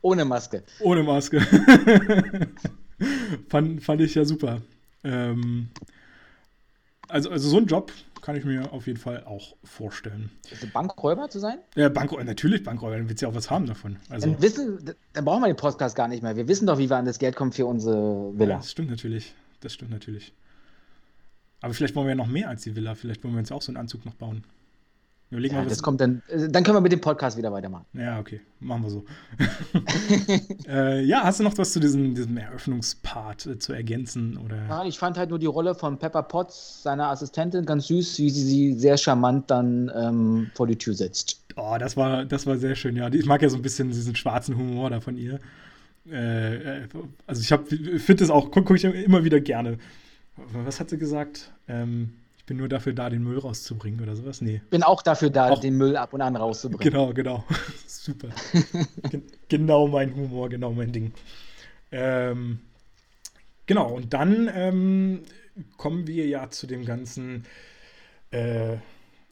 Ohne Maske. Ohne Maske. fand, fand ich ja super. Ähm, also, also so ein Job kann ich mir auf jeden Fall auch vorstellen. Also Bankräuber zu sein? Ja, Bankräuber, natürlich Bankräuber, dann wird ja auch was haben davon. Also, dann, wissen, dann brauchen wir den Podcast gar nicht mehr. Wir wissen doch, wie wir an das Geld kommen für unsere Villa. Ja, das stimmt natürlich. Das stimmt natürlich. Aber vielleicht wollen wir ja noch mehr als die Villa. Vielleicht wollen wir uns auch so einen Anzug noch bauen. Ja, mal, das kommt dann. Äh, dann können wir mit dem Podcast wieder weitermachen. Ja, okay. Machen wir so. äh, ja, hast du noch was zu diesem, diesem Eröffnungspart äh, zu ergänzen? Oder? Ja, ich fand halt nur die Rolle von Pepper Potts, seiner Assistentin, ganz süß, wie sie sie sehr charmant dann ähm, vor die Tür setzt. Oh, das war, das war sehr schön, ja. Ich mag ja so ein bisschen diesen schwarzen Humor da von ihr. Äh, äh also ich finde das auch, gucke guck ich immer wieder gerne. Was hat sie gesagt? Ähm, ich bin nur dafür da, den Müll rauszubringen oder sowas? Nee. Bin auch dafür da, auch, den Müll ab und an rauszubringen. Genau, genau. Super. genau mein Humor, genau mein Ding. Ähm, genau, und dann ähm, kommen wir ja zu dem ganzen. Äh,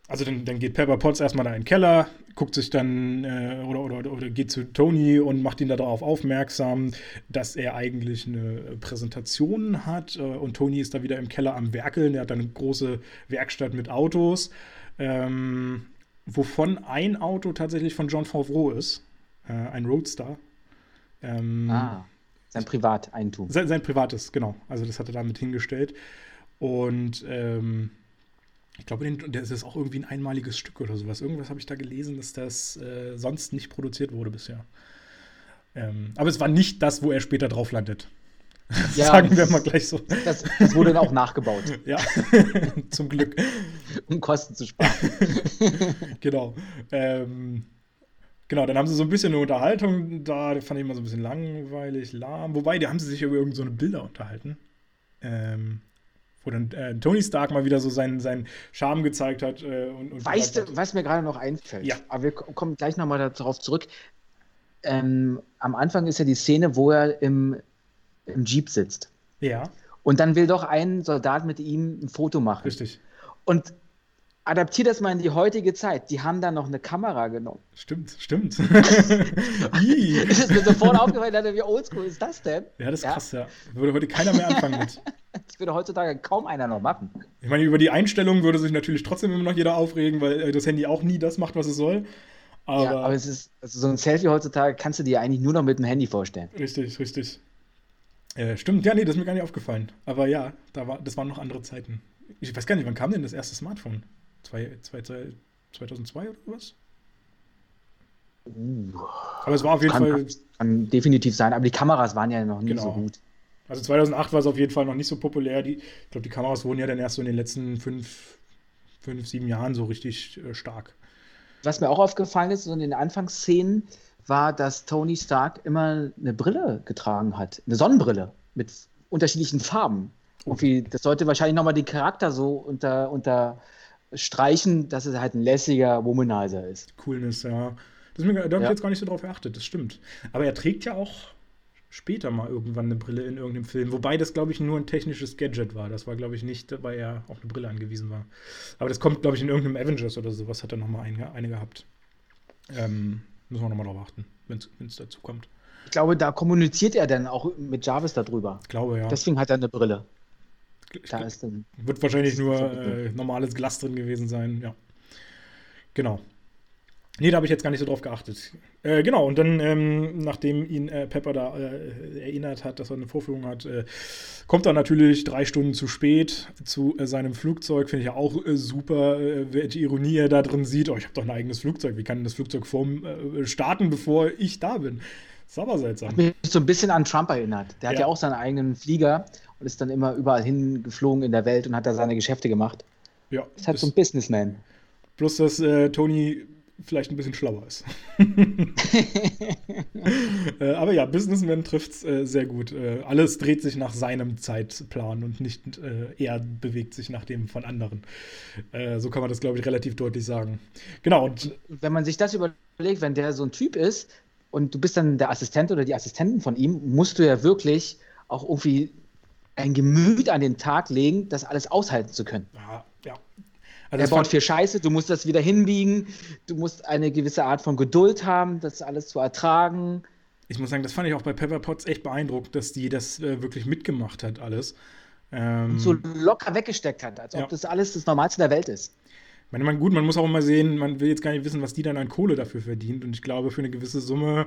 also dann, dann, geht Pepper Potts erstmal da in den Keller, guckt sich dann äh, oder, oder, oder geht zu Tony und macht ihn darauf aufmerksam, dass er eigentlich eine Präsentation hat. Äh, und Tony ist da wieder im Keller am Werkeln. Er hat dann eine große Werkstatt mit Autos, ähm, wovon ein Auto tatsächlich von John Favreau ist. Äh, ein Roadster. Ähm, ah. Sein Privateigentum. Sein, sein, privates, genau. Also das hat er damit hingestellt. Und ähm, ich glaube, das ist auch irgendwie ein einmaliges Stück oder sowas. Irgendwas habe ich da gelesen, dass das äh, sonst nicht produziert wurde bisher. Ähm, aber es war nicht das, wo er später drauf landet. Ja, Sagen wir mal gleich so. Das, das wurde dann auch nachgebaut. ja, zum Glück. Um Kosten zu sparen. genau. Ähm, Genau, dann haben sie so ein bisschen eine Unterhaltung da, die fand ich immer so ein bisschen langweilig, lahm. Wobei, die haben sie sich über irgendeine so Bilder unterhalten. Ähm, wo dann äh, Tony Stark mal wieder so seinen, seinen Charme gezeigt hat. Äh, und, und weißt du, was mir gerade noch einfällt? Ja. Aber wir kommen gleich nochmal darauf zurück. Ähm, am Anfang ist ja die Szene, wo er im, im Jeep sitzt. Ja. Und dann will doch ein Soldat mit ihm ein Foto machen. Richtig. Und adaptiere das mal in die heutige Zeit. Die haben da noch eine Kamera genommen. Stimmt, stimmt. es ist mir sofort aufgefallen, wie oldschool ist das denn? Ja, das ist ja. krass, ja. Würde heute keiner mehr anfangen mit. Das würde heutzutage kaum einer noch machen. Ich meine, über die Einstellung würde sich natürlich trotzdem immer noch jeder aufregen, weil äh, das Handy auch nie das macht, was es soll. Aber, ja, aber es ist, also so ein Selfie heutzutage kannst du dir eigentlich nur noch mit dem Handy vorstellen. Richtig, richtig. Äh, stimmt, ja, nee, das ist mir gar nicht aufgefallen. Aber ja, da war, das waren noch andere Zeiten. Ich weiß gar nicht, wann kam denn das erste Smartphone? 2002 oder was? Uh, aber es war auf jeden kann, Fall. Kann definitiv sein, aber die Kameras waren ja noch nicht genau. so gut. Also 2008 war es auf jeden Fall noch nicht so populär. Die, ich glaube, die Kameras wurden ja dann erst so in den letzten fünf, fünf sieben Jahren so richtig äh, stark. Was mir auch aufgefallen ist, so in den Anfangsszenen, war, dass Tony Stark immer eine Brille getragen hat. Eine Sonnenbrille mit unterschiedlichen Farben. Okay. das sollte wahrscheinlich nochmal den Charakter so unter, unter streichen, dass es halt ein lässiger Womanizer ist. Coolness, ja. Das mir, da habe ich jetzt gar nicht so drauf geachtet, das stimmt. Aber er trägt ja auch später mal irgendwann eine Brille in irgendeinem Film. Wobei das, glaube ich, nur ein technisches Gadget war. Das war, glaube ich, nicht, weil er auf eine Brille angewiesen war. Aber das kommt, glaube ich, in irgendeinem Avengers oder sowas hat er nochmal eine, eine gehabt. Ähm, müssen wir nochmal drauf achten, wenn es dazu kommt. Ich glaube, da kommuniziert er dann auch mit Jarvis darüber. Ich glaube, ja. Deswegen hat er eine Brille. Da ist dann, wird wahrscheinlich nur äh, normales Glas drin gewesen sein, ja. Genau. Nee, da habe ich jetzt gar nicht so drauf geachtet. Äh, genau, und dann, ähm, nachdem ihn äh, Pepper da äh, erinnert hat, dass er eine Vorführung hat, äh, kommt er natürlich drei Stunden zu spät zu äh, seinem Flugzeug. Finde ich ja auch äh, super, welche Ironie er da drin sieht. Oh, ich habe doch ein eigenes Flugzeug. Wie kann das Flugzeug vorm, starten, bevor ich da bin? Ist aber seltsam. Hat mich so ein bisschen an Trump erinnert. Der ja. hat ja auch seinen eigenen Flieger und ist dann immer überall hingeflogen in der Welt und hat da seine Geschäfte gemacht. Ja. Ist halt so ein Businessman. Plus, dass äh, Tony vielleicht ein bisschen schlauer ist. äh, aber ja, Businessman trifft es äh, sehr gut. Äh, alles dreht sich nach seinem Zeitplan und nicht äh, er bewegt sich nach dem von anderen. Äh, so kann man das, glaube ich, relativ deutlich sagen. Genau. Und wenn man sich das überlegt, wenn der so ein Typ ist und du bist dann der Assistent oder die Assistentin von ihm, musst du ja wirklich auch irgendwie ein Gemüt an den Tag legen, das alles aushalten zu können. Ja, ja. Also er baut viel Scheiße, du musst das wieder hinbiegen, du musst eine gewisse Art von Geduld haben, das alles zu ertragen. Ich muss sagen, das fand ich auch bei Pepper Potts echt beeindruckt, dass die das äh, wirklich mitgemacht hat, alles. Ähm, Und so locker weggesteckt hat, als ob ja. das alles das Normalste der Welt ist. Ich meine, man, gut, man muss auch immer sehen, man will jetzt gar nicht wissen, was die dann an Kohle dafür verdient. Und ich glaube, für eine gewisse Summe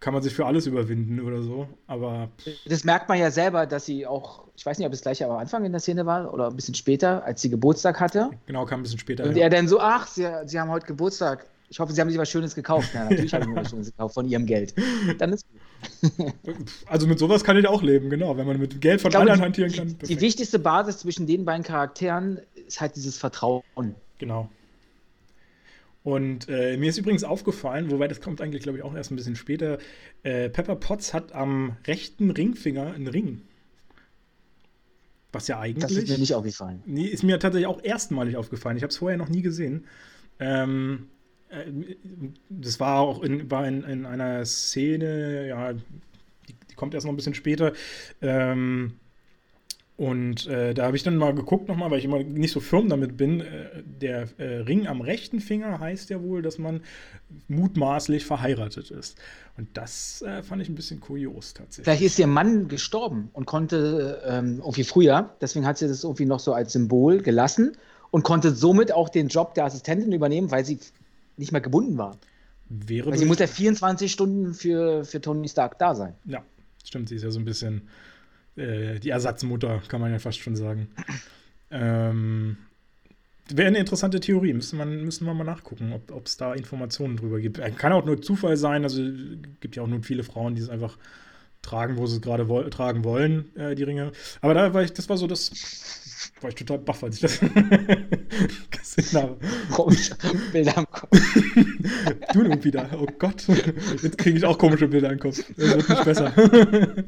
kann man sich für alles überwinden oder so. Aber. Das merkt man ja selber, dass sie auch, ich weiß nicht, ob es gleich am Anfang in der Szene war oder ein bisschen später, als sie Geburtstag hatte. Genau, kam ein bisschen später. Und ja. er dann so, ach, sie, sie haben heute Geburtstag. Ich hoffe, Sie haben sich was Schönes gekauft. Ja, natürlich habe ich mir was Schönes gekauft von Ihrem Geld. Dann ist gut. also mit sowas kann ich auch leben, genau. Wenn man mit Geld von glaube, anderen hantieren kann. Perfekt. Die wichtigste Basis zwischen den beiden Charakteren ist halt dieses Vertrauen. Genau. Und äh, mir ist übrigens aufgefallen, wobei das kommt eigentlich, glaube ich, auch erst ein bisschen später, äh, Pepper Potts hat am rechten Ringfinger einen Ring. Was ja eigentlich. Das ist mir nicht aufgefallen. Nee, ist mir tatsächlich auch erstmalig aufgefallen. Ich habe es vorher noch nie gesehen. Ähm, äh, das war auch in, war in, in einer Szene, ja, die, die, kommt erst noch ein bisschen später. Ähm, und äh, da habe ich dann mal geguckt nochmal, weil ich immer nicht so firm damit bin. Äh, der äh, Ring am rechten Finger heißt ja wohl, dass man mutmaßlich verheiratet ist. Und das äh, fand ich ein bisschen kurios tatsächlich. Vielleicht ist ihr Mann gestorben und konnte ähm, irgendwie früher, deswegen hat sie das irgendwie noch so als Symbol gelassen und konnte somit auch den Job der Assistentin übernehmen, weil sie nicht mehr gebunden war. Wäre weil sie muss ja 24 Stunden für, für Tony Stark da sein. Ja, stimmt, sie ist ja so ein bisschen äh, die Ersatzmutter, kann man ja fast schon sagen. Ähm, Wäre eine interessante Theorie. Müssen, man, müssen wir mal nachgucken, ob es da Informationen drüber gibt. Äh, kann auch nur Zufall sein. Also gibt ja auch nur viele Frauen, die es einfach tragen, wo sie es gerade wo tragen wollen, äh, die Ringe. Aber da war ich, das war so das, war ich total baff, als ich das gesehen habe. Komische Bilder im Kopf. du nun wieder. Oh Gott. Jetzt kriege ich auch komische Bilder im Kopf. Das wird nicht besser.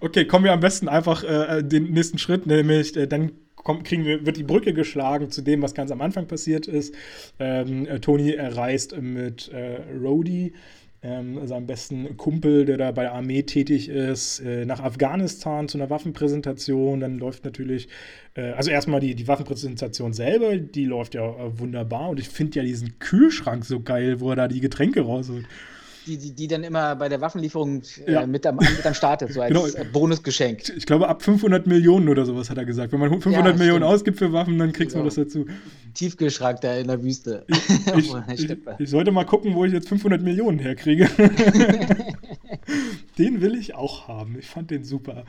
okay, kommen wir am besten einfach äh, den nächsten Schritt, nämlich äh, dann kommt, kriegen wir, wird die Brücke geschlagen zu dem, was ganz am Anfang passiert ist. Ähm, äh, Tony reist mit äh, Rhodey ähm, seinem besten Kumpel, der da bei der Armee tätig ist, äh, nach Afghanistan zu einer Waffenpräsentation. Dann läuft natürlich, äh, also erstmal die, die Waffenpräsentation selber, die läuft ja äh, wunderbar. Und ich finde ja diesen Kühlschrank so geil, wo er da die Getränke rausholt die, die, die dann immer bei der Waffenlieferung äh, ja. mit, am, mit am Start ist, so als genau. Bonusgeschenk. Ich glaube, ab 500 Millionen oder sowas hat er gesagt. Wenn man 500 ja, Millionen ausgibt für Waffen, dann kriegst genau. du das dazu. Tiefgeschrank da in der Wüste. Ich, ich, ich, ich, sollte mal gucken, wo ich jetzt 500 Millionen herkriege. den will ich auch haben. Ich fand den super.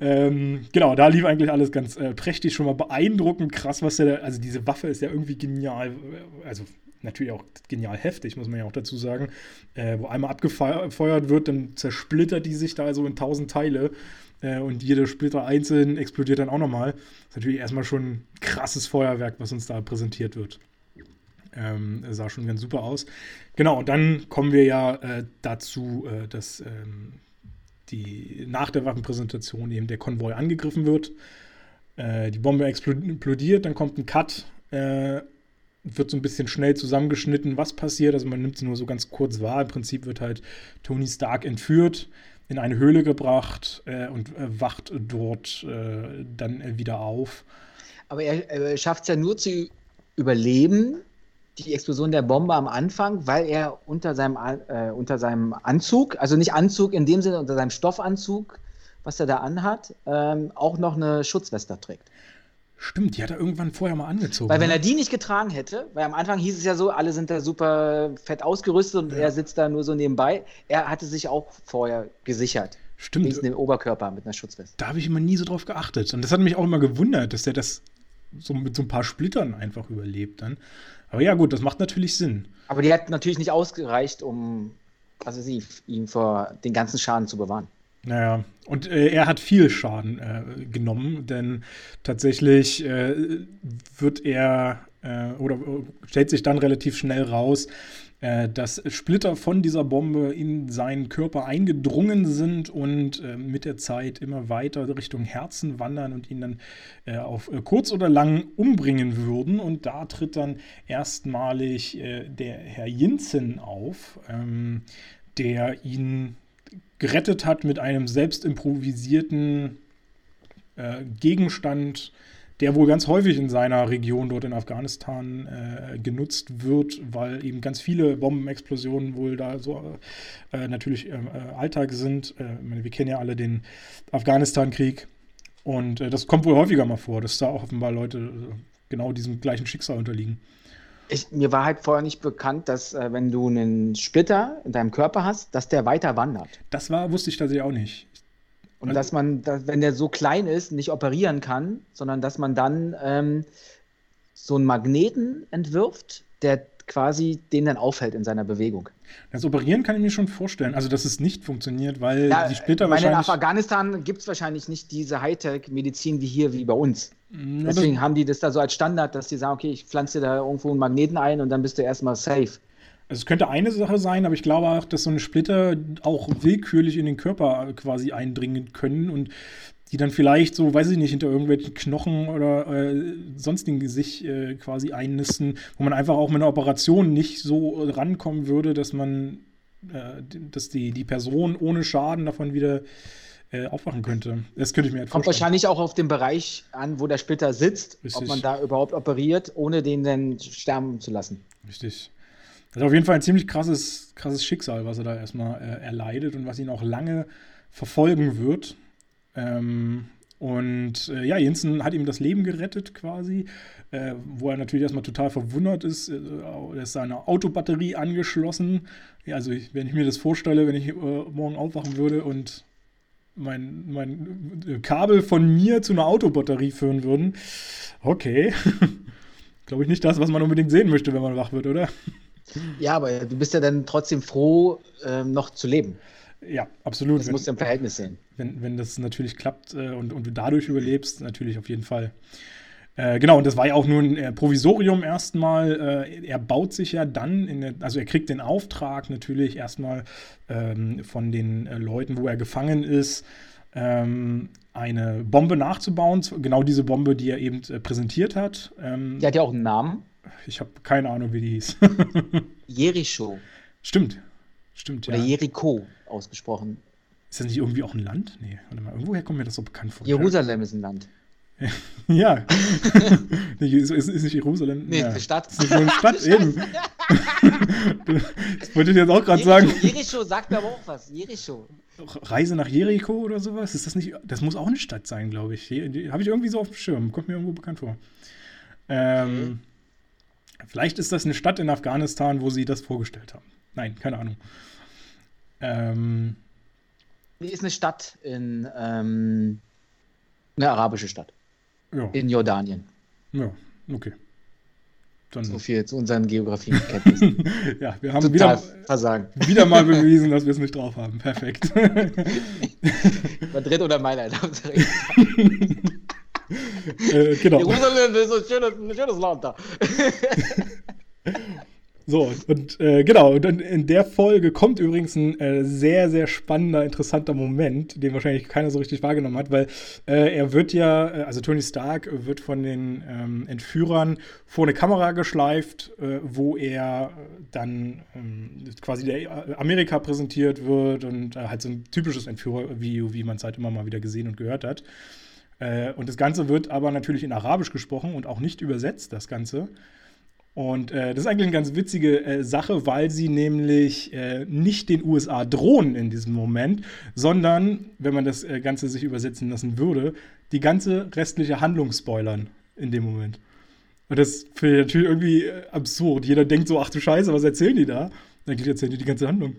Ähm, genau, da lief eigentlich alles ganz äh, prächtig, schon mal beeindruckend krass, was der, also diese Waffe ist ja irgendwie genial. Also natürlich auch genial heftig, muss man ja auch dazu sagen, äh, wo einmal abgefeuert wird, dann zersplittert die sich da also in tausend Teile äh, und jeder Splitter einzeln explodiert dann auch nochmal. Das ist natürlich erstmal schon ein krasses Feuerwerk, was uns da präsentiert wird. Ähm, sah schon ganz super aus. Genau, und dann kommen wir ja äh, dazu, äh, dass ähm, die, nach der Waffenpräsentation eben der Konvoi angegriffen wird. Äh, die Bombe explodiert, dann kommt ein Cut äh, wird so ein bisschen schnell zusammengeschnitten, was passiert. Also man nimmt es nur so ganz kurz wahr. Im Prinzip wird halt Tony Stark entführt, in eine Höhle gebracht äh, und äh, wacht dort äh, dann äh, wieder auf. Aber er, er schafft es ja nur zu überleben, die Explosion der Bombe am Anfang, weil er unter seinem, äh, unter seinem Anzug, also nicht Anzug in dem Sinne, unter seinem Stoffanzug, was er da anhat, ähm, auch noch eine Schutzweste trägt. Stimmt, die hat er irgendwann vorher mal angezogen. Weil wenn ne? er die nicht getragen hätte, weil am Anfang hieß es ja so, alle sind da super fett ausgerüstet und ja. er sitzt da nur so nebenbei. Er hatte sich auch vorher gesichert. Stimmt. Wenigstens den Oberkörper mit einer Schutzweste. Da habe ich immer nie so drauf geachtet. Und das hat mich auch immer gewundert, dass er das so mit so ein paar Splittern einfach überlebt dann. Aber ja, gut, das macht natürlich Sinn. Aber die hat natürlich nicht ausgereicht, um, weiß ich, ihn vor den ganzen Schaden zu bewahren. Naja, und äh, er hat viel Schaden äh, genommen, denn tatsächlich äh, wird er äh, oder äh, stellt sich dann relativ schnell raus, äh, dass Splitter von dieser Bombe in seinen Körper eingedrungen sind und mit der Zeit immer weiter Richtung Herzen wandern und ihn dann auf kurz oder lang umbringen würden. Und da tritt dann erstmalig der Herr Jinzen auf, ähm, der ihn gerettet hat mit einem selbst improvisierten äh, Gegenstand, der wohl ganz häufig in seiner Region dort in Afghanistan äh, genutzt wird, weil eben ganz viele Bombenexplosionen wohl da so äh, natürlich äh, äh, Alltag sind. Äh, wir kennen ja alle den Afghanistan-Krieg und das kommt wohl häufiger mal vor, dass da auch offenbar Leute genau diesem gleichen Schicksal unterliegen. Ich, mir war halt vorher nicht bekannt, dass äh, wenn du einen Splitter in deinem Körper hast, dass der weiter wandert. Das war, wusste ich tatsächlich auch nicht. Und also, dass man, dass, wenn der so klein ist, nicht operieren kann, sondern dass man dann ähm, so einen Magneten entwirft, der quasi den dann aufhält in seiner Bewegung. Das Operieren kann ich mir schon vorstellen. Also, dass es nicht funktioniert, weil ja, die Splitter wahrscheinlich. In Afghanistan gibt es wahrscheinlich nicht diese Hightech-Medizin wie hier, wie bei uns. Deswegen haben die das da so als Standard, dass die sagen, okay, ich pflanze da irgendwo einen Magneten ein und dann bist du erstmal safe. Also es könnte eine Sache sein, aber ich glaube auch, dass so eine Splitter auch willkürlich in den Körper quasi eindringen können und die dann vielleicht so, weiß ich nicht, hinter irgendwelchen Knochen oder äh, sonstigen sich äh, quasi einnisten, wo man einfach auch mit einer Operation nicht so rankommen würde, dass man, äh, dass die, die Person ohne Schaden davon wieder äh, aufwachen könnte. Das könnte ich mir halt Kommt wahrscheinlich auch auf den Bereich an, wo der Splitter sitzt, Richtig. ob man da überhaupt operiert, ohne den dann sterben zu lassen. Richtig. Das ist auf jeden Fall ein ziemlich krasses, krasses Schicksal, was er da erstmal äh, erleidet und was ihn auch lange verfolgen wird. Ähm, und äh, ja, Jensen hat ihm das Leben gerettet quasi, äh, wo er natürlich erstmal total verwundert ist. Äh, er ist seine Autobatterie angeschlossen. Ja, also ich, wenn ich mir das vorstelle, wenn ich äh, morgen aufwachen würde und mein, mein äh, Kabel von mir zu einer Autobatterie führen würden, okay. Glaube ich nicht das, was man unbedingt sehen möchte, wenn man wach wird, oder? Ja, aber du bist ja dann trotzdem froh, ähm, noch zu leben. Ja, absolut. Das musst du im Verhältnis sehen. Wenn, wenn das natürlich klappt äh, und, und du dadurch überlebst, natürlich auf jeden Fall. Äh, genau, und das war ja auch nur ein äh, Provisorium erstmal. Äh, er baut sich ja dann, der, also er kriegt den Auftrag natürlich erstmal ähm, von den äh, Leuten, wo er gefangen ist, ähm, eine Bombe nachzubauen. Genau diese Bombe, die er eben äh, präsentiert hat. Ähm, die hat ja auch einen Namen. Ich habe keine Ahnung, wie die hieß. Jericho. Stimmt. Stimmt, Oder ja. Jericho ausgesprochen. Ist das nicht irgendwie auch ein Land? Nee, warte mal, irgendwoher kommt mir das so bekannt vor. Jerusalem ist ein Land. ja. ist, ist, ist, nicht Jerusalem? Nee, ja. eine Stadt. Das ist nur eine Stadt, eben. das wollte ich jetzt auch gerade sagen. Jericho sagt mir aber auch was. Jericho. Reise nach Jericho oder sowas? Ist das nicht. Das muss auch eine Stadt sein, glaube ich. Habe ich irgendwie so auf dem Schirm. Kommt mir irgendwo bekannt vor. Ähm. Okay. Vielleicht ist das eine Stadt in Afghanistan, wo sie das vorgestellt haben. Nein, keine Ahnung. Ähm, ist eine Stadt in ähm, eine arabische Stadt. Ja. In Jordanien. Ja, okay. Dann so viel zu unseren Geografiekenntnissen. ja, wir haben wieder, versagen. wieder mal bewiesen, dass wir es nicht drauf haben. Perfekt. Madrid oder Mailand. äh, genau. Jerusalem ist ein schönes, ein schönes Land da. So, und äh, genau, und in der Folge kommt übrigens ein äh, sehr, sehr spannender, interessanter Moment, den wahrscheinlich keiner so richtig wahrgenommen hat, weil äh, er wird ja, äh, also Tony Stark wird von den ähm, Entführern vor eine Kamera geschleift, äh, wo er dann ähm, quasi der äh, Amerika präsentiert wird und halt so ein typisches Entführer-Video, wie man es halt immer mal wieder gesehen und gehört hat. und das Ganze wird aber natürlich in Arabisch gesprochen und auch nicht übersetzt, das Ganze. Und äh, das ist eigentlich eine ganz witzige äh, Sache, weil sie nämlich äh, nicht den USA drohen in diesem Moment, sondern, wenn man das äh, Ganze sich übersetzen lassen würde, die ganze restliche Handlung spoilern in dem Moment. Und das finde ich natürlich irgendwie äh, absurd. Jeder denkt so, ach du Scheiße, was erzählen die da? Eigentlich erzählen die die ganze Handlung.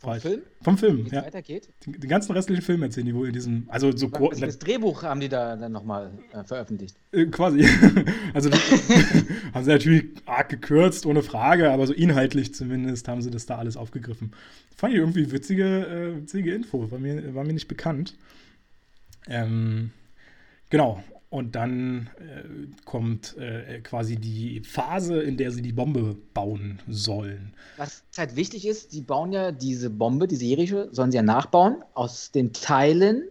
Vom Film? Vom Film, ja. weitergeht? Den, den, ganzen restlichen Film erzählen die wohl in diesem, also so kurz. Das Drehbuch haben die da dann nochmal äh, veröffentlicht. Äh, quasi. also haben sie natürlich arg gekürzt, ohne Frage, aber so inhaltlich zumindest haben sie das da alles aufgegriffen. Fand ich irgendwie witzige, äh, witzige Info, war mir, war mir nicht bekannt. Ähm, genau, und dann äh, kommt äh, quasi die Phase, in der sie die Bombe bauen sollen. Was halt wichtig ist, sie bauen ja diese Bombe, diese Jericho, sollen sie ja nachbauen aus den Teilen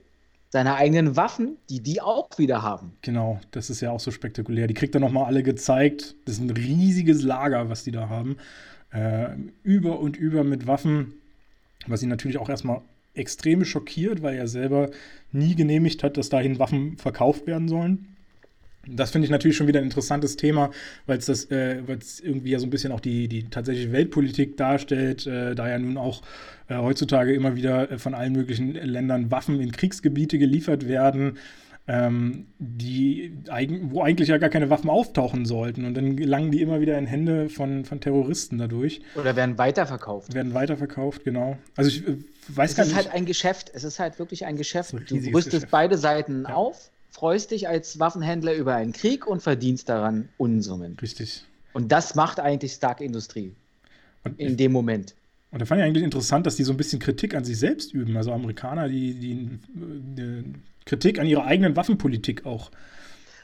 seiner eigenen Waffen, die die auch wieder haben. Genau, das ist ja auch so spektakulär. Die kriegt er nochmal alle gezeigt. Das ist ein riesiges Lager, was die da haben. Äh, über und über mit Waffen, was sie natürlich auch erstmal extrem schockiert, weil er selber nie genehmigt hat, dass dahin Waffen verkauft werden sollen. Das finde ich natürlich schon wieder ein interessantes Thema, weil es das, äh, irgendwie ja so ein bisschen auch die, die tatsächliche Weltpolitik darstellt, äh, da ja nun auch äh, heutzutage immer wieder äh, von allen möglichen Ländern Waffen in Kriegsgebiete geliefert werden ähm, die, wo eigentlich ja gar keine Waffen auftauchen sollten. Und dann gelangen die immer wieder in Hände von, von Terroristen dadurch. Oder werden weiterverkauft. Werden weiterverkauft, genau. Also ich äh, weiß es gar nicht. Es ist halt ein Geschäft. Es ist halt wirklich ein Geschäft. Ein du rüstest Geschäft. beide Seiten ja. auf, freust dich als Waffenhändler über einen Krieg und verdienst daran Unsummen. Richtig. Und das macht eigentlich Stark Industrie. Und in dem Moment. Und da fand ich eigentlich interessant, dass die so ein bisschen Kritik an sich selbst üben. Also Amerikaner, die, die, die Kritik an ihrer eigenen Waffenpolitik auch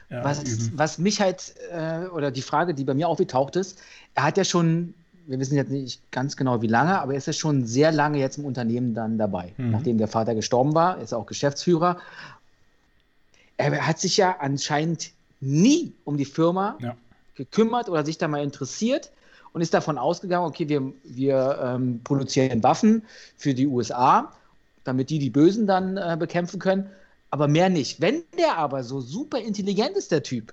äh, was, üben. Was mich halt, äh, oder die Frage, die bei mir aufgetaucht ist, er hat ja schon, wir wissen jetzt nicht ganz genau wie lange, aber er ist ja schon sehr lange jetzt im Unternehmen dann dabei. Mhm. Nachdem der Vater gestorben war, ist er auch Geschäftsführer. Er hat sich ja anscheinend nie um die Firma ja. gekümmert oder sich da mal interessiert und ist davon ausgegangen, okay, wir, wir ähm, produzieren Waffen für die USA, damit die die Bösen dann äh, bekämpfen können, aber mehr nicht. Wenn der aber so super intelligent ist, der Typ,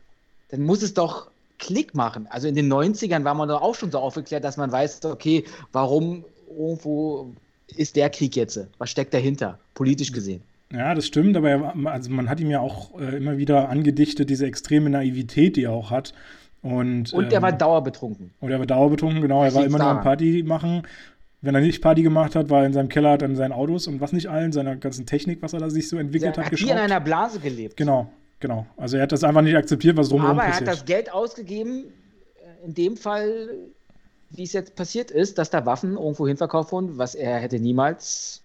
dann muss es doch Klick machen. Also in den 90ern war man doch auch schon so aufgeklärt, dass man weiß, okay, warum irgendwo ist der Krieg jetzt? Was steckt dahinter, politisch gesehen? Ja, das stimmt, aber er, also man hat ihm ja auch äh, immer wieder angedichtet, diese extreme Naivität, die er auch hat. Und, und er ähm, war dauerbetrunken. Und er war dauerbetrunken, genau. Er war immer nur am Party machen. Wenn er nicht Party gemacht hat, war er in seinem Keller dann seinen Autos und was nicht allen, seiner ganzen Technik, was er da sich so entwickelt er hat, hat wie in einer Blase gelebt. Genau, genau. Also er hat das einfach nicht akzeptiert, was drumherum passiert. Aber er hat das Geld ausgegeben, äh, in dem Fall, wie es jetzt passiert ist, dass da Waffen irgendwo hinverkauft wurden, was er hätte niemals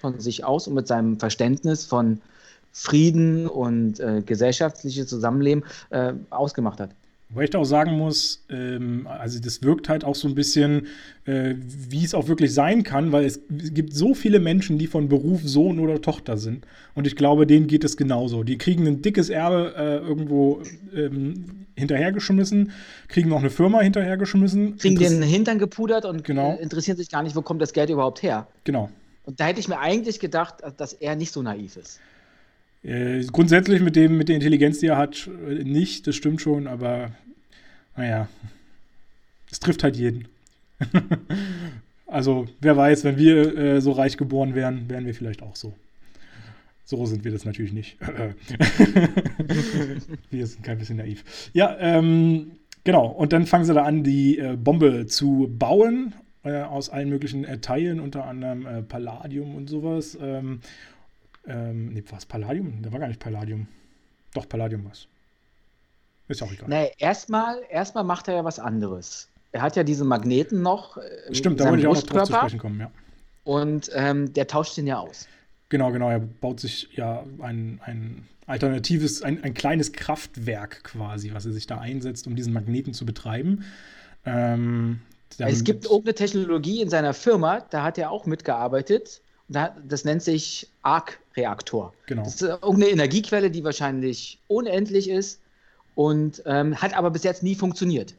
von sich aus und mit seinem Verständnis von Frieden und äh, gesellschaftliches Zusammenleben äh, ausgemacht hat. Wobei ich da auch sagen muss, ähm, also das wirkt halt auch so ein bisschen, äh, wie es auch wirklich sein kann, weil es gibt so viele Menschen, die von Beruf Sohn oder Tochter sind. Und ich glaube, denen geht es genauso. Die kriegen ein dickes Erbe äh, irgendwo ähm, hinterhergeschmissen, kriegen noch eine Firma hinterhergeschmissen. Kriegen den Hintern gepudert und genau. äh, interessieren sich gar nicht, wo kommt das Geld überhaupt her. Genau. Und da hätte ich mir eigentlich gedacht, dass er nicht so naiv ist. Äh, grundsätzlich mit, dem, mit der Intelligenz, die er hat, nicht, das stimmt schon, aber naja, es trifft halt jeden. also, wer weiß, wenn wir äh, so reich geboren wären, wären wir vielleicht auch so. So sind wir das natürlich nicht. wir sind kein bisschen naiv. Ja, ähm, genau. Und dann fangen sie da an, die äh, Bombe zu bauen äh, aus allen möglichen äh, Teilen, unter anderem äh, Palladium und sowas. Ähm, ähm, nee, was? Palladium? Da war gar nicht Palladium. Doch, Palladium war es. Ist auch egal. Nee, erstmal, erstmal macht er ja was anderes. Er hat ja diese Magneten noch. Äh, Stimmt, da wollte ich auch noch drauf zu sprechen kommen, ja. Und ähm, der tauscht den ja aus. Genau, genau. Er baut sich ja ein, ein alternatives, ein, ein kleines Kraftwerk quasi, was er sich da einsetzt, um diesen Magneten zu betreiben. Ähm, es gibt irgendeine Technologie in seiner Firma, da hat er auch mitgearbeitet. Das nennt sich Arc-Reaktor. Genau. Das ist irgendeine Energiequelle, die wahrscheinlich unendlich ist und ähm, hat aber bis jetzt nie funktioniert.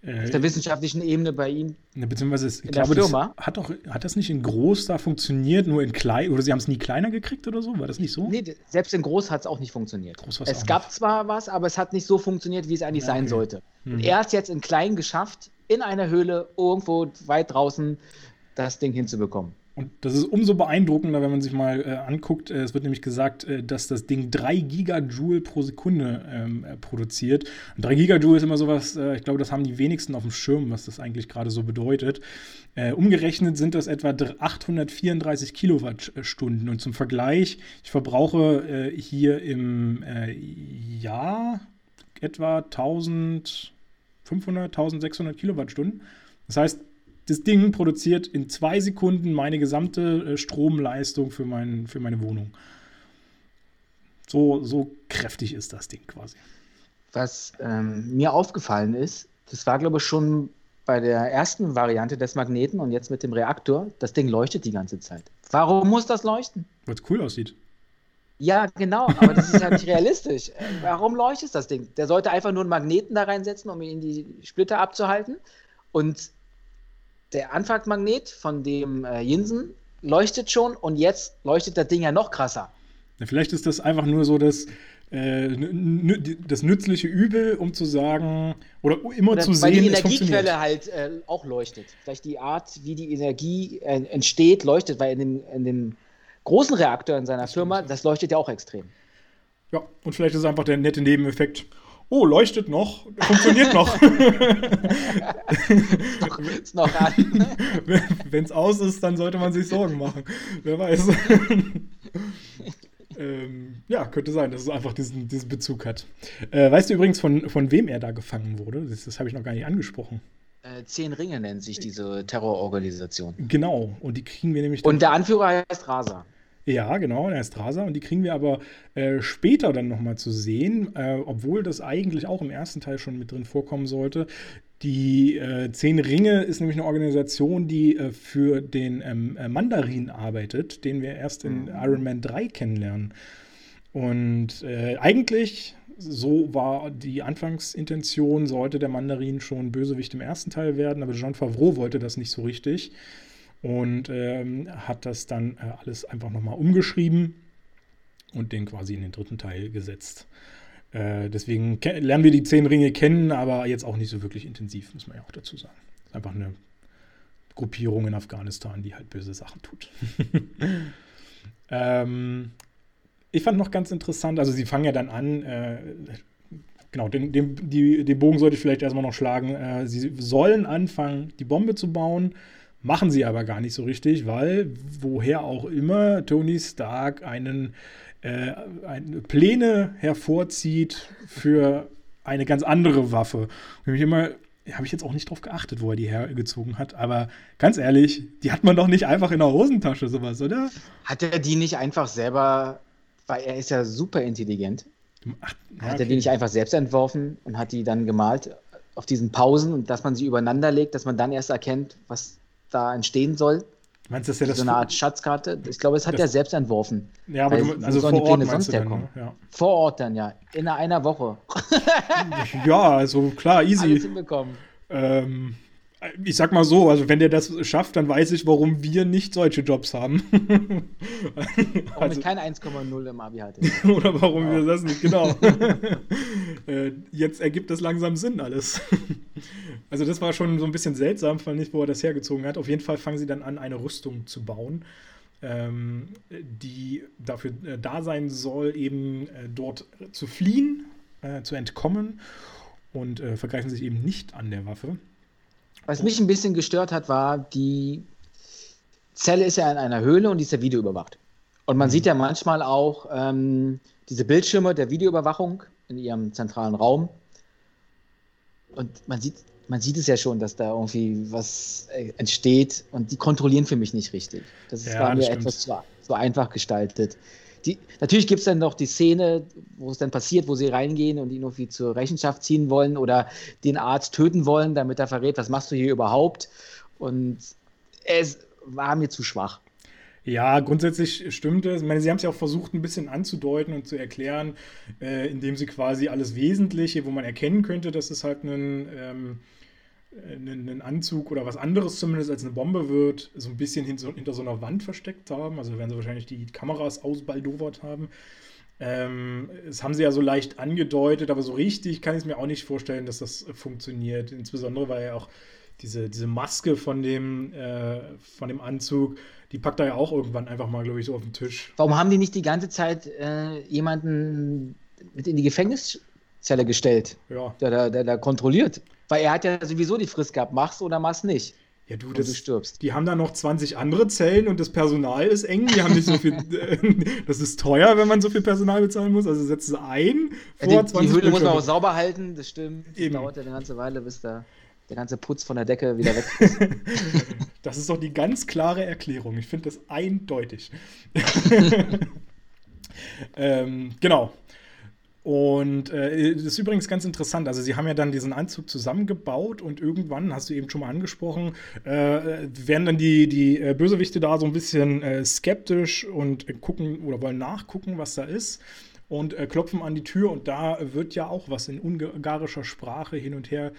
Äh, Auf der wissenschaftlichen Ebene bei ihm. Beziehungsweise, ich in glaube. Das hat, doch, hat das nicht in groß da funktioniert, nur in klein, oder sie haben es nie kleiner gekriegt oder so? War das nicht so? Nee, selbst in groß hat es auch nicht funktioniert. Groß es gab nicht. zwar was, aber es hat nicht so funktioniert, wie es eigentlich ja, okay. sein sollte. Hm. Und er hat es jetzt in klein geschafft, in einer Höhle irgendwo weit draußen das Ding hinzubekommen. Und das ist umso beeindruckender, wenn man sich mal äh, anguckt. Äh, es wird nämlich gesagt, äh, dass das Ding 3 Gigajoule pro Sekunde ähm, äh, produziert. Und 3 Gigajoule ist immer sowas, äh, ich glaube, das haben die wenigsten auf dem Schirm, was das eigentlich gerade so bedeutet. Äh, umgerechnet sind das etwa 834 Kilowattstunden. Und zum Vergleich, ich verbrauche hier im Jahr etwa 1500, 1600 Kilowattstunden. Das heißt, das Ding produziert in zwei Sekunden meine gesamte äh, Stromleistung für, mein, für meine Wohnung. So, so kräftig ist das Ding quasi. Was ähm, mir aufgefallen ist, das war, glaube ich, schon bei der ersten Variante des Magneten und jetzt mit dem Reaktor, das Ding leuchtet die ganze Zeit. Warum muss das leuchten? Weil es cool aussieht. Ja, genau, aber das ist ja nicht realistisch. Warum leuchtet das Ding? Der sollte einfach nur einen Magneten da reinsetzen, um ihn die Splitter abzuhalten. Und der Anfangsmagnet von dem äh, Jinsen leuchtet schon und jetzt leuchtet das Ding ja noch krasser. Ja, vielleicht ist das einfach nur so das, äh, das nützliche Übel, um zu sagen, oder immer oder zu weil sehen, die Energiequelle halt äh, auch leuchtet. Vielleicht die Art, wie die Energie äh, entsteht, leuchtet, weil in dem, in dem großen Reaktor in seiner Firma, das leuchtet ja auch extrem. Ja, und vielleicht ist es einfach der nette Nebeneffekt oh, leuchtet noch, funktioniert noch. ist noch an. Wenn es aus ist, dann sollte man sich Sorgen machen. Wer weiß. ähm, ja, könnte sein, dass es einfach diesen, diesen Bezug hat. Äh, weißt du übrigens, von, von wem er da gefangen wurde? Das, das habe ich noch gar nicht angesprochen. Äh, Zehn Ringe nennt sich diese Terrororganisation. Genau, und die kriegen wir nämlich. Und der Anführer heißt Rasa. Ja, genau, er ist Rasa und die kriegen wir aber äh, später dann nochmal zu sehen, äh, obwohl das eigentlich auch im ersten Teil schon mit drin vorkommen sollte. Die äh, Zehn Ringe ist nämlich eine Organisation, die äh, für den ähm, äh, Mandarin arbeitet, den wir erst in mhm. Iron Man 3 kennenlernen. Und äh, eigentlich, so war die Anfangsintention, sollte der Mandarin schon Bösewicht im ersten Teil werden, aber Jean Favreau wollte das nicht so richtig und ähm, hat das dann äh, alles einfach nochmal umgeschrieben und den quasi in den dritten Teil gesetzt. Äh, deswegen lernen wir die zehn Ringe kennen, aber jetzt auch nicht so wirklich intensiv, muss man ja auch dazu sagen. Ist einfach eine Gruppierung in Afghanistan, die halt böse Sachen tut. ähm, ich fand noch ganz interessant, also sie fangen ja dann an, äh, genau, den, den, die, den Bogen sollte ich vielleicht erstmal noch schlagen. Äh, sie sollen anfangen, die Bombe zu bauen, machen sie aber gar nicht so richtig, weil woher auch immer Tony Stark einen äh, ein, Pläne hervorzieht für eine ganz andere Waffe. Und ich immer habe ich jetzt auch nicht drauf geachtet, wo er die hergezogen hat. Aber ganz ehrlich, die hat man doch nicht einfach in der Hosentasche, sowas, oder? Hat er die nicht einfach selber, weil er ist ja super intelligent. Ach, ja, hat er die nicht einfach selbst entworfen und hat die dann gemalt auf diesen Pausen und dass man sie übereinander legt, dass man dann erst erkennt, was da entstehen soll? Meinst du, dass er das so eine Art Schatzkarte? Ich glaube, es hat er selbst entworfen. Ja, aber du, also vor Ort sonst herkommen? Ne? Ja. Vor Ort dann, ja. In einer Woche. ja, also klar, easy. Alles hinbekommen. Ähm, ich sag mal so, also wenn der das schafft, dann weiß ich, warum wir nicht solche Jobs haben. warum also, ich keine 1,0 im Abi hatte. Oder warum ja. wir das nicht, genau. Äh, jetzt ergibt das langsam Sinn alles. also das war schon so ein bisschen seltsam, fand ich, wo er das hergezogen hat. Auf jeden Fall fangen sie dann an, eine Rüstung zu bauen, ähm, die dafür äh, da sein soll, eben äh, dort zu fliehen, zu entkommen und vergreifen sich eben nicht an der Waffe. Was mich ein bisschen gestört hat, war, die Zelle ist ja in einer Höhle und die ist ja videoüberwacht. Und man mhm. sieht ja manchmal auch ähm, diese Bildschirme der Videoüberwachung in ihrem zentralen Raum. Und man sieht, man sieht es ja schon, dass da irgendwie was äh, entsteht und die kontrollieren für mich nicht richtig. Das ja, war mir etwas zu, zu einfach gestaltet. Die, natürlich gibt es dann noch die Szene, wo es dann passiert, wo sie reingehen und ihn irgendwie zur Rechenschaft ziehen wollen oder den Arzt töten wollen, damit er verrät, was machst du hier überhaupt. Und es war mir zu schwach. Ja, grundsätzlich stimmt es. Ich meine, sie haben es ja auch versucht, ein bisschen anzudeuten und zu erklären, äh, indem sie quasi alles Wesentliche, wo man erkennen könnte, dass es halt ein. Ähm, einen Anzug oder was anderes zumindest als eine Bombe wird, so ein bisschen hinter, so einer Wand versteckt haben. Also werden sie wahrscheinlich die Kameras ausbaldowert haben. Ähm, das haben sie ja so leicht angedeutet, aber so richtig kann ich es mir auch nicht vorstellen, dass das funktioniert. Insbesondere, weil ja auch diese, diese Maske von dem, äh, von dem Anzug, die packt er ja auch irgendwann einfach mal, glaube ich, so auf den Tisch. Warum haben die nicht die ganze Zeit äh, jemanden mit in die Gefängniszelle gestellt, ja. der da kontrolliert? Weil er hat ja sowieso die Frist gehabt, mach's oder mach's nicht. Ja, du, das, du stirbst. Die haben da noch 20 andere Zellen und das Personal ist eng. Die haben nicht so viel. das ist teuer, wenn man so viel Personal bezahlen muss. Also setzen sie ein vor ja, die, 20 Die Höhle muss man auch sauber halten, das stimmt. Das Eben. dauert ja eine ganze Weile, bis da der ganze Putz von der Decke wieder weg ist. das ist doch die ganz klare Erklärung. Ich finde das eindeutig. ähm, genau. Und äh, das ist übrigens ganz interessant. Also, sie haben ja dann diesen Anzug zusammengebaut und irgendwann, hast du eben schon mal angesprochen, äh, werden dann die, die äh, Bösewichte da so ein bisschen äh, skeptisch und gucken oder wollen nachgucken, was da ist. Und äh, klopfen an die Tür und da wird ja auch was in ungarischer Sprache hin und her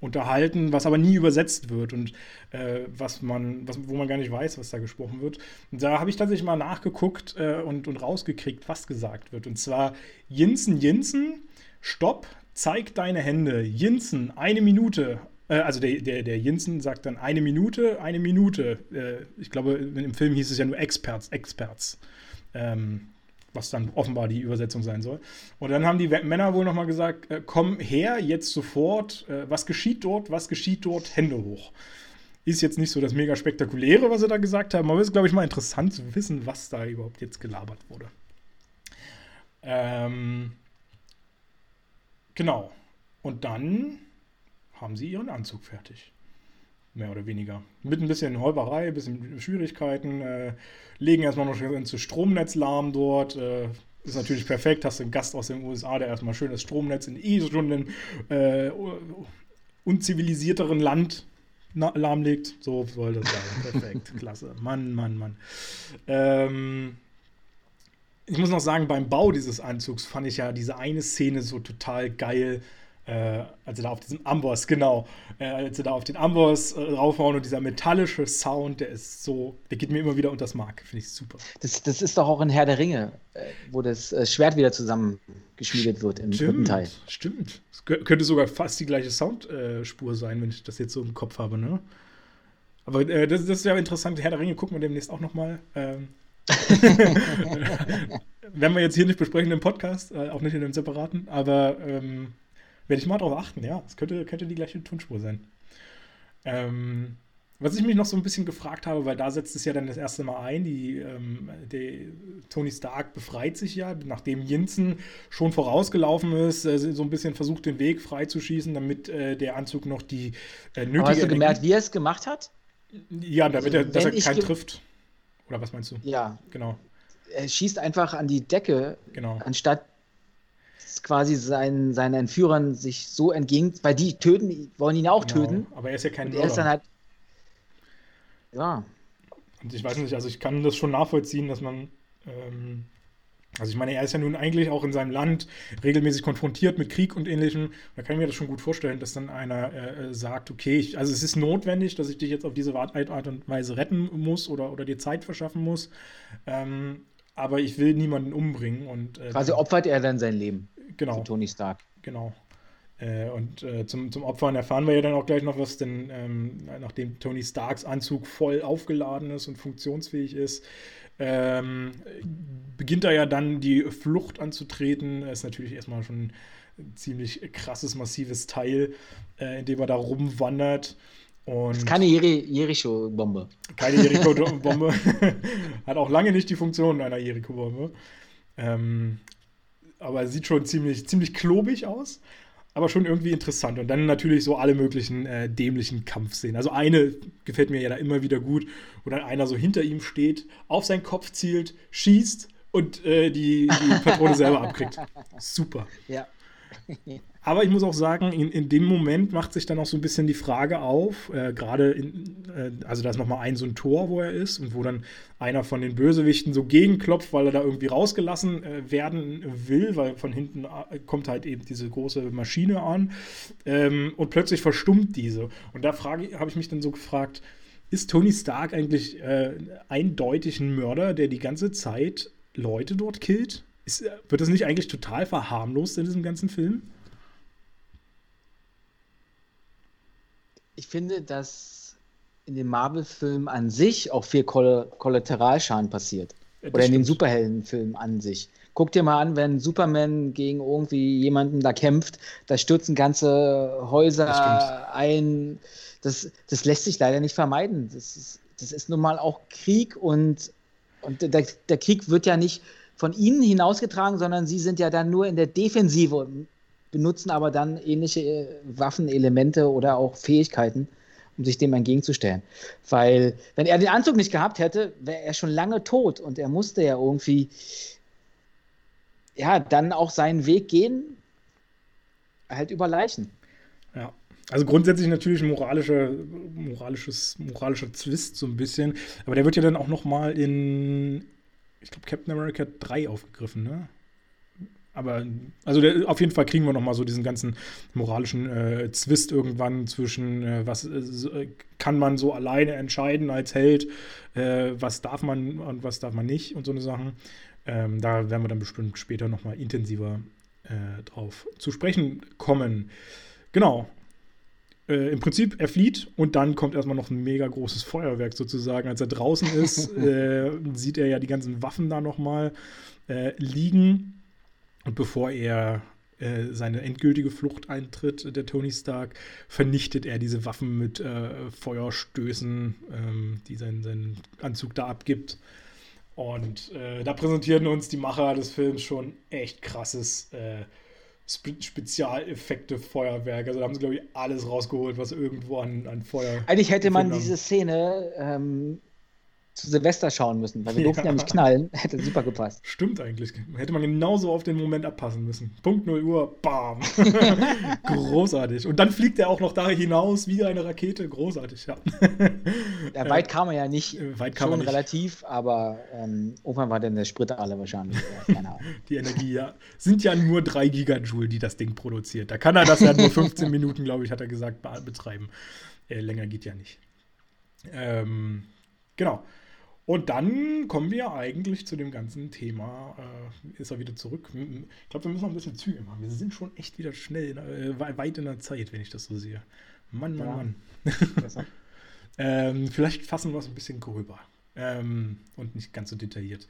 unterhalten, was aber nie übersetzt wird und äh, was man, was, wo man gar nicht weiß, was da gesprochen wird. Und da habe ich tatsächlich mal nachgeguckt äh, und, und rausgekriegt, was gesagt wird. Und zwar Jinsen, Jinsen, Stopp, zeig deine Hände. Jinsen, eine Minute. Äh, also der, der, der Jinsen sagt dann eine Minute, eine Minute. Äh, ich glaube, im Film hieß es ja nur Experts, Experts. Ähm, was dann offenbar die Übersetzung sein soll. Und dann haben die Männer wohl nochmal gesagt, äh, komm her, jetzt sofort, äh, was geschieht dort, was geschieht dort, Hände hoch. Ist jetzt nicht so das mega spektakuläre, was sie da gesagt haben, aber es ist, glaube ich, mal interessant zu wissen, was da überhaupt jetzt gelabert wurde. Ähm, genau. Und dann haben sie ihren Anzug fertig. Mehr oder weniger. Mit ein bisschen Holperei, ein bisschen Schwierigkeiten, äh, legen erstmal noch ins Stromnetz lahm dort. Äh, ist natürlich perfekt, hast einen Gast aus den USA, der erstmal schön das Stromnetz in eh schon einem äh, unzivilisierteren Land lahmlegt. So soll das sein. Perfekt, klasse. Mann, Mann, Mann. Ähm, ich muss noch sagen, beim Bau dieses Anzugs fand ich ja diese eine Szene so total geil äh, als sie da auf diesen Amboss, genau, äh, als sie da auf den Amboss äh, raufhauen und dieser metallische Sound, der ist so, der geht mir immer wieder unter das Mark, finde ich super. Das, das ist doch auch in Herr der Ringe, äh, wo das äh, Schwert wieder zusammengeschmiedet wird im stimmt, dritten Teil. Stimmt, es könnte sogar fast die gleiche Soundspur sein, wenn ich das jetzt so im Kopf habe, ne? Aber äh, das, das, ist ja interessant, Herr der Ringe gucken wir demnächst auch nochmal. Ähm, werden wir jetzt hier nicht besprechen im Podcast, auch nicht in einem separaten, aber ähm, werde ich mal drauf achten, ja. Es könnte, könnte die gleiche Tonspur sein. Ähm, was ich mich noch so ein bisschen gefragt habe, weil da setzt es ja dann das erste Mal ein, die, ähm, die Tony Stark befreit sich ja, nachdem Jensen schon vorausgelaufen ist, äh, so ein bisschen versucht, den Weg freizuschießen, damit äh, der Anzug noch die äh, nötige Aber Hast du Energie gemerkt, wie er es gemacht hat? Ja, damit also, er, dass er keinen trifft. Oder was meinst du? Ja. Genau. Er schießt einfach an die Decke, genau. anstatt quasi seinen, seinen Entführern sich so entgegen, weil die töten, wollen ihn auch genau, töten. Aber er ist ja kein und Er ist dann halt. Ja. Und ich weiß nicht, also ich kann das schon nachvollziehen, dass man. Ähm, also ich meine, er ist ja nun eigentlich auch in seinem Land regelmäßig konfrontiert mit Krieg und ähnlichem. Da kann ich mir das schon gut vorstellen, dass dann einer äh, sagt, okay, ich, also es ist notwendig, dass ich dich jetzt auf diese Art, und Weise retten muss oder, oder dir Zeit verschaffen muss. Ähm, aber ich will niemanden umbringen. Und, äh, Quasi opfert er dann sein Leben. Genau. Tony Stark. Genau. Äh, und äh, zum, zum Opfern erfahren wir ja dann auch gleich noch was, denn ähm, nachdem Tony Starks Anzug voll aufgeladen ist und funktionsfähig ist, ähm, beginnt er ja dann die Flucht anzutreten. Das ist natürlich erstmal schon ein ziemlich krasses, massives Teil, äh, in dem er da rumwandert. Und das ist keine Jericho-Bombe. Keine Jericho-Bombe. Hat auch lange nicht die Funktion einer Jericho-Bombe. Ähm, aber sieht schon ziemlich, ziemlich klobig aus. Aber schon irgendwie interessant. Und dann natürlich so alle möglichen äh, dämlichen Kampfszenen. Also eine gefällt mir ja da immer wieder gut, wo dann einer so hinter ihm steht, auf seinen Kopf zielt, schießt und äh, die, die Patrone selber abkriegt. Super. Ja. Aber ich muss auch sagen, in, in dem Moment macht sich dann auch so ein bisschen die Frage auf, äh, gerade, äh, also da ist nochmal ein so ein Tor, wo er ist und wo dann einer von den Bösewichten so gegenklopft, weil er da irgendwie rausgelassen äh, werden will, weil von hinten äh, kommt halt eben diese große Maschine an ähm, und plötzlich verstummt diese. Und da habe ich mich dann so gefragt, ist Tony Stark eigentlich äh, eindeutig ein Mörder, der die ganze Zeit Leute dort killt? Ist, äh, wird das nicht eigentlich total verharmlost in diesem ganzen Film? Ich finde, dass in den Marvel-Filmen an sich auch viel Koll Kollateralschaden passiert. Ja, Oder in den Superheldenfilmen an sich. Guck dir mal an, wenn Superman gegen irgendwie jemanden da kämpft, da stürzen ganze Häuser das ein. Das, das lässt sich leider nicht vermeiden. Das ist, das ist nun mal auch Krieg und, und der, der Krieg wird ja nicht von ihnen hinausgetragen, sondern sie sind ja dann nur in der Defensive benutzen aber dann ähnliche äh, Waffenelemente oder auch Fähigkeiten, um sich dem entgegenzustellen. Weil, wenn er den Anzug nicht gehabt hätte, wäre er schon lange tot und er musste ja irgendwie, ja, dann auch seinen Weg gehen, halt über Leichen. Ja. Also grundsätzlich natürlich moralischer, moralisches, moralischer Twist so ein bisschen. Aber der wird ja dann auch noch mal in, ich glaube, Captain America 3 aufgegriffen, ne? Aber also der, auf jeden Fall kriegen wir noch mal so diesen ganzen moralischen äh, Zwist irgendwann zwischen äh, was äh, kann man so alleine entscheiden als Held, äh, was darf man und was darf man nicht und so eine Sachen. Ähm, da werden wir dann bestimmt später noch mal intensiver äh, drauf zu sprechen kommen. Genau. Äh, Im Prinzip, er flieht und dann kommt erstmal noch ein mega großes Feuerwerk sozusagen. Als er draußen ist, sieht er ja die ganzen Waffen da noch mal liegen und bevor er äh, seine endgültige Flucht eintritt, der Tony Stark, vernichtet er diese Waffen mit äh, Feuerstößen, ähm, die sein, seinen Anzug da abgibt. Und äh, da präsentieren uns die Macher des Films schon echt krasses äh, Spezialeffekte Feuerwerk. Also da haben sie, glaube ich, alles rausgeholt, was irgendwo an, an Feuer. Eigentlich hätte man diese Szene ähm, zu Silvester schauen müssen, weil wir durften ja nicht knallen. Hätte super gepasst. Stimmt eigentlich. Hätte man genauso auf den Moment abpassen müssen. Punkt 0 Uhr, bam. Großartig. Und dann fliegt er auch noch da hinaus wie eine Rakete. Großartig, ja. ja weit kam er ja nicht. Äh, weit kam Schon er nicht. relativ, aber ähm, irgendwann war dann der Sprit alle wahrscheinlich. Die Energie, ja. Sind ja nur 3 Gigajoule, die das Ding produziert. Da kann er das ja nur 15 Minuten, glaube ich, hat er gesagt, betreiben. Äh, länger geht ja nicht. Ähm, genau. Und dann kommen wir eigentlich zu dem ganzen Thema, äh, ist er wieder zurück. Ich glaube, wir müssen noch ein bisschen Züge machen. Wir sind schon echt wieder schnell, äh, weit in der Zeit, wenn ich das so sehe. Mann, Mann, ja. Mann. ähm, vielleicht fassen wir es ein bisschen gröber ähm, und nicht ganz so detailliert.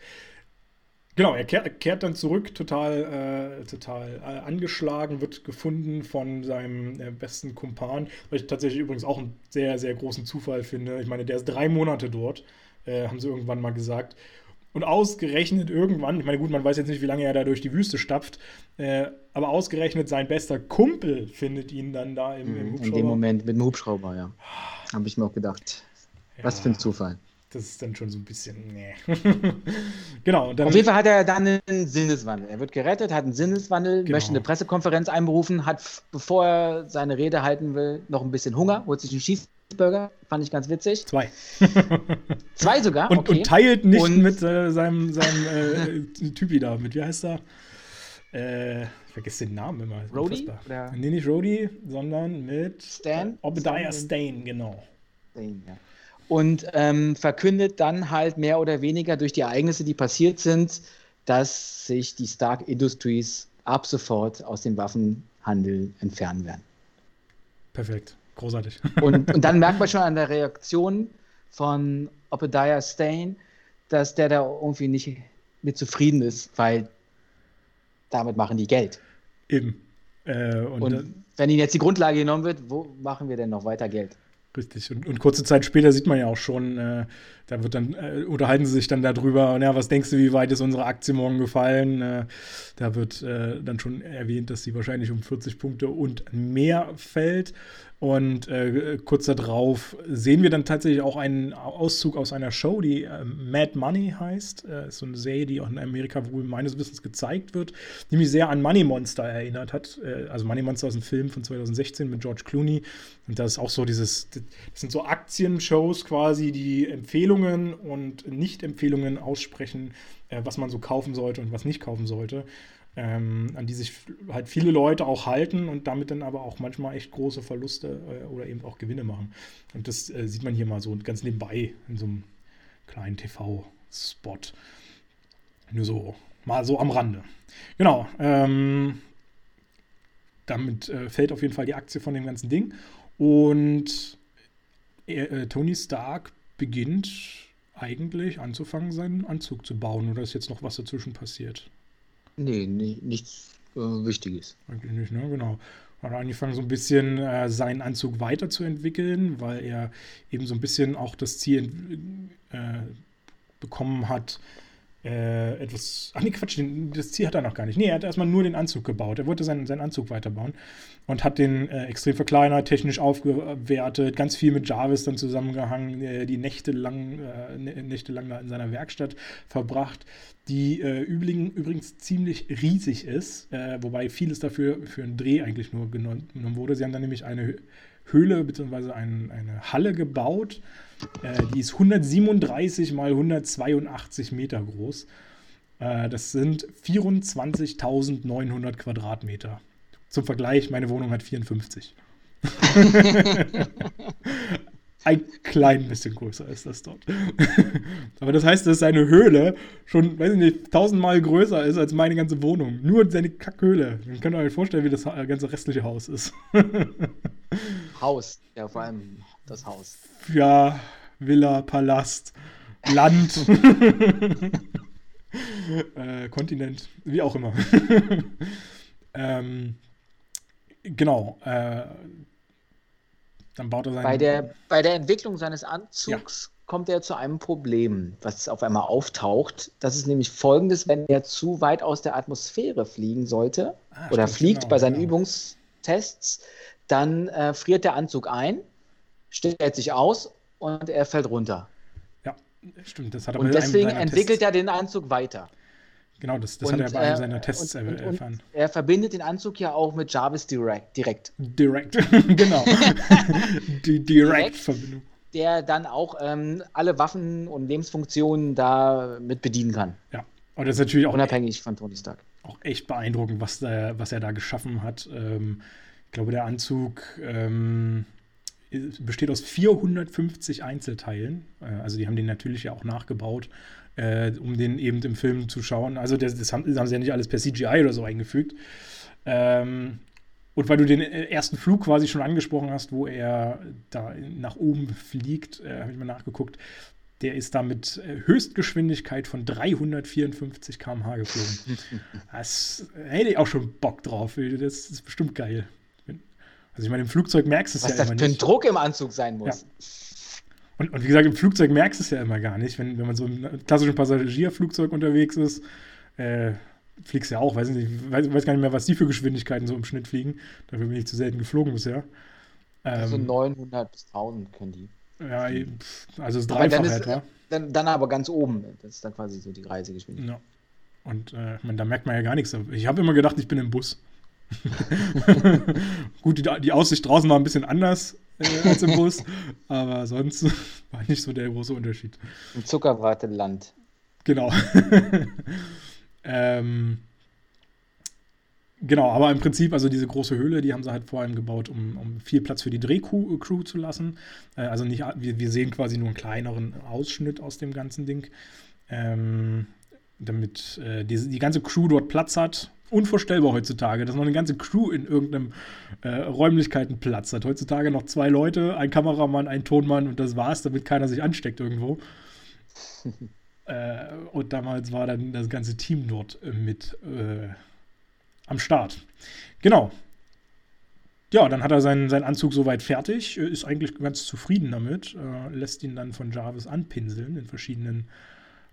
Genau, er kehrt, kehrt dann zurück, total, äh, total äh, angeschlagen, wird gefunden von seinem äh, besten Kumpan, was ich tatsächlich übrigens auch einen sehr, sehr großen Zufall finde. Ich meine, der ist drei Monate dort äh, haben sie irgendwann mal gesagt. Und ausgerechnet irgendwann, ich meine, gut, man weiß jetzt nicht, wie lange er da durch die Wüste stapft, äh, aber ausgerechnet sein bester Kumpel findet ihn dann da im, im Hubschrauber. In dem Moment mit dem Hubschrauber, ja. Habe ich mir auch gedacht. Ja, Was für ein Zufall. Das ist dann schon so ein bisschen, nee. genau. Auf jeden Fall hat er dann einen Sinneswandel. Er wird gerettet, hat einen Sinneswandel, genau. möchte eine Pressekonferenz einberufen, hat, bevor er seine Rede halten will, noch ein bisschen Hunger, holt sich einen Schieß Cheeseburger, fand ich ganz witzig. Zwei. Zwei sogar? Und, okay. und teilt nicht und mit äh, seinem, seinem äh, Typi da, mit wie heißt er? Äh, ich vergesse den Namen immer. Rody? Nee, nicht Rody, sondern mit Stan? Äh, Obadiah Stain, genau. Stain, ja. Und ähm, verkündet dann halt mehr oder weniger durch die Ereignisse, die passiert sind, dass sich die Stark Industries ab sofort aus dem Waffenhandel entfernen werden. Perfekt. Großartig. Und, und dann merkt man schon an der Reaktion von Obadiah Stain, dass der da irgendwie nicht mit zufrieden ist, weil damit machen die Geld. Eben. Äh, und, und wenn ihnen jetzt die Grundlage genommen wird, wo machen wir denn noch weiter Geld? Richtig. Und, und, kurze Zeit später sieht man ja auch schon, äh, da wird dann, äh, unterhalten sie sich dann darüber, ja, was denkst du, wie weit ist unsere Aktie morgen gefallen? Äh, da wird äh, dann schon erwähnt, dass sie wahrscheinlich um 40 Punkte und mehr fällt. Und äh, kurz darauf sehen wir dann tatsächlich auch einen Auszug aus einer Show, die äh, Mad Money heißt. Äh, ist so eine Serie, die auch in Amerika wohl meines Wissens gezeigt wird, die mich sehr an Money Monster erinnert hat. Äh, also Money Monster ist ein Film von 2016 mit George Clooney. Und das ist auch so dieses, das sind so Aktienshows quasi, die Empfehlungen und Nicht-Empfehlungen aussprechen, äh, was man so kaufen sollte und was nicht kaufen sollte ähm, an die sich halt viele Leute auch halten und damit dann aber auch manchmal echt große Verluste äh, oder eben auch Gewinne machen. Und das äh, sieht man hier mal so ganz nebenbei in so einem kleinen TV-Spot. Nur so, mal so am Rande. Genau. Ähm, damit äh, fällt auf jeden Fall die Aktie von dem ganzen Ding. Und äh, Tony Stark beginnt eigentlich anzufangen, seinen Anzug zu bauen. Oder ist jetzt noch was dazwischen passiert? Nee, nee nichts äh, Wichtiges. Eigentlich nicht, ne? Genau. Hat angefangen, so ein bisschen äh, seinen Anzug weiterzuentwickeln, weil er eben so ein bisschen auch das Ziel äh, bekommen hat, äh, etwas. Ach nee, Quatsch, den, das Ziel hat er noch gar nicht. Nee, er hat erstmal nur den Anzug gebaut. Er wollte seinen, seinen Anzug weiterbauen und hat den äh, extrem verkleinert, technisch aufgewertet, ganz viel mit Jarvis dann zusammengehangen, äh, die Nächte lang, äh, Nächte lang da in seiner Werkstatt verbracht, die äh, übrigens, übrigens ziemlich riesig ist, äh, wobei vieles dafür für einen Dreh eigentlich nur genommen, genommen wurde. Sie haben dann nämlich eine Höhle bzw. Ein, eine Halle gebaut. Äh, die ist 137 mal 182 Meter groß. Äh, das sind 24.900 Quadratmeter. Zum Vergleich, meine Wohnung hat 54. ein klein bisschen größer ist das dort. Aber das heißt, dass seine Höhle schon, weiß ich nicht, tausendmal größer ist als meine ganze Wohnung. Nur seine Kackhöhle. Dann könnt ihr euch vorstellen, wie das ganze restliche Haus ist. Haus, ja, vor allem das Haus. Ja, Villa, Palast, Land, äh, Kontinent, wie auch immer. ähm, genau. Äh, dann baut er seinen. Bei der, bei der Entwicklung seines Anzugs kommt er zu einem Problem, was auf einmal auftaucht. Das ist nämlich folgendes, wenn er zu weit aus der Atmosphäre fliegen sollte ah, oder fliegt genau, bei seinen genau. Übungstests, dann äh, friert der Anzug ein, stellt sich aus und er fällt runter. Ja, stimmt. Das hat er und deswegen entwickelt Tests. er den Anzug weiter. Genau, das, das und, hat er bei einem seiner Tests und, und, erfahren. er verbindet den Anzug ja auch mit Jarvis direkt. Direkt, direct. genau. Die Direct-Verbindung. Der dann auch ähm, alle Waffen und Lebensfunktionen da mit bedienen kann. Ja, und das ist natürlich auch. Unabhängig von Tony Stark. Auch echt beeindruckend, was, der, was er da geschaffen hat. Ähm, ich glaube, der Anzug. Ähm, besteht aus 450 Einzelteilen. Äh, also die haben den natürlich ja auch nachgebaut äh, um den eben im Film zu schauen. Also das, das, haben, das, haben, sie ja nicht alles per CGI oder so eingefügt. Ähm, und weil du den äh, ersten Flug quasi schon angesprochen hast, wo er da nach oben fliegt, äh, habe ich mal nachgeguckt, der ist da mit äh, Höchstgeschwindigkeit von 354 km/h geflogen. das hätte ich auch schon Bock drauf. Das ist bestimmt geil. Also ich meine, im Flugzeug merkst du es ja immer nicht. Was das für ein Druck im Anzug sein muss. Ja. Und, und, wie gesagt, im Flugzeug merkst du es ja immer gar nicht. Wenn, wenn man so im klassischen Passagierflugzeug unterwegs ist, äh, fliegst du ja auch, weiß nicht, weiß, weiß gar nicht mehr, was die für Geschwindigkeiten so im Schnitt fliegen. Dafür bin ich zu selten geflogen bisher. Also ähm, also 900 bis 1000 können die. Ja, also das Dreifache dann etwa. Dann, dann, aber ganz oben. Das ist dann quasi so die Reisegeschwindigkeit. Ja. Und äh, man, da merkt man ja gar nichts. Ich habe immer gedacht, ich bin im Bus. Gut, die, die, Aussicht draußen war ein bisschen anders äh, als im Bus, aber sonst war nicht so der große Unterschied. Ein Zuckerwateland. Genau. ähm, genau, aber im Prinzip, also diese große Höhle, die haben sie halt vor allem gebaut, um, um viel Platz für die Drehcrew äh, zu lassen. Äh, also nicht, wir, wir sehen quasi nur einen kleineren Ausschnitt aus dem ganzen Ding. Ähm, damit äh, die, die ganze Crew dort Platz hat unvorstellbar heutzutage, dass noch eine ganze Crew in irgendeinem äh, Räumlichkeiten Platz hat. Heutzutage noch zwei Leute, ein Kameramann, ein Tonmann und das war's, damit keiner sich ansteckt irgendwo. äh, und damals war dann das ganze Team dort äh, mit äh, am Start. Genau. Ja, dann hat er seinen, seinen Anzug soweit fertig, äh, ist eigentlich ganz zufrieden damit, äh, lässt ihn dann von Jarvis anpinseln in verschiedenen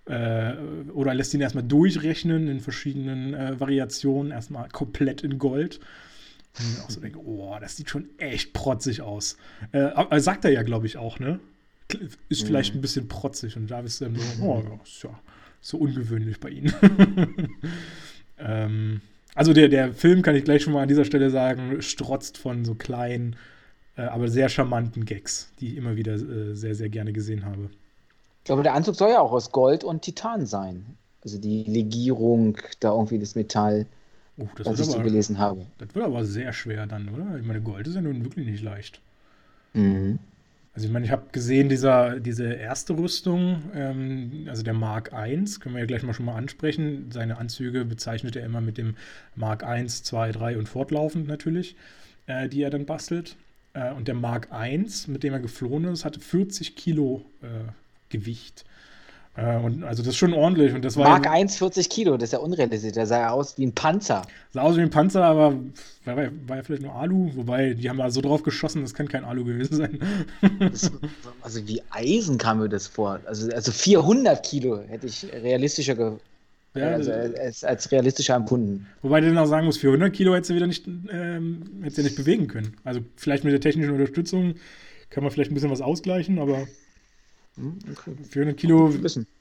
äh, oder lässt ihn erstmal durchrechnen in verschiedenen äh, Variationen, erstmal komplett in Gold. Und ich auch so denke, oh, das sieht schon echt protzig aus. Äh, sagt er ja, glaube ich, auch, ne? Ist mhm. vielleicht ein bisschen protzig und Jarvis dann so, oh, ist ja so ungewöhnlich bei ihnen. ähm, also der, der Film, kann ich gleich schon mal an dieser Stelle sagen, strotzt von so kleinen, äh, aber sehr charmanten Gags, die ich immer wieder äh, sehr, sehr gerne gesehen habe. Ich glaube, der Anzug soll ja auch aus Gold und Titan sein. Also die Legierung, da irgendwie das Metall, oh, das was ich aber, so gelesen habe. Das wird aber sehr schwer dann, oder? Ich meine, Gold ist ja nun wirklich nicht leicht. Mhm. Also ich meine, ich habe gesehen, dieser, diese erste Rüstung, ähm, also der Mark I, können wir ja gleich mal schon mal ansprechen. Seine Anzüge bezeichnet er immer mit dem Mark I, 2, 3 und fortlaufend natürlich, äh, die er dann bastelt. Äh, und der Mark I, mit dem er geflohen ist, hatte 40 Kilo äh, Gewicht. Äh, und also das ist schon ordentlich. Und das war Mark 1, 40 Kilo, das ist ja unrealistisch. Der sah ja aus wie ein Panzer. Sah aus wie ein Panzer, aber war, war ja vielleicht nur Alu. Wobei, die haben da so drauf geschossen, das kann kein Alu gewesen sein. Das, also wie Eisen kam mir das vor. Also, also 400 Kilo hätte ich realistischer ge ja, also als, als realistischer empfunden. Wobei du dann auch sagen musst, 400 Kilo hättest du wieder nicht, ähm, hättest du nicht bewegen können. Also vielleicht mit der technischen Unterstützung kann man vielleicht ein bisschen was ausgleichen, aber okay. 400 Kilo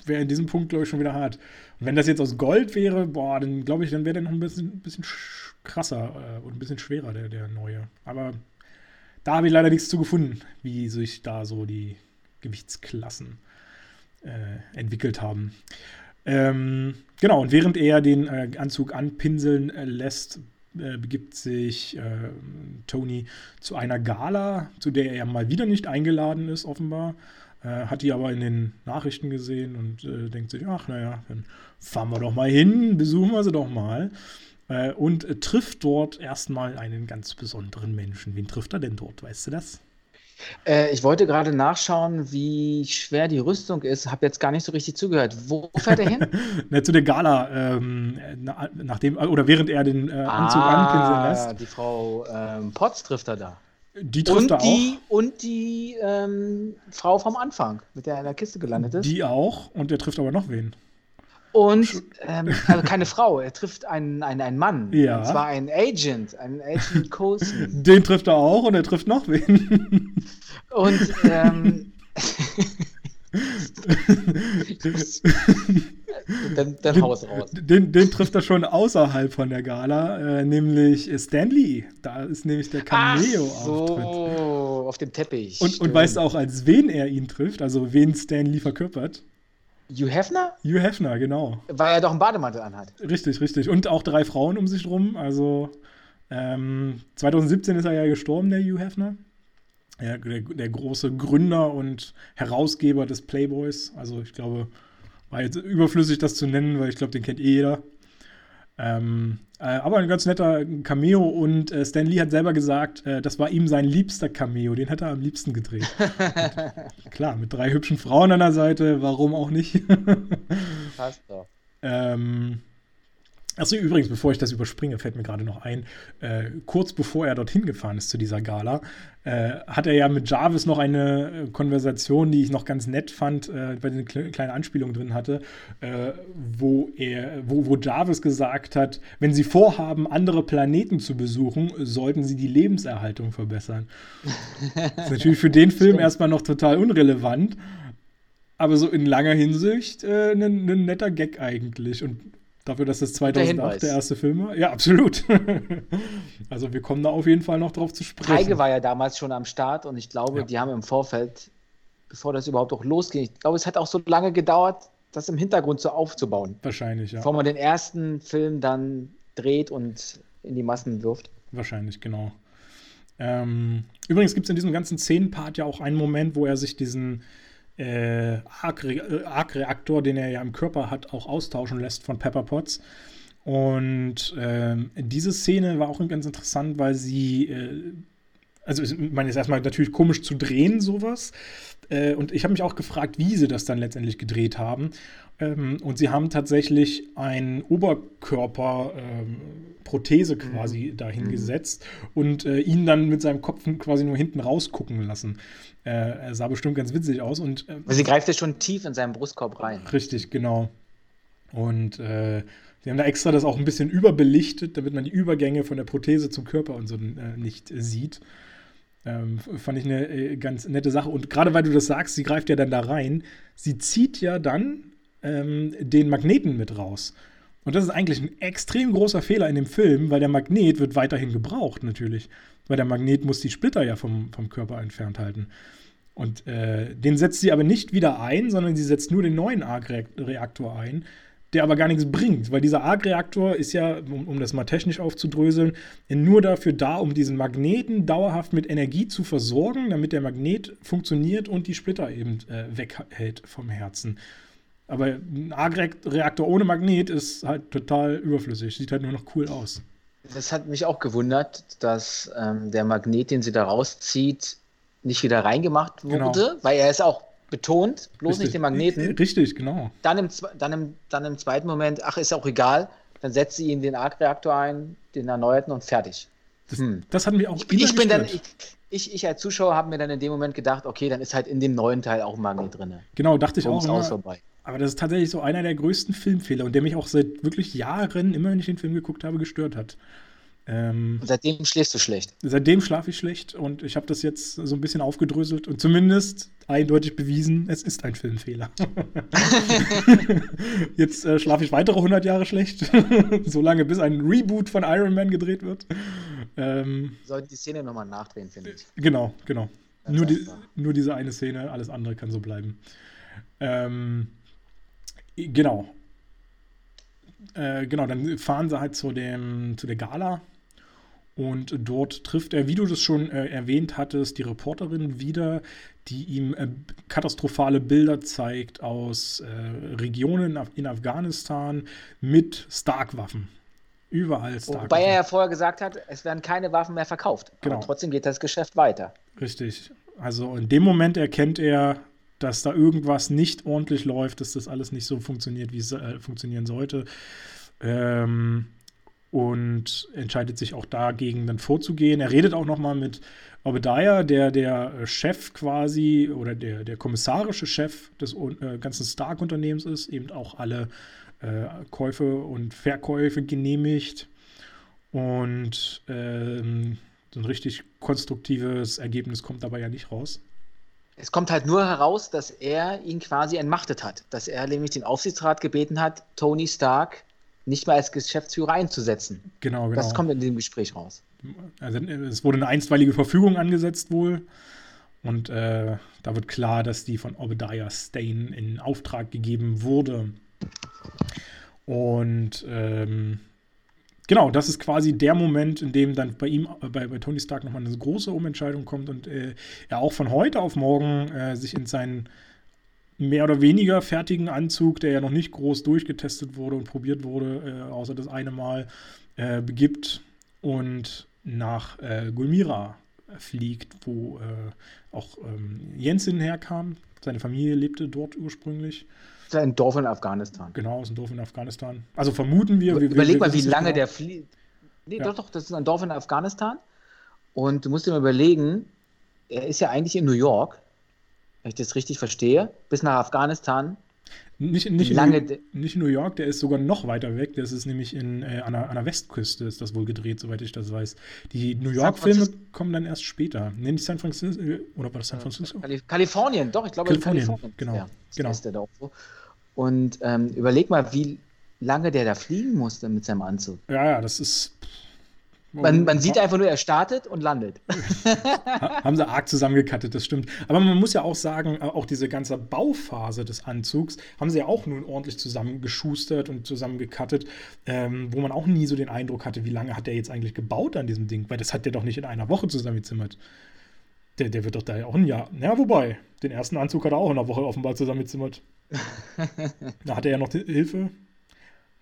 wäre in diesem Punkt, glaube ich, schon wieder hart. Und wenn das jetzt aus Gold wäre, boah, dann glaube ich, dann wäre der noch ein bisschen, bisschen krasser äh, und ein bisschen schwerer, der, der neue. Aber da habe ich leider nichts zu gefunden, wie sich da so die Gewichtsklassen äh, entwickelt haben. Ähm, genau, und während er den äh, Anzug anpinseln äh, lässt, äh, begibt sich äh, Tony zu einer Gala, zu der er mal wieder nicht eingeladen ist, offenbar. Äh, hat die aber in den Nachrichten gesehen und äh, denkt sich, ach naja, dann fahren wir doch mal hin, besuchen wir sie doch mal. Äh, und äh, trifft dort erstmal einen ganz besonderen Menschen. Wen trifft er denn dort? Weißt du das? Äh, ich wollte gerade nachschauen, wie schwer die Rüstung ist. Habe jetzt gar nicht so richtig zugehört. Wo fährt er hin? Na, zu der Gala, ähm, na, nachdem, oder während er den Anzug ah, anpinseln lässt. Die Frau ähm, Potts trifft er da. Die trifft und er die, auch. Und die ähm, Frau vom Anfang, mit der er in der Kiste gelandet ist. Die auch. Und er trifft aber noch wen. Und ähm, also keine Frau, er trifft einen, einen, einen Mann. Ja. Und zwar einen Agent, einen Agent Coulson. Den trifft er auch und er trifft noch wen. Und ähm, dann, dann haus raus. Den, den trifft er schon außerhalb von der Gala, äh, nämlich Stanley. Da ist nämlich der Cameo-Auftritt. so, auf dem Teppich. Und, und weißt du auch, als wen er ihn trifft, also wen Stanley verkörpert? Hugh Hefner? Hugh Hefner, genau. Weil er doch einen Bademantel anhat. Richtig, richtig. Und auch drei Frauen um sich drum. Also ähm, 2017 ist er ja gestorben, der Hugh Hefner. Ja, der, der, große Gründer und Herausgeber des Playboys. Also ich glaube, war jetzt überflüssig, das zu nennen, weil ich glaube, den kennt eh jeder. Ähm, äh, aber ein ganz netter Cameo und äh, Stan Lee hat selber gesagt, äh, das war ihm sein liebster Cameo, den hätte er am liebsten gedreht. und, klar, mit drei hübschen Frauen an der Seite, warum auch nicht? Passt doch. Ähm, Achso, übrigens, bevor ich das überspringe, fällt mir gerade noch ein, äh, kurz bevor er dorthin gefahren ist zu dieser Gala, äh, hat er ja mit Jarvis noch eine äh, Konversation, die ich noch ganz nett fand, äh, weil eine kleine Anspielung drin hatte, äh, wo, er, wo, wo Jarvis gesagt hat, wenn Sie vorhaben, andere Planeten zu besuchen, sollten Sie die Lebenserhaltung verbessern. das ist natürlich für den Film erstmal noch total unrelevant, aber so in langer Hinsicht äh, ein, ein netter Gag eigentlich. Und Dafür, dass das 2008 der erste Film war? Ja, absolut. also wir kommen da auf jeden Fall noch drauf zu sprechen. Heige war ja damals schon am Start und ich glaube, ja. die haben im Vorfeld, bevor das überhaupt auch losging, ich glaube, es hat auch so lange gedauert, das im Hintergrund so aufzubauen. Wahrscheinlich, ja. Bevor man den ersten Film dann dreht und in die Massen wirft. Wahrscheinlich, genau. Ähm, übrigens gibt es in diesem ganzen Szenenpart ja auch einen Moment, wo er sich diesen äh, Arc-Reaktor, den er ja im Körper hat, auch austauschen lässt von Pepper Potts. Und äh, diese Szene war auch ganz interessant, weil sie, äh, also ich meine, ist erstmal natürlich komisch zu drehen, sowas. Äh, und ich habe mich auch gefragt, wie sie das dann letztendlich gedreht haben. Ähm, und sie haben tatsächlich ein Oberkörper-Prothese ähm, quasi mhm. dahingesetzt und äh, ihn dann mit seinem Kopf quasi nur hinten rausgucken lassen. Äh, er sah bestimmt ganz witzig aus. Und, äh, Sie greift ja schon tief in seinen Brustkorb rein. Richtig, genau. Und äh, sie haben da extra das auch ein bisschen überbelichtet, damit man die Übergänge von der Prothese zum Körper und so äh, nicht sieht. Ähm, fand ich eine äh, ganz nette Sache. Und gerade weil du das sagst, sie greift ja dann da rein, sie zieht ja dann ähm, den Magneten mit raus. Und das ist eigentlich ein extrem großer Fehler in dem Film, weil der Magnet wird weiterhin gebraucht natürlich. Weil der Magnet muss die Splitter ja vom, vom Körper entfernt halten. Und äh, den setzt sie aber nicht wieder ein, sondern sie setzt nur den neuen Arc-Reaktor ein, der aber gar nichts bringt, weil dieser Arc-Reaktor ist ja, um, um, das mal technisch aufzudröseln, nur dafür da, um diesen Magneten dauerhaft mit Energie zu versorgen, damit der Magnet funktioniert und die Splitter eben äh, weghält vom Herzen. Aber ein Arc-Reaktor ohne Magnet ist halt total überflüssig, sieht halt nur noch cool aus. Das hat mich auch gewundert, dass ähm, der Magnet, den sie da rauszieht, nicht wieder reingemacht wurde, genau. weil er ist auch betont, bloß Richtig. nicht den Magneten. Richtig, genau. Dann im, dann, im, dann im zweiten Moment, ach, ist auch egal, dann setzt sie ihn den Arc-Reaktor ein, den erneuerten und fertig. Das, hm. das hat mich auch ich, ich bin dann, ich, ich, ich, als Zuschauer habe mir dann in dem Moment gedacht, okay, dann ist halt in dem neuen Teil auch Magnet drin. Genau, dachte ich auch. Immer, vorbei. Aber das ist tatsächlich so einer der größten Filmfehler und der mich auch seit wirklich Jahren, immer wenn ich den Film geguckt habe, gestört hat. Ähm, und seitdem schläfst du schlecht. Seitdem schlafe ich schlecht und ich habe das jetzt so ein bisschen aufgedröselt und zumindest eindeutig bewiesen, es ist ein Filmfehler. jetzt äh, schlafe ich weitere 100 Jahre schlecht, solange bis ein Reboot von Iron Man gedreht wird. Ähm, Sollten die Szene nochmal nachdrehen, finde ich. Genau, genau. Nur, die, nur, diese eine Szene, alles andere kann so bleiben. Ähm, genau. Äh, genau, dann fahren sie halt zu, dem, zu der Gala und dort trifft er, wie du das schon äh, erwähnt hattest, die Reporterin wieder, die ihm äh, katastrophale Bilder zeigt aus äh, Regionen in Afghanistan mit Stark-Waffen. Überall Stark. Wobei er ja vorher gesagt hat, es werden keine Waffen mehr verkauft. Genau. Aber trotzdem geht das Geschäft weiter. Richtig. Also in dem Moment erkennt er, dass da irgendwas nicht ordentlich läuft, dass das alles nicht so funktioniert, wie es äh, funktionieren sollte. Ähm, und entscheidet sich auch dagegen dann vorzugehen. Er redet auch nochmal mit Obadiah, der der Chef quasi oder der, der kommissarische Chef des äh, ganzen Stark-Unternehmens ist, eben auch alle äh, Käufe und Verkäufe genehmigt und ähm, so ein richtig konstruktives Ergebnis kommt dabei ja nicht raus. Es kommt halt nur heraus, dass er ihn quasi entmachtet hat, dass er nämlich den Aufsichtsrat gebeten hat, Tony Stark nicht mehr als Geschäftsführer einzusetzen. Genau, genau. Das kommt in dem Gespräch raus. Also es wurde eine einstweilige Verfügung angesetzt wohl. Und äh, da wird klar, dass die von Obadiah Stain in Auftrag gegeben wurde. Und ähm, genau, das ist quasi der Moment, in dem dann bei ihm, äh, bei, bei Tony Stark nochmal eine große Umentscheidung kommt und äh, er auch von heute auf morgen äh, sich in seinen mehr oder weniger fertigen Anzug, der ja noch nicht groß durchgetestet wurde und probiert wurde, äh, außer das eine Mal, äh, begibt und nach äh, Gulmira fliegt, wo auch ähm, Jensen herkam. Seine Familie lebte dort ursprünglich. Das ist ein Dorf in Afghanistan. Genau, ist ein Dorf in Afghanistan. Also vermuten wir. wir Überleg wir, mal, wie lange genau. der fliegt. Nee, ja. doch, doch, das ist ein Dorf in Afghanistan. Und du musst dir mal überlegen, er ist ja eigentlich in New York wenn ich das richtig verstehe, bis nach Afghanistan. Nicht, nicht, lange in, nicht in New York, der ist sogar noch weiter weg. Das ist nämlich in, äh, an, der, an, der, Westküste, ist das wohl gedreht, soweit ich das weiß. Die New York-Filme kommen dann erst später. Nee, nicht San Francisco, oder war das San Francisco? Kalifornien, doch, ich glaube Kalifornien, Kalifornien. Genau, ja, genau. Ist der da auch so. Und ähm, überleg mal, wie lange der da fliegen musste mit seinem Anzug. Ja, ja, das ist man, man, sieht einfach nur, er startet und landet. Haben sie arg zusammengekattet, das stimmt. Aber man muss ja auch sagen, auch diese ganze Bauphase des Anzugs haben sie ja auch nun ordentlich zusammengeschustert und zusammengekattet, ähm, wo man auch nie so den Eindruck hatte, wie lange hat der jetzt eigentlich gebaut an diesem Ding? Weil das hat der doch nicht in einer Woche zusammengezimmert. Der, der wird doch da ja auch ein Jahr. Ja, wobei, den ersten Anzug hat er auch in einer Woche offenbar zusammengezimmert. da hatte er ja noch Hilfe.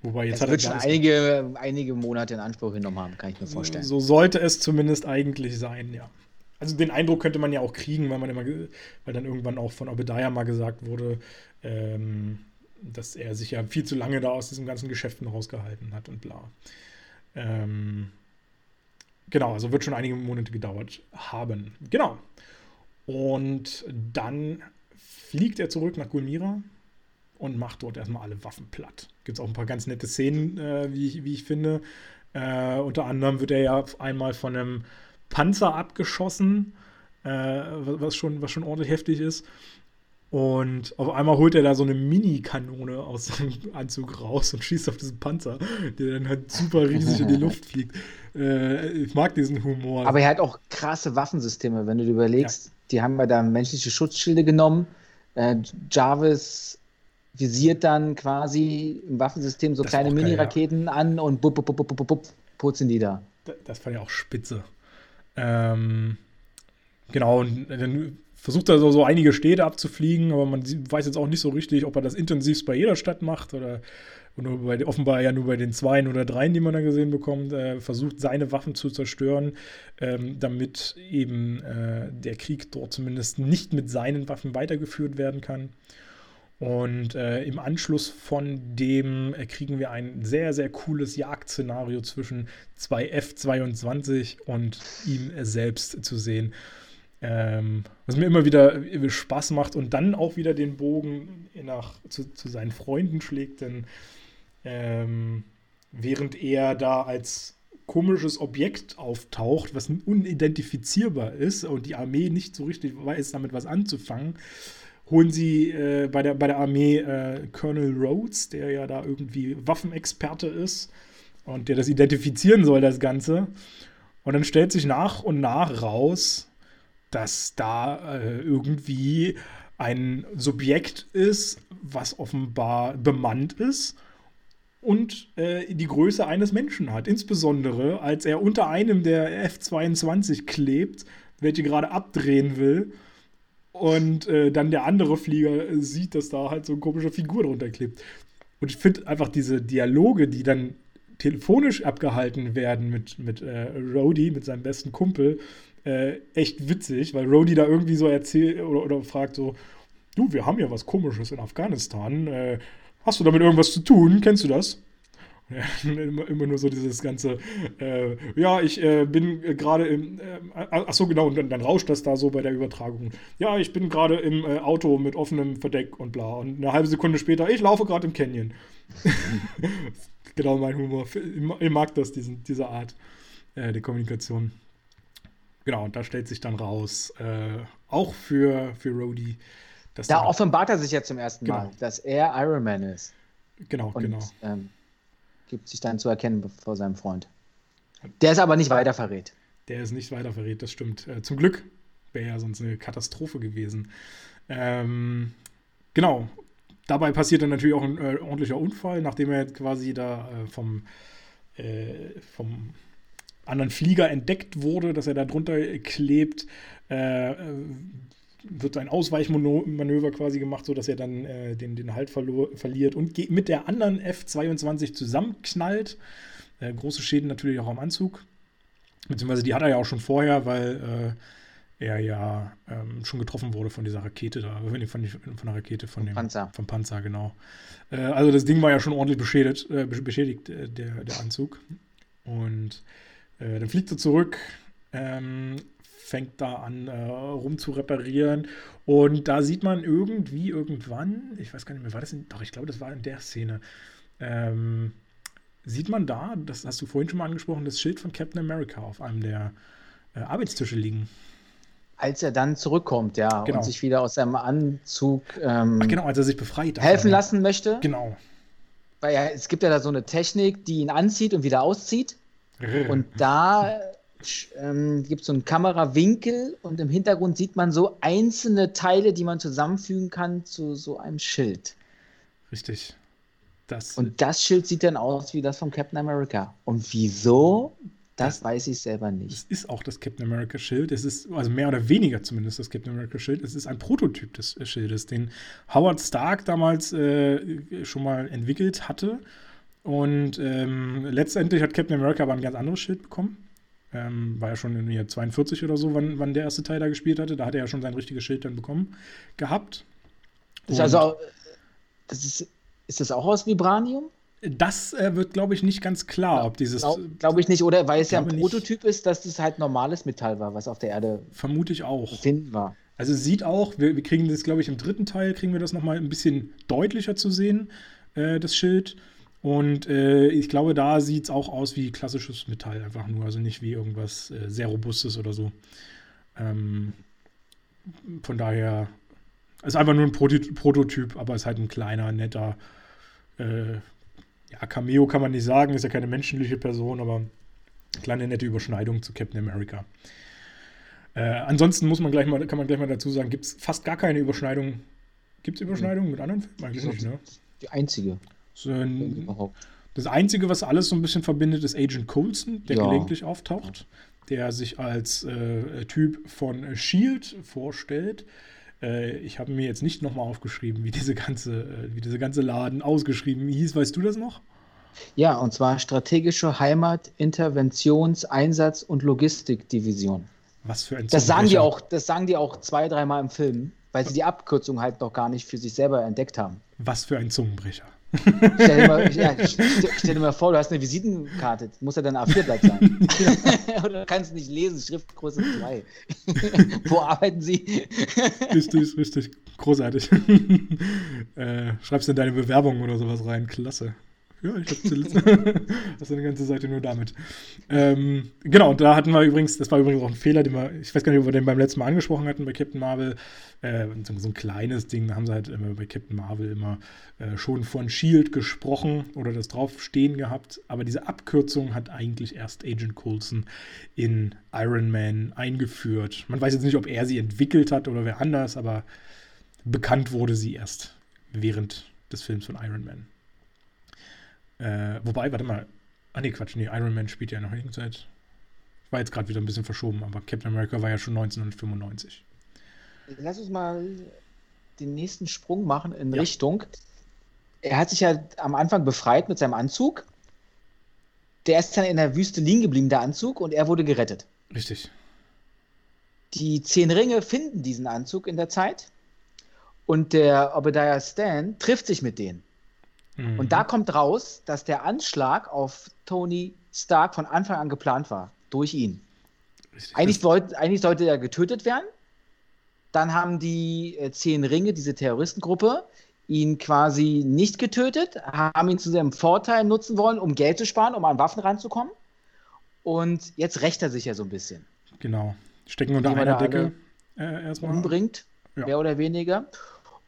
Wobei jetzt das hat wird schon einige, einige Monate in Anspruch genommen haben, kann ich mir vorstellen. So sollte es zumindest eigentlich sein, ja. Also den Eindruck könnte man ja auch kriegen, weil man immer, weil dann irgendwann auch von Obadiah mal gesagt wurde, ähm, dass er sich ja viel zu lange da aus diesen ganzen Geschäften rausgehalten hat und bla. Ähm, genau, also wird schon einige Monate gedauert haben. Genau. Und dann fliegt er zurück nach Gulmira und macht dort erstmal alle Waffen platt. Gibt es auch ein paar ganz nette Szenen, äh, wie, ich, wie ich finde. Äh, unter anderem wird er ja einmal von einem Panzer abgeschossen, äh, was, schon, was schon ordentlich heftig ist. Und auf einmal holt er da so eine Mini-Kanone aus seinem Anzug raus und schießt auf diesen Panzer, der dann halt super riesig in die Luft fliegt. Äh, ich mag diesen Humor. Aber er hat auch krasse Waffensysteme, wenn du dir überlegst. Ja. Die haben ja da menschliche Schutzschilde genommen. Äh, Jarvis visiert dann quasi im Waffensystem so das kleine Mini-Raketen ja. an und bup, bup, bup, bup, bup, putzen die da. Das fand ich auch spitze. Ähm, genau, und dann versucht er so, so einige Städte abzufliegen, aber man weiß jetzt auch nicht so richtig, ob er das intensivst bei jeder Stadt macht oder nur bei, offenbar ja nur bei den Zweien oder Dreien, die man da gesehen bekommt, äh, versucht seine Waffen zu zerstören, ähm, damit eben äh, der Krieg dort zumindest nicht mit seinen Waffen weitergeführt werden kann. Und äh, im Anschluss von dem äh, kriegen wir ein sehr, sehr cooles Jagdszenario zwischen zwei F-22 und ihm selbst zu sehen. Ähm, was mir immer wieder Spaß macht und dann auch wieder den Bogen nach, zu, zu seinen Freunden schlägt, denn ähm, während er da als komisches Objekt auftaucht, was unidentifizierbar ist und die Armee nicht so richtig weiß, damit was anzufangen, holen sie äh, bei, der, bei der Armee äh, Colonel Rhodes, der ja da irgendwie Waffenexperte ist und der das identifizieren soll, das Ganze. Und dann stellt sich nach und nach raus, dass da äh, irgendwie ein Subjekt ist, was offenbar bemannt ist und äh, die Größe eines Menschen hat. Insbesondere, als er unter einem der F-22 klebt, welche gerade abdrehen will und äh, dann der andere Flieger äh, sieht, dass da halt so eine komische Figur drunter klebt. Und ich finde einfach diese Dialoge, die dann telefonisch abgehalten werden mit, mit äh, Rhodey, mit seinem besten Kumpel, äh, echt witzig, weil Rhodey da irgendwie so erzählt oder, oder fragt so, du, wir haben ja was Komisches in Afghanistan. Äh, hast du damit irgendwas zu tun? Kennst du das? Immer, immer, nur so dieses ganze, äh, ja, ich äh, bin gerade im, äh, ach so genau, und dann, dann, rauscht das da so bei der Übertragung. Ja, ich bin gerade im äh, Auto mit offenem Verdeck und bla. Und eine halbe Sekunde später, ich laufe gerade im Canyon. genau mein Humor. Ich mag das, diesen, diese Art äh, der Kommunikation. Genau, und da stellt sich dann raus, äh, auch für, für Rhodey, da offenbart er sich ja zum ersten genau. Mal, dass er Iron Man ist. Genau, und, genau. Ähm, gibt sich dann zu erkennen vor seinem Freund. Der ist aber nicht weiter verrät. Der ist nicht weiter verrät, das stimmt. Äh, zum Glück wäre ja sonst eine Katastrophe gewesen. Ähm, genau. Dabei passiert dann natürlich auch ein äh, ordentlicher Unfall, nachdem er quasi da äh, vom, äh, vom anderen Flieger entdeckt wurde, dass er da drunter klebt, äh, wird ein Ausweichmanöver quasi gemacht, sodass er dann äh, den, den Halt verliert und mit der anderen F-22 zusammenknallt. Äh, große Schäden natürlich auch am Anzug. Beziehungsweise die hat er ja auch schon vorher, weil äh, er ja ähm, schon getroffen wurde von dieser Rakete da, von, von, von der Rakete von dem Panzer. Vom Panzer, genau. Äh, also das Ding war ja schon ordentlich beschädigt, äh, beschädigt äh, der, der Anzug. Und dann fliegt er zurück, ähm, fängt da an äh, rum zu reparieren. Und da sieht man irgendwie, irgendwann, ich weiß gar nicht mehr, war das in, doch, ich glaube, das war in der Szene, ähm, sieht man da, das hast du vorhin schon mal angesprochen, das Schild von Captain America auf einem der äh, Arbeitstische liegen. Als er dann zurückkommt, ja, genau. und sich wieder aus seinem Anzug ähm, Ach, genau, als er sich befreit. helfen lassen möchte. Genau. Weil ja, es gibt ja da so eine Technik, die ihn anzieht und wieder auszieht. Und da ähm, gibt so einen Kamerawinkel und im Hintergrund sieht man so einzelne Teile, die man zusammenfügen kann zu so einem Schild. Richtig. Das und das Schild sieht dann aus wie das von Captain America. Und wieso? Das, das weiß ich selber nicht. Es ist auch das Captain America Schild. Es ist, also mehr oder weniger zumindest das Captain America Schild. Es ist ein Prototyp des äh, Schildes, den Howard Stark damals äh, schon mal entwickelt hatte. Und ähm, letztendlich hat Captain America aber ein ganz anderes Schild bekommen. Ähm, war ja schon in der 42 oder so, wann, wann der erste Teil da gespielt hatte. Da hat er ja schon sein richtiges Schild dann bekommen gehabt. Ist also, das ist, ist das auch aus Vibranium? Das äh, wird, glaube ich, nicht ganz klar, ob dieses. Glaube glaub ich nicht, oder weil es ja ein Prototyp nicht. ist, dass das halt normales Metall war, was auf der Erde. Vermute ich auch. Finden war. Also sieht auch, wir, wir kriegen das, glaube ich, im dritten Teil kriegen wir das nochmal ein bisschen deutlicher zu sehen, äh, das Schild. Und äh, ich glaube, da sieht es auch aus wie klassisches Metall, einfach nur, also nicht wie irgendwas äh, sehr Robustes oder so. Ähm, von daher ist einfach nur ein Prototyp, aber ist halt ein kleiner, netter, äh, ja, Cameo kann man nicht sagen, ist ja keine menschliche Person, aber kleine, nette Überschneidung zu Captain America. Äh, ansonsten muss man gleich mal, kann man gleich mal dazu sagen, gibt es fast gar keine Überschneidung. Gibt es Überschneidungen mit anderen Filmen? Eigentlich nicht, ne? Die einzige. So ein, das Einzige, was alles so ein bisschen verbindet, ist Agent Coulson, der ja. gelegentlich auftaucht, der sich als äh, Typ von Shield vorstellt. Äh, ich habe mir jetzt nicht nochmal aufgeschrieben, wie diese ganze, äh, wie diese ganze Laden ausgeschrieben hieß. Weißt du das noch? Ja, und zwar strategische Heimat, Interventions-, Einsatz- und Logistikdivision. Was für ein das sagen die auch, Das sagen die auch zwei, dreimal im Film, weil sie die Abkürzung halt noch gar nicht für sich selber entdeckt haben. Was für ein Zungenbrecher. Stell dir, mal, ja, stell dir mal vor, du hast eine Visitenkarte. Muss ja dann A4-Blatt sein. Oder du kannst nicht lesen, Schriftgröße 2. Wo arbeiten Sie? richtig, richtig. Großartig. äh, schreibst du in deine Bewerbung oder sowas rein. Klasse. Ja, ich habe zuletzt. hast du eine ganze Seite nur damit. Ähm, genau, da hatten wir übrigens, das war übrigens auch ein Fehler, den wir, ich weiß gar nicht, ob wir den beim letzten Mal angesprochen hatten bei Captain Marvel. Äh, so, so, ein kleines Ding, da haben sie halt immer bei Captain Marvel immer äh, schon von Shield gesprochen oder das draufstehen gehabt. Aber diese Abkürzung hat eigentlich erst Agent Coulson in Iron Man eingeführt. Man weiß jetzt nicht, ob er sie entwickelt hat oder wer anders, aber bekannt wurde sie erst während des Films von Iron Man. Äh, wobei, warte mal. Ah, nee, Quatsch. Nee, Iron Man spielt ja noch irgendeine War jetzt gerade wieder ein bisschen verschoben, aber Captain America war ja schon 1995. Lass uns mal den nächsten Sprung machen in ja. Richtung. Er hat sich ja am Anfang befreit mit seinem Anzug. Der ist dann in der Wüste liegen geblieben, der Anzug, und er wurde gerettet. Richtig. Die zehn Ringe finden diesen Anzug in der Zeit. Und der Obadiah Stan trifft sich mit denen. Mhm. Und da kommt raus, dass der Anschlag auf Tony Stark von Anfang an geplant war. Durch ihn. Eigentlich, wollt, eigentlich sollte er getötet werden. Dann haben die äh, zehn Ringe, diese Terroristengruppe, ihn quasi nicht getötet, haben ihn zu seinem Vorteil nutzen wollen, um Geld zu sparen, um an Waffen ranzukommen. Und jetzt rächt er sich ja so ein bisschen. Genau. Stecken unter einer Decke äh, erstmal. Umbringt, ja. mehr oder weniger.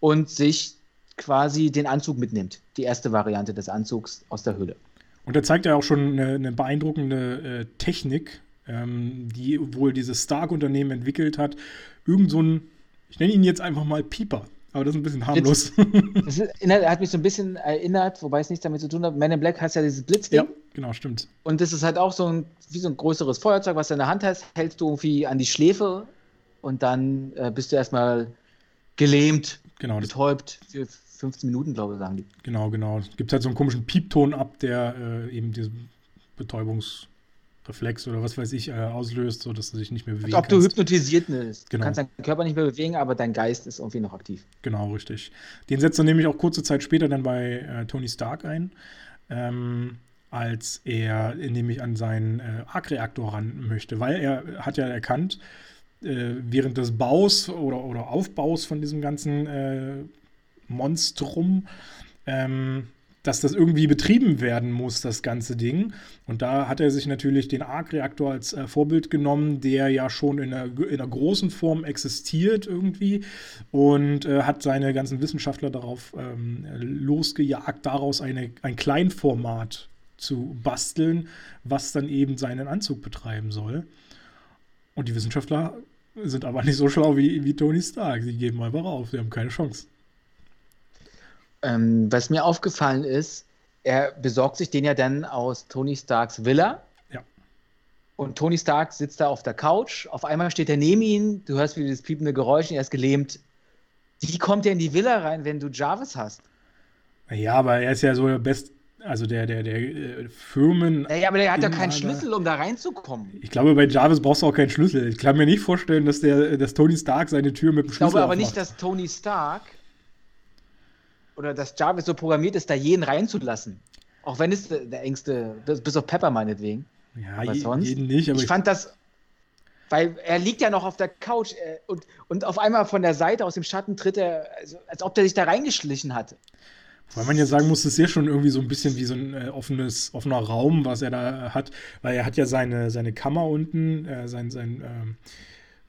Und sich quasi den Anzug mitnimmt. Die erste Variante des Anzugs aus der Höhle. Und er zeigt ja auch schon eine, eine beeindruckende äh, Technik, ähm, die wohl dieses Stark-Unternehmen entwickelt hat. Irgend so ein, ich nenne ihn jetzt einfach mal Pieper. Aber das ist ein bisschen harmlos. Das ist, hat mich so ein bisschen erinnert, wobei es nichts damit zu tun hat. Man in Black heißt ja dieses Blitzding. Ja, genau, stimmt. Und das ist halt auch so ein, wie so ein größeres Feuerzeug, was du in der Hand hast, hältst du irgendwie an die Schläfe und dann äh, bist du erstmal gelähmt, genau, betäubt für 15 Minuten, glaube ich, sagen die. Genau, genau. Es gibt halt so einen komischen Piepton ab, der äh, eben diesen Betäubungsreflex oder was weiß ich äh, auslöst, sodass du dich nicht mehr bewegen Als ob kannst. du hypnotisiert bist. Genau. Du kannst deinen Körper nicht mehr bewegen, aber dein Geist ist irgendwie noch aktiv. Genau, richtig. Den setzt er nämlich auch kurze Zeit später dann bei äh, Tony Stark ein. Ähm, als er nämlich an seinen äh, Arc-Reaktor ran möchte, weil er hat ja erkannt, äh, während des Baus oder, oder Aufbaus von diesem ganzen äh, Monstrum, ähm, dass das irgendwie betrieben werden muss, das ganze Ding. Und da hat er sich natürlich den Arc-Reaktor als äh, Vorbild genommen, der ja schon in einer, in einer großen Form existiert irgendwie und äh, hat seine ganzen Wissenschaftler darauf ähm, losgejagt, daraus eine, ein Kleinformat zu basteln, was dann eben seinen Anzug betreiben soll. Und die Wissenschaftler sind aber nicht so schlau wie, wie Tony Stark. Sie geben einfach auf, sie haben keine Chance. Ähm, was mir aufgefallen ist, er besorgt sich den ja dann aus Tony Starks Villa. Ja. Und Tony Stark sitzt da auf der Couch. Auf einmal steht er neben ihm. Du hörst wieder das piepende Geräusch und er ist gelähmt. Wie kommt er in die Villa rein, wenn du Jarvis hast? Ja, aber er ist ja so der Best, also der, der, der äh, Firmen. Ja, aber der hat ja keinen Schlüssel, um da reinzukommen. Ich glaube, bei Jarvis brauchst du auch keinen Schlüssel. Ich kann mir nicht vorstellen, dass der, dass Tony Stark seine Tür mit dem Schlüssel Ich glaube aber aufmacht. nicht, dass Tony Stark oder dass Jarvis so programmiert ist, da jeden reinzulassen. Auch wenn es der engste, bis auf Pepper meinetwegen. Ja, aber sonst, jeden nicht. Aber ich, ich fand das, weil er liegt ja noch auf der Couch äh, und, und auf einmal von der Seite aus dem Schatten tritt er, also, als ob der sich da reingeschlichen hat. Weil man ja sagen muss, es ist ja schon irgendwie so ein bisschen wie so ein äh, offenes, offener Raum, was er da hat, weil er hat ja seine, seine Kammer unten, äh, sein, sein ähm,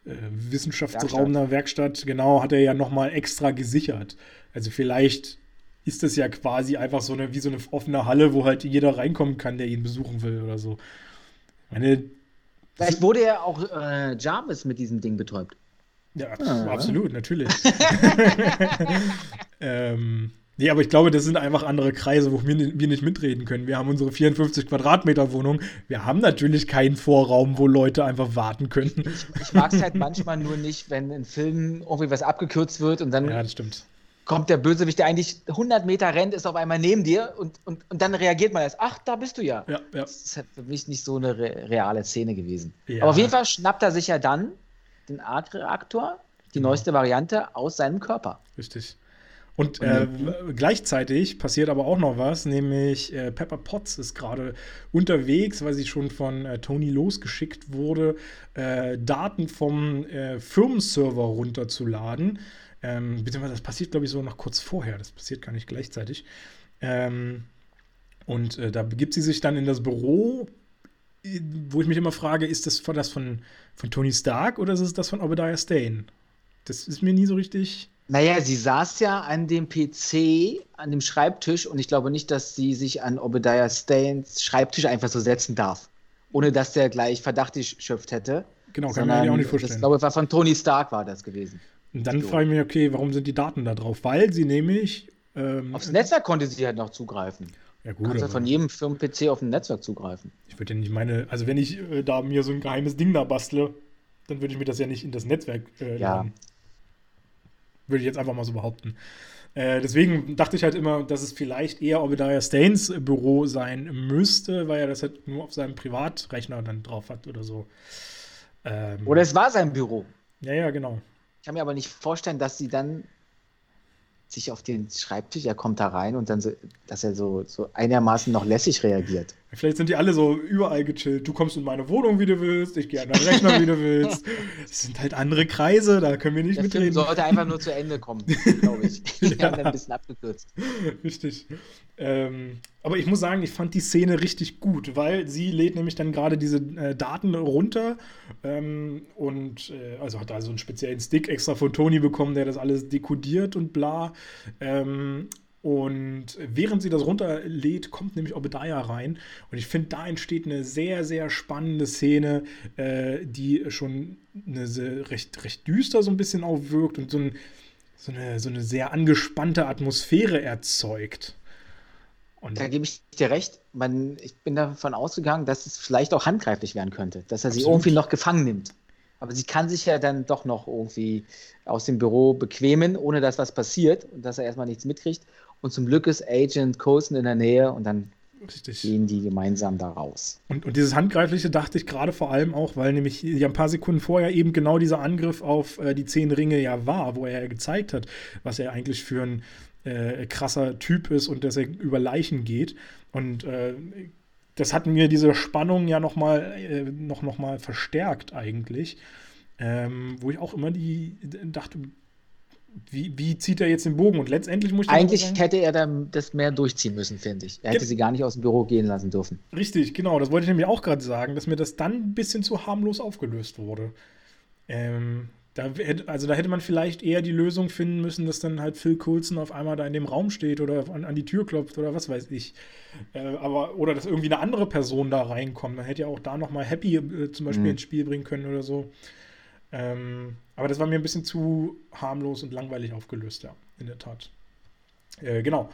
äh, Wissenschaftsraum der Werkstatt, genau, hat er ja nochmal extra gesichert. Also vielleicht ist das ja quasi einfach so eine, wie so eine offene Halle, wo halt jeder reinkommen kann, der ihn besuchen will oder so. Meine, Vielleicht wurde ja auch äh, Jarvis mit diesem Ding betäubt. Ja, ah. absolut, natürlich. ähm, nee, aber ich glaube, das sind einfach andere Kreise, wo wir, wir nicht mitreden können. Wir haben unsere 54 Quadratmeter Wohnung. Wir haben natürlich keinen Vorraum, wo Leute einfach warten können. Ich, ich mag es halt manchmal nur nicht, wenn in Filmen irgendwie was abgekürzt wird und dann ja, das stimmt kommt der Bösewicht, der eigentlich 100 Meter rennt, ist auf einmal neben dir und, und, und dann reagiert man erst, ach, da bist du ja. ja, ja. Das ist halt für mich nicht so eine re reale Szene gewesen. Ja. Aber auf jeden Fall schnappt er sich ja dann den Arc-Reaktor, die genau. neueste Variante, aus seinem Körper. Richtig. Und äh, gleichzeitig passiert aber auch noch was, nämlich äh, Pepper Potts ist gerade unterwegs, weil sie schon von äh, Tony losgeschickt wurde, äh, Daten vom äh, Firmenserver runterzuladen. Ähm, beziehungsweise das passiert, glaube ich, so noch kurz vorher. Das passiert gar nicht gleichzeitig. Ähm, und äh, da begibt sie sich dann in das Büro, wo ich mich immer frage, ist das das von, von Tony Stark oder ist es das von Obadiah Stane? Das ist mir nie so richtig. Naja, sie saß ja an dem PC, an dem Schreibtisch und ich glaube nicht, dass sie sich an Obadiah Stanes Schreibtisch einfach so setzen darf, ohne dass der gleich Verdacht geschöpft hätte. Genau, kann man mir auch nicht vorstellen. Ich glaube, war von Tony Stark war das gewesen. Und dann frage ich mich, okay, warum sind die Daten da drauf? Weil sie nämlich. Ähm, Aufs Netzwerk konnte sie halt noch zugreifen. Ja, gut. Kannst ja von jedem Firmen-PC auf ein Netzwerk zugreifen. Ich würde ja nicht meine, also wenn ich äh, da mir so ein geheimes Ding da bastle, dann würde ich mir das ja nicht in das Netzwerk äh, ja. Laden. Würde ich jetzt einfach mal so behaupten. Äh, deswegen dachte ich halt immer, dass es vielleicht eher Obadiah Staines Büro sein müsste, weil er das halt nur auf seinem Privatrechner dann drauf hat oder so. Ähm, oder es war sein Büro. Ja, ja, genau. Ich kann mir aber nicht vorstellen, dass sie dann sich auf den Schreibtisch, er kommt da rein und dann so, dass er so, so einigermaßen noch lässig reagiert. Vielleicht sind die alle so überall gechillt. Du kommst in meine Wohnung, wie du willst, ich gehe an deinen Rechner, wie du willst. Das sind halt andere Kreise, da können wir nicht Der mitreden. Film sollte einfach nur zu Ende kommen, glaube ich. Wir Ja. haben dann ein bisschen abgekürzt. Richtig. Ähm, aber ich muss sagen, ich fand die Szene richtig gut, weil sie lädt nämlich dann gerade diese äh, Daten runter ähm, und äh, also hat da so einen speziellen Stick extra von Tony bekommen, der das alles dekodiert und bla. Ähm, und während sie das runterlädt, kommt nämlich Obadiah rein. Und ich finde, da entsteht eine sehr, sehr spannende Szene, äh, die schon eine sehr, recht, recht düster so ein bisschen aufwirkt und so, ein, so, eine, so eine sehr angespannte Atmosphäre erzeugt. Und Da gebe ich dir recht. Man, ich bin davon ausgegangen, dass es vielleicht auch handgreiflich werden könnte, dass er sie Absolut. irgendwie noch gefangen nimmt. Aber sie kann sich ja dann doch noch irgendwie aus dem Büro bequemen, ohne dass was passiert und dass er erstmal nichts mitkriegt. Und zum Glück ist Agent Coulson in der Nähe und dann richtig. gehen die gemeinsam da raus. Und, und dieses Handgreifliche dachte ich gerade vor allem auch, weil nämlich ja ein paar Sekunden vorher eben genau dieser Angriff auf äh, die zehn Ringe ja war, wo er ja gezeigt hat, was er eigentlich für ein äh, krasser Typ ist und dass er über Leichen geht. Und äh, das hat mir diese Spannung ja noch mal, äh, noch, noch mal verstärkt eigentlich. Ähm, wo ich auch immer die dachte, wie, wie zieht er jetzt den Bogen? Und letztendlich muss ich dann Eigentlich hätte er dann das mehr durchziehen müssen, finde ich. Er hätte Ge- sie gar nicht aus dem Büro gehen lassen dürfen. Richtig, genau. Das wollte ich nämlich auch gerade sagen, dass mir das dann ein bisschen zu harmlos aufgelöst wurde. Ähm, da hätte, also da hätte man vielleicht eher die Lösung finden müssen, dass dann halt Phil Coulson auf einmal da in dem Raum steht oder an, an die Tür klopft oder was weiß ich. Äh, aber, oder dass irgendwie eine andere Person da reinkommt. Man hätte ja auch da nochmal Happy äh, zum Beispiel Mhm. ins Spiel bringen können oder so. Ähm, aber das war mir ein bisschen zu harmlos und langweilig aufgelöst, ja, in der Tat. Äh, genau.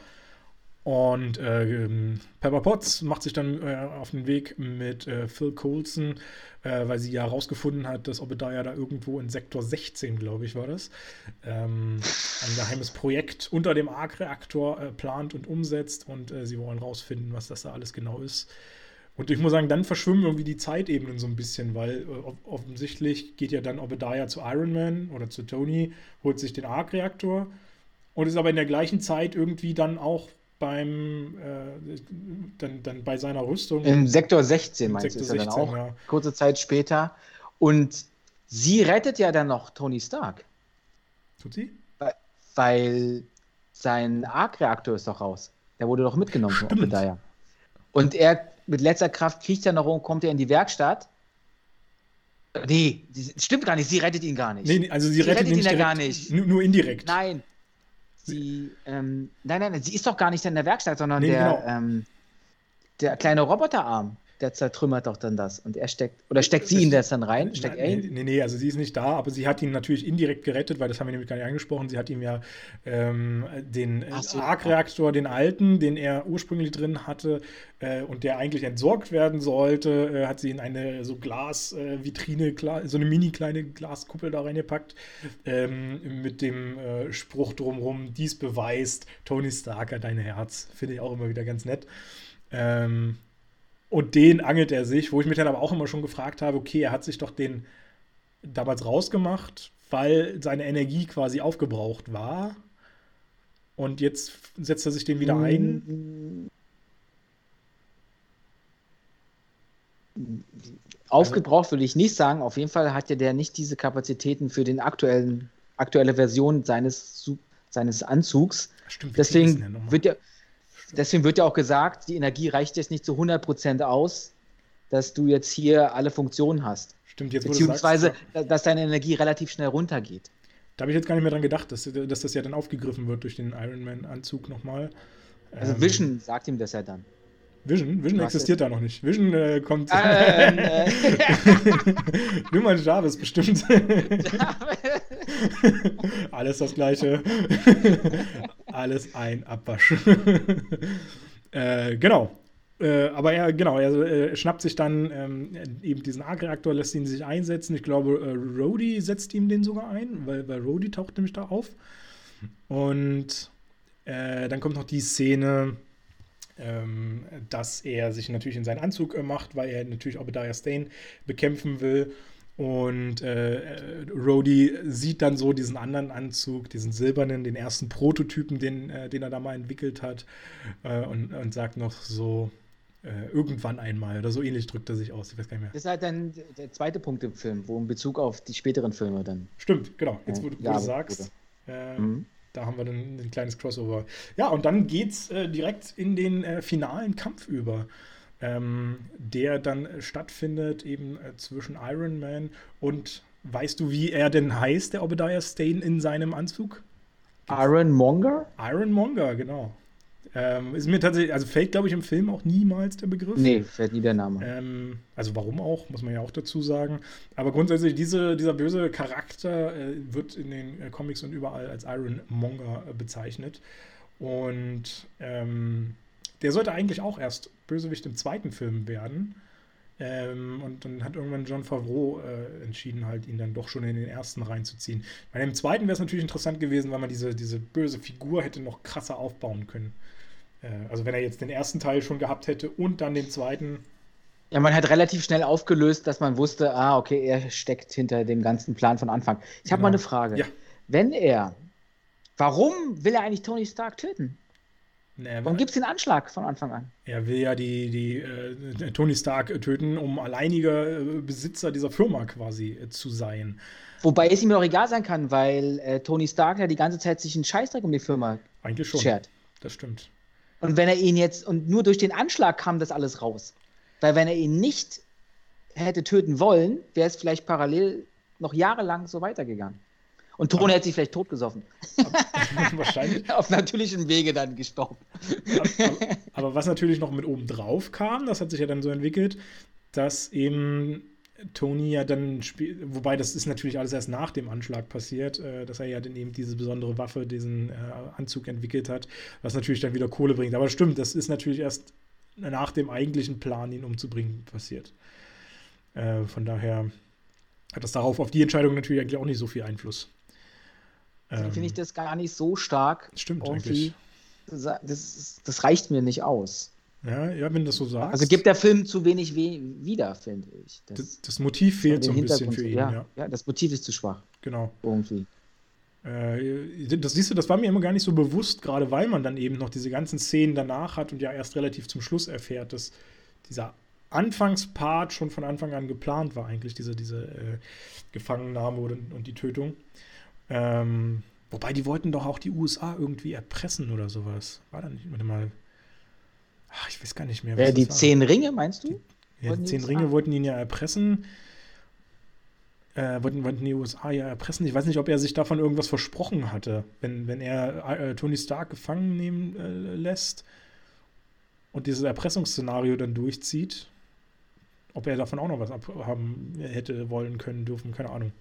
Und äh, ähm, Pepper Potts macht sich dann äh, auf den Weg mit äh, Phil Coulson, äh, weil sie ja herausgefunden hat, dass Obadiah da irgendwo in Sektor 16, glaube ich, war das, ähm, ein geheimes Projekt unter dem Arc-Reaktor äh, plant und umsetzt und äh, sie wollen rausfinden, was das da alles genau ist. Und ich muss sagen, dann verschwimmen irgendwie die Zeitebenen so ein bisschen, weil äh, off- offensichtlich geht ja dann Obadiah zu Iron Man oder zu Tony, holt sich den Arc-Reaktor und ist aber in der gleichen Zeit irgendwie dann auch beim, äh, dann, dann bei seiner Rüstung. Im Sektor 16 Im meinst du, ist er dann 16, auch. ja. Kurze Zeit später. Und sie rettet ja dann noch Tony Stark, Tut sie? weil sein Arc-Reaktor ist doch raus. Der wurde doch mitgenommen von. Obadiah. Und er mit letzter Kraft kriecht er noch rum, kommt er in die Werkstatt. Nee, stimmt gar nicht, sie rettet ihn gar nicht. Nee, also sie, Sie rettet, rettet ihn ja gar nicht. Nur, indirekt. Nein. Sie, ähm, nein, nein, nein, sie ist doch gar nicht in der Werkstatt, sondern Nee, der, genau. ähm, der kleine Roboterarm, der zertrümmert doch dann das. Und er steckt, oder steckt sie ihn das dann rein? Steckt er nee, ihn? nee, nee, also sie ist nicht da, aber sie hat ihn natürlich indirekt gerettet, weil das haben wir nämlich gar nicht angesprochen. Sie hat ihm ja ähm, den äh, so. Arc-Reaktor, den alten, den er ursprünglich drin hatte äh, und der eigentlich entsorgt werden sollte, äh, hat sie in eine so Glasvitrine, äh, so eine mini kleine Glaskuppel da reingepackt, ähm, mit dem äh, Spruch drumrum, dies beweist, Tony Stark hat dein Herz. Finde ich auch immer wieder ganz nett. Ähm, und den angelt er sich, wo ich mich dann aber auch immer schon gefragt habe, okay, er hat sich doch den damals rausgemacht, weil seine Energie quasi aufgebraucht war. Und jetzt setzt er sich den wieder ein. Aufgebraucht würde ich nicht sagen. Auf jeden Fall hat ja der nicht diese Kapazitäten für den aktuellen, aktuelle Version seines, seines Anzugs. Stimmt, Deswegen wird ja, deswegen wird ja auch gesagt, die Energie reicht jetzt nicht zu 100% aus, dass du jetzt hier alle Funktionen hast. Stimmt, jetzt Beziehungsweise, sagst, dass deine Energie relativ schnell runtergeht. da habe ich jetzt gar nicht mehr dran gedacht, dass, dass das ja dann aufgegriffen wird durch den Iron Man-Anzug nochmal. Also Ähm, Vision sagt ihm das ja dann. Vision? Vision existiert da noch nicht. Vision äh, kommt. Ähm, äh, Nur mal Jarvis bestimmt. Alles das gleiche. Alles ein Abwasch. äh, genau. Äh, aber er, genau, er äh, schnappt sich dann ähm, eben diesen Arc-Reaktor, lässt ihn sich einsetzen. Ich glaube, äh, Rhodey setzt ihm den sogar ein, weil, weil Rhodey taucht nämlich da auf. Und äh, dann kommt noch die Szene, ähm, dass er sich natürlich in seinen Anzug äh, macht, weil er natürlich Obadiah Stane bekämpfen will. Und äh, Rhodey sieht dann so diesen anderen Anzug, diesen silbernen, den ersten Prototypen, den, äh, den er da mal entwickelt hat, äh, und, und sagt noch so, äh, irgendwann einmal oder so ähnlich drückt er sich aus. Ich weiß gar nicht mehr. Das ist halt dann der zweite Punkt im Film, wo in Bezug auf die späteren Filme dann. Stimmt, genau. Jetzt, wo, du, wo du sagst, äh, mhm. da haben wir dann ein kleines Crossover. Ja, und dann geht's äh, direkt in den äh, finalen Kampf über. Ähm, der dann stattfindet eben äh, zwischen Iron Man und weißt du, wie er denn heißt, der Obadiah Stane in seinem Anzug? Iron Monger? Iron Monger, genau. Ähm, ist mir tatsächlich, also fällt, glaube ich, im Film auch niemals der Begriff. Nee, fällt nie der Name. Ähm, also warum auch, muss man ja auch dazu sagen. Aber grundsätzlich, diese, dieser böse Charakter äh, wird in den äh, Comics und überall als Iron Monger äh, bezeichnet. Und ähm, der sollte eigentlich auch erst Bösewicht im zweiten Film werden. Ähm, und dann hat irgendwann John Favreau äh, entschieden, halt ihn dann doch schon in den ersten reinzuziehen. Bei dem zweiten wäre es natürlich interessant gewesen, weil man diese, diese böse Figur hätte noch krasser aufbauen können. Äh, also wenn er jetzt den ersten Teil schon gehabt hätte und dann den zweiten. Ja, man hat relativ schnell aufgelöst, dass man wusste, ah, okay, er steckt hinter dem ganzen Plan von Anfang. Ich genau. habe mal eine Frage. Ja. Wenn er, warum will er eigentlich Tony Stark töten? Nee, Warum gibt es den Anschlag von Anfang an? Er will ja die, die äh, Tony Stark töten, um alleiniger äh, Besitzer dieser Firma quasi äh, zu sein. Wobei es ihm auch egal sein kann, weil äh, Tony Stark ja die ganze Zeit sich einen Scheißdreck um die Firma Eigentlich schon. schert. Das stimmt. Und wenn er ihn jetzt, und nur durch den Anschlag kam das alles raus. Weil wenn er ihn nicht hätte töten wollen, wäre es vielleicht parallel noch jahrelang so weitergegangen. Und Tone hätte sich vielleicht totgesoffen. Wahrscheinlich. Auf natürlichem Wege dann gestorben. Aber, aber, was natürlich noch mit oben drauf kam, das hat sich ja dann so entwickelt, dass eben Tony ja dann, wobei das ist natürlich alles erst nach dem Anschlag passiert, äh, dass er ja dann eben diese besondere Waffe, diesen äh, Anzug entwickelt hat, was natürlich dann wieder Kohle bringt. Aber stimmt, das ist natürlich erst nach dem eigentlichen Plan, ihn umzubringen, passiert. Äh, von daher hat das darauf auf die Entscheidung natürlich eigentlich auch nicht so viel Einfluss. Ähm, finde ich das gar nicht so stark. Stimmt eigentlich. Das, das, reicht mir nicht aus. Ja, ja, wenn das so sagst. Also gibt der Film zu wenig we wieder, finde ich. Das, das, das, Motiv fehlt so ein bisschen für ihn. Ja, ja, ja. das Motiv ist zu schwach. Genau. Irgendwie. Äh, das siehst du, das war mir immer gar nicht so bewusst, gerade weil man dann eben noch diese ganzen Szenen danach hat und ja erst relativ zum Schluss erfährt, dass dieser Anfangspart schon von Anfang an geplant war, eigentlich, diese, diese äh, Gefangennahme und, und die Tötung. Ähm, wobei die wollten doch auch die USA irgendwie erpressen oder sowas. War da nicht? Warte mal. Ach, ich weiß gar nicht mehr. Was die zehn Ringe, meinst du? Die, ja, die zehn Ringe wollten ihn ja erpressen. Äh, wollten, wollten die USA ja erpressen. Ich weiß nicht, ob er sich davon irgendwas versprochen hatte, wenn, wenn er äh, Tony Stark gefangen nehmen äh, lässt und dieses Erpressungsszenario dann durchzieht. Ob er davon auch noch was abhaben hätte wollen können dürfen, keine Ahnung.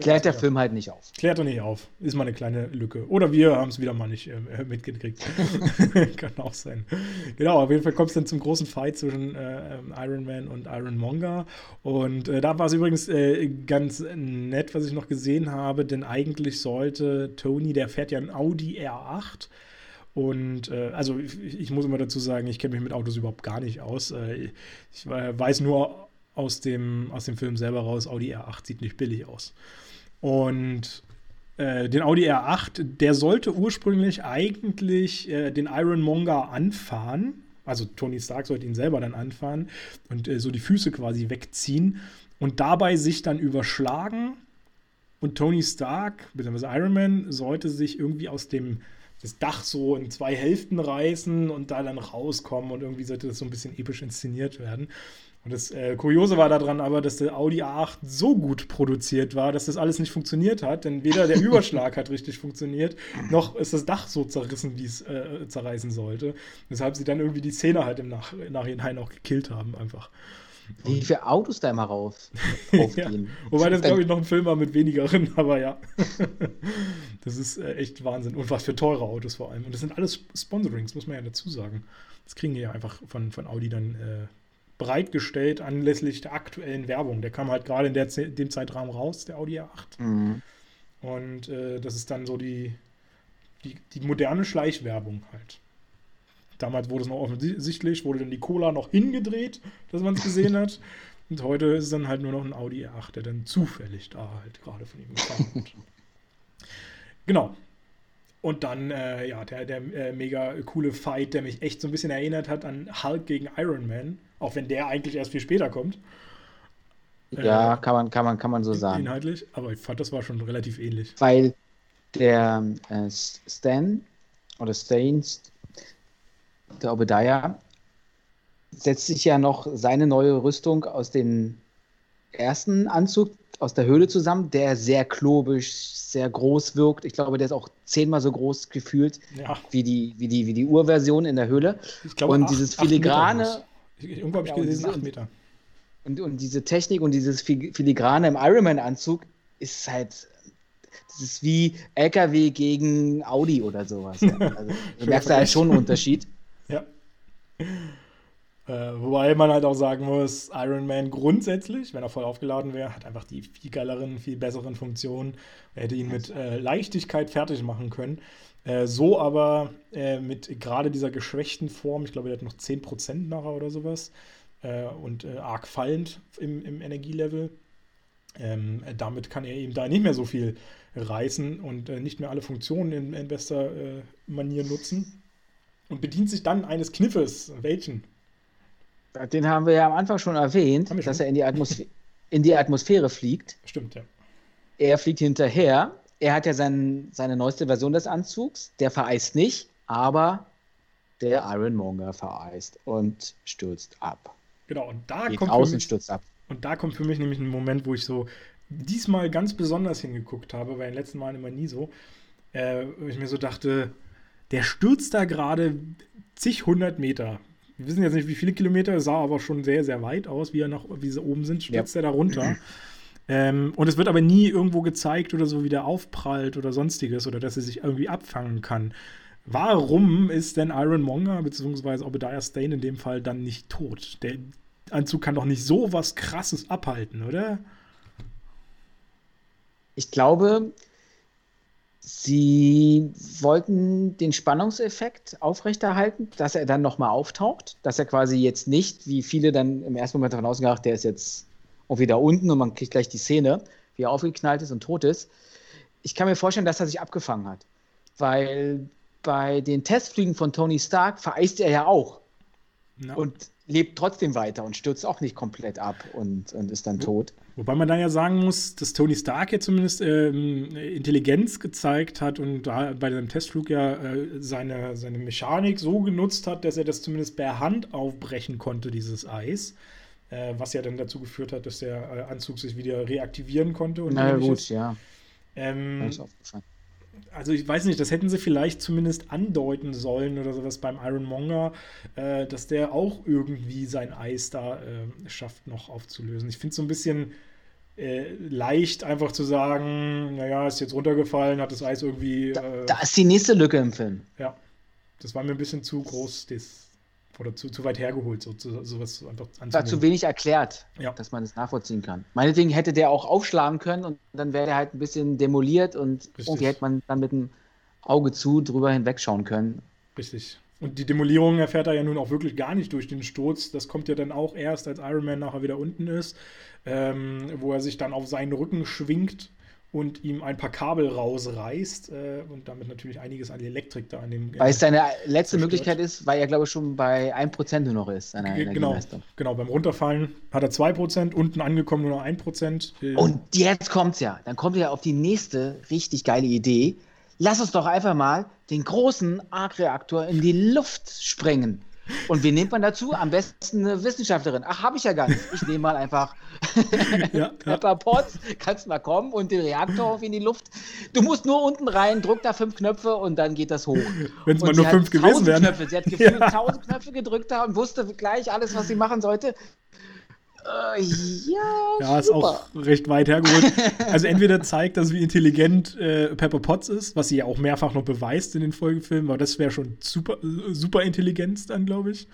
Klärt der Film halt nicht auf. Klärt er nicht auf. Ist mal eine kleine Lücke. Oder wir haben es wieder mal nicht äh, mitgekriegt. Kann auch sein. Genau, auf jeden Fall kommt es dann zum großen Fight zwischen äh, Iron Man und Iron Monger. Und äh, da war es übrigens äh, ganz nett, was ich noch gesehen habe, denn eigentlich sollte Tony, der fährt ja ein Audi R8. Und äh, also ich, ich, muss immer dazu sagen, ich kenne mich mit Autos überhaupt gar nicht aus. Äh, ich weiß nur aus dem, aus dem Film selber raus, Audi R8 sieht nicht billig aus. Und äh, den Audi R8, der sollte ursprünglich eigentlich äh, den Ironmonger anfahren. Also Tony Stark sollte ihn selber dann anfahren und äh, so die Füße quasi wegziehen und dabei sich dann überschlagen. Und Tony Stark, bzw. Iron Man, sollte sich irgendwie aus dem das Dach so in zwei Hälften reißen und da dann rauskommen und irgendwie sollte das so ein bisschen episch inszeniert werden. Und das äh, Kuriose war daran aber, dass der Audi A8 so gut produziert war, dass das alles nicht funktioniert hat. Denn weder der Überschlag hat richtig funktioniert, noch ist das Dach so zerrissen, wie es äh, zerreißen sollte. Weshalb sie dann irgendwie die Szene halt im Nach Nachhinein auch gekillt haben, einfach. Wie viele Autos da immer raus aufgehen. ja. Wobei das, glaube ich, noch ein Film war mit wenigeren, aber ja. das ist äh, echt Wahnsinn. Und was für teure Autos vor allem. Und das sind alles Sponsorings, muss man ja dazu sagen. Das kriegen die ja einfach von, von Audi dann äh, bereitgestellt anlässlich der aktuellen Werbung. Der kam halt gerade in der, dem Zeitraum raus, der Audi A8. Mhm. Und äh, das ist dann so die, die, die moderne Schleichwerbung halt. Damals wurde es noch offensichtlich, wurde dann die Cola noch hingedreht, dass man es gesehen hat. Und heute ist es dann halt nur noch ein Audi R8, der dann zufällig da halt gerade von ihm gefahren wird. genau. Und dann, äh, ja, der, der äh, mega coole Fight, der mich echt so ein bisschen erinnert hat an Hulk gegen Iron Man, auch wenn der eigentlich erst viel später kommt. Ja, äh, kann, man, kann, man, kann man so sagen. Inhaltlich, aber ich fand, das war schon relativ ähnlich. Weil der äh, Stan oder Stains, der Obadiah, setzt sich ja noch seine neue Rüstung aus dem ersten Anzug aus der Höhle zusammen, der sehr klobisch, sehr groß wirkt. Ich glaube, der ist auch zehnmal so groß gefühlt ja. wie, die, wie, die, wie die Urversion in der Höhle. Ich glaube, und acht, dieses filigrane. Irgendwo habe ich gelesen, acht Meter. Und, und diese Technik und dieses filigrane im Ironman-Anzug ist halt. Das ist wie LKW gegen Audi oder sowas. Ja. Also, du merkst da halt schon einen Unterschied. Ja. Äh, wobei man halt auch sagen muss, Iron Man grundsätzlich, wenn er voll aufgeladen wäre, hat einfach die viel geileren, viel besseren Funktionen. Er hätte ihn mit äh, Leichtigkeit fertig machen können. Äh, so aber äh, mit gerade dieser geschwächten Form, ich glaube, er hat noch 10% nachher oder sowas äh, und äh, arg fallend im, im Energielevel. Ähm, damit kann er eben da nicht mehr so viel reißen und nicht mehr alle Funktionen in, in bester Manier nutzen. Und bedient sich dann eines Kniffes. Welchen? Den haben wir ja am Anfang schon erwähnt, schon? dass er in die, in die, Atmosphäre fliegt. Stimmt, ja. Er fliegt hinterher. Er hat ja sein, seine neueste Version des Anzugs. Der vereist nicht, aber der Ironmonger vereist und stürzt ab. Genau, und da Geht kommt. Aus und stürzt ab. Und da kommt für mich nämlich ein Moment, wo ich so diesmal ganz besonders hingeguckt habe, bei den letzten Malen immer nie so. Äh, wo ich mir so dachte, der stürzt da gerade zig hundert Meter wir wissen jetzt nicht, wie viele Kilometer, sah aber schon sehr, sehr weit aus, wie er nach, wie sie oben sind, stürzt ja. er da runter. Ähm, und es wird aber nie irgendwo gezeigt oder so, wie der aufprallt oder sonstiges oder dass er sich irgendwie abfangen kann. Warum ist denn Iron Monger beziehungsweise Obadiah Stane in dem Fall dann nicht tot? Der Anzug kann doch nicht so was Krasses abhalten, oder? Ich glaube, Sie wollten den Spannungseffekt aufrechterhalten, dass er dann nochmal auftaucht, dass er quasi jetzt nicht, wie viele dann im ersten Moment davon ausgegangen der ist jetzt irgendwie da unten und man kriegt gleich die Szene, wie er aufgeknallt ist und tot ist. Ich kann mir vorstellen, dass er sich abgefangen hat, weil bei den Testflügen von Tony Stark vereist er ja auch. No. Und lebt trotzdem weiter und stürzt auch nicht komplett ab und, und ist dann tot. Wobei man dann ja sagen muss, dass Tony Stark ja zumindest ähm, Intelligenz gezeigt hat und da bei seinem Testflug ja äh, seine, seine Mechanik so genutzt hat, dass er das zumindest per Hand aufbrechen konnte, dieses Eis. Äh, was ja dann dazu geführt hat, dass der äh, Anzug sich wieder reaktivieren konnte. Und Na gut, ja. Ähm, also ich weiß nicht, das hätten sie vielleicht zumindest andeuten sollen oder sowas beim Iron Monger, äh, dass der auch irgendwie sein Eis da äh, schafft noch aufzulösen. Ich finde es so ein bisschen äh, leicht einfach zu sagen, naja, ist jetzt runtergefallen, hat das Eis irgendwie... Da, äh, da, ist die nächste Lücke im Film. Ja, das war mir ein bisschen zu groß, das oder zu, zu weit hergeholt, so, zu, sowas einfach anzunehmen. War zu wenig erklärt, ja. dass man es das nachvollziehen kann. Meinetwegen hätte der auch aufschlagen können und dann wäre der halt ein bisschen demoliert und Richtig. irgendwie hätte man dann mit dem Auge zu drüber hinwegschauen können. Richtig. Und die Demolierung erfährt er ja nun auch wirklich gar nicht durch den Sturz. Das kommt ja dann auch erst, als Iron Man nachher wieder unten ist, ähm, wo er sich dann auf seinen Rücken schwingt und ihm ein paar Kabel rausreißt äh, und damit natürlich einiges an Elektrik da an dem. Weil es seine letzte zerstört. Möglichkeit ist, weil er, glaube ich, schon bei 1% nur noch ist. Seiner genau, genau, beim Runterfallen hat er 2%, unten angekommen nur noch 1%. Äh, und jetzt kommt's ja. Dann kommt er auf die nächste richtig geile Idee. Lass uns doch einfach mal den großen Arc-Reaktor in die Luft sprengen. Und wen nimmt man dazu? Am besten eine Wissenschaftlerin. Ach, habe ich ja gar nicht. Ich nehme mal einfach ja, Pepper. Potts, kannst mal kommen und den Reaktor auf in die Luft. Du musst nur unten rein, druck da fünf Knöpfe und dann geht das hoch. Wenn es mal nur fünf gewesen wären. Knöpfe. Sie hat gefühlt ja. tausend Knöpfe gedrückt da und wusste gleich alles, was sie machen sollte. Äh, ja, ja ist auch recht weit hergeholt. Also entweder zeigt das, wie intelligent äh, Pepper Potts ist, was sie ja auch mehrfach noch beweist in den Folgefilmen, aber das wäre schon super, super Intelligenz dann, glaube ich.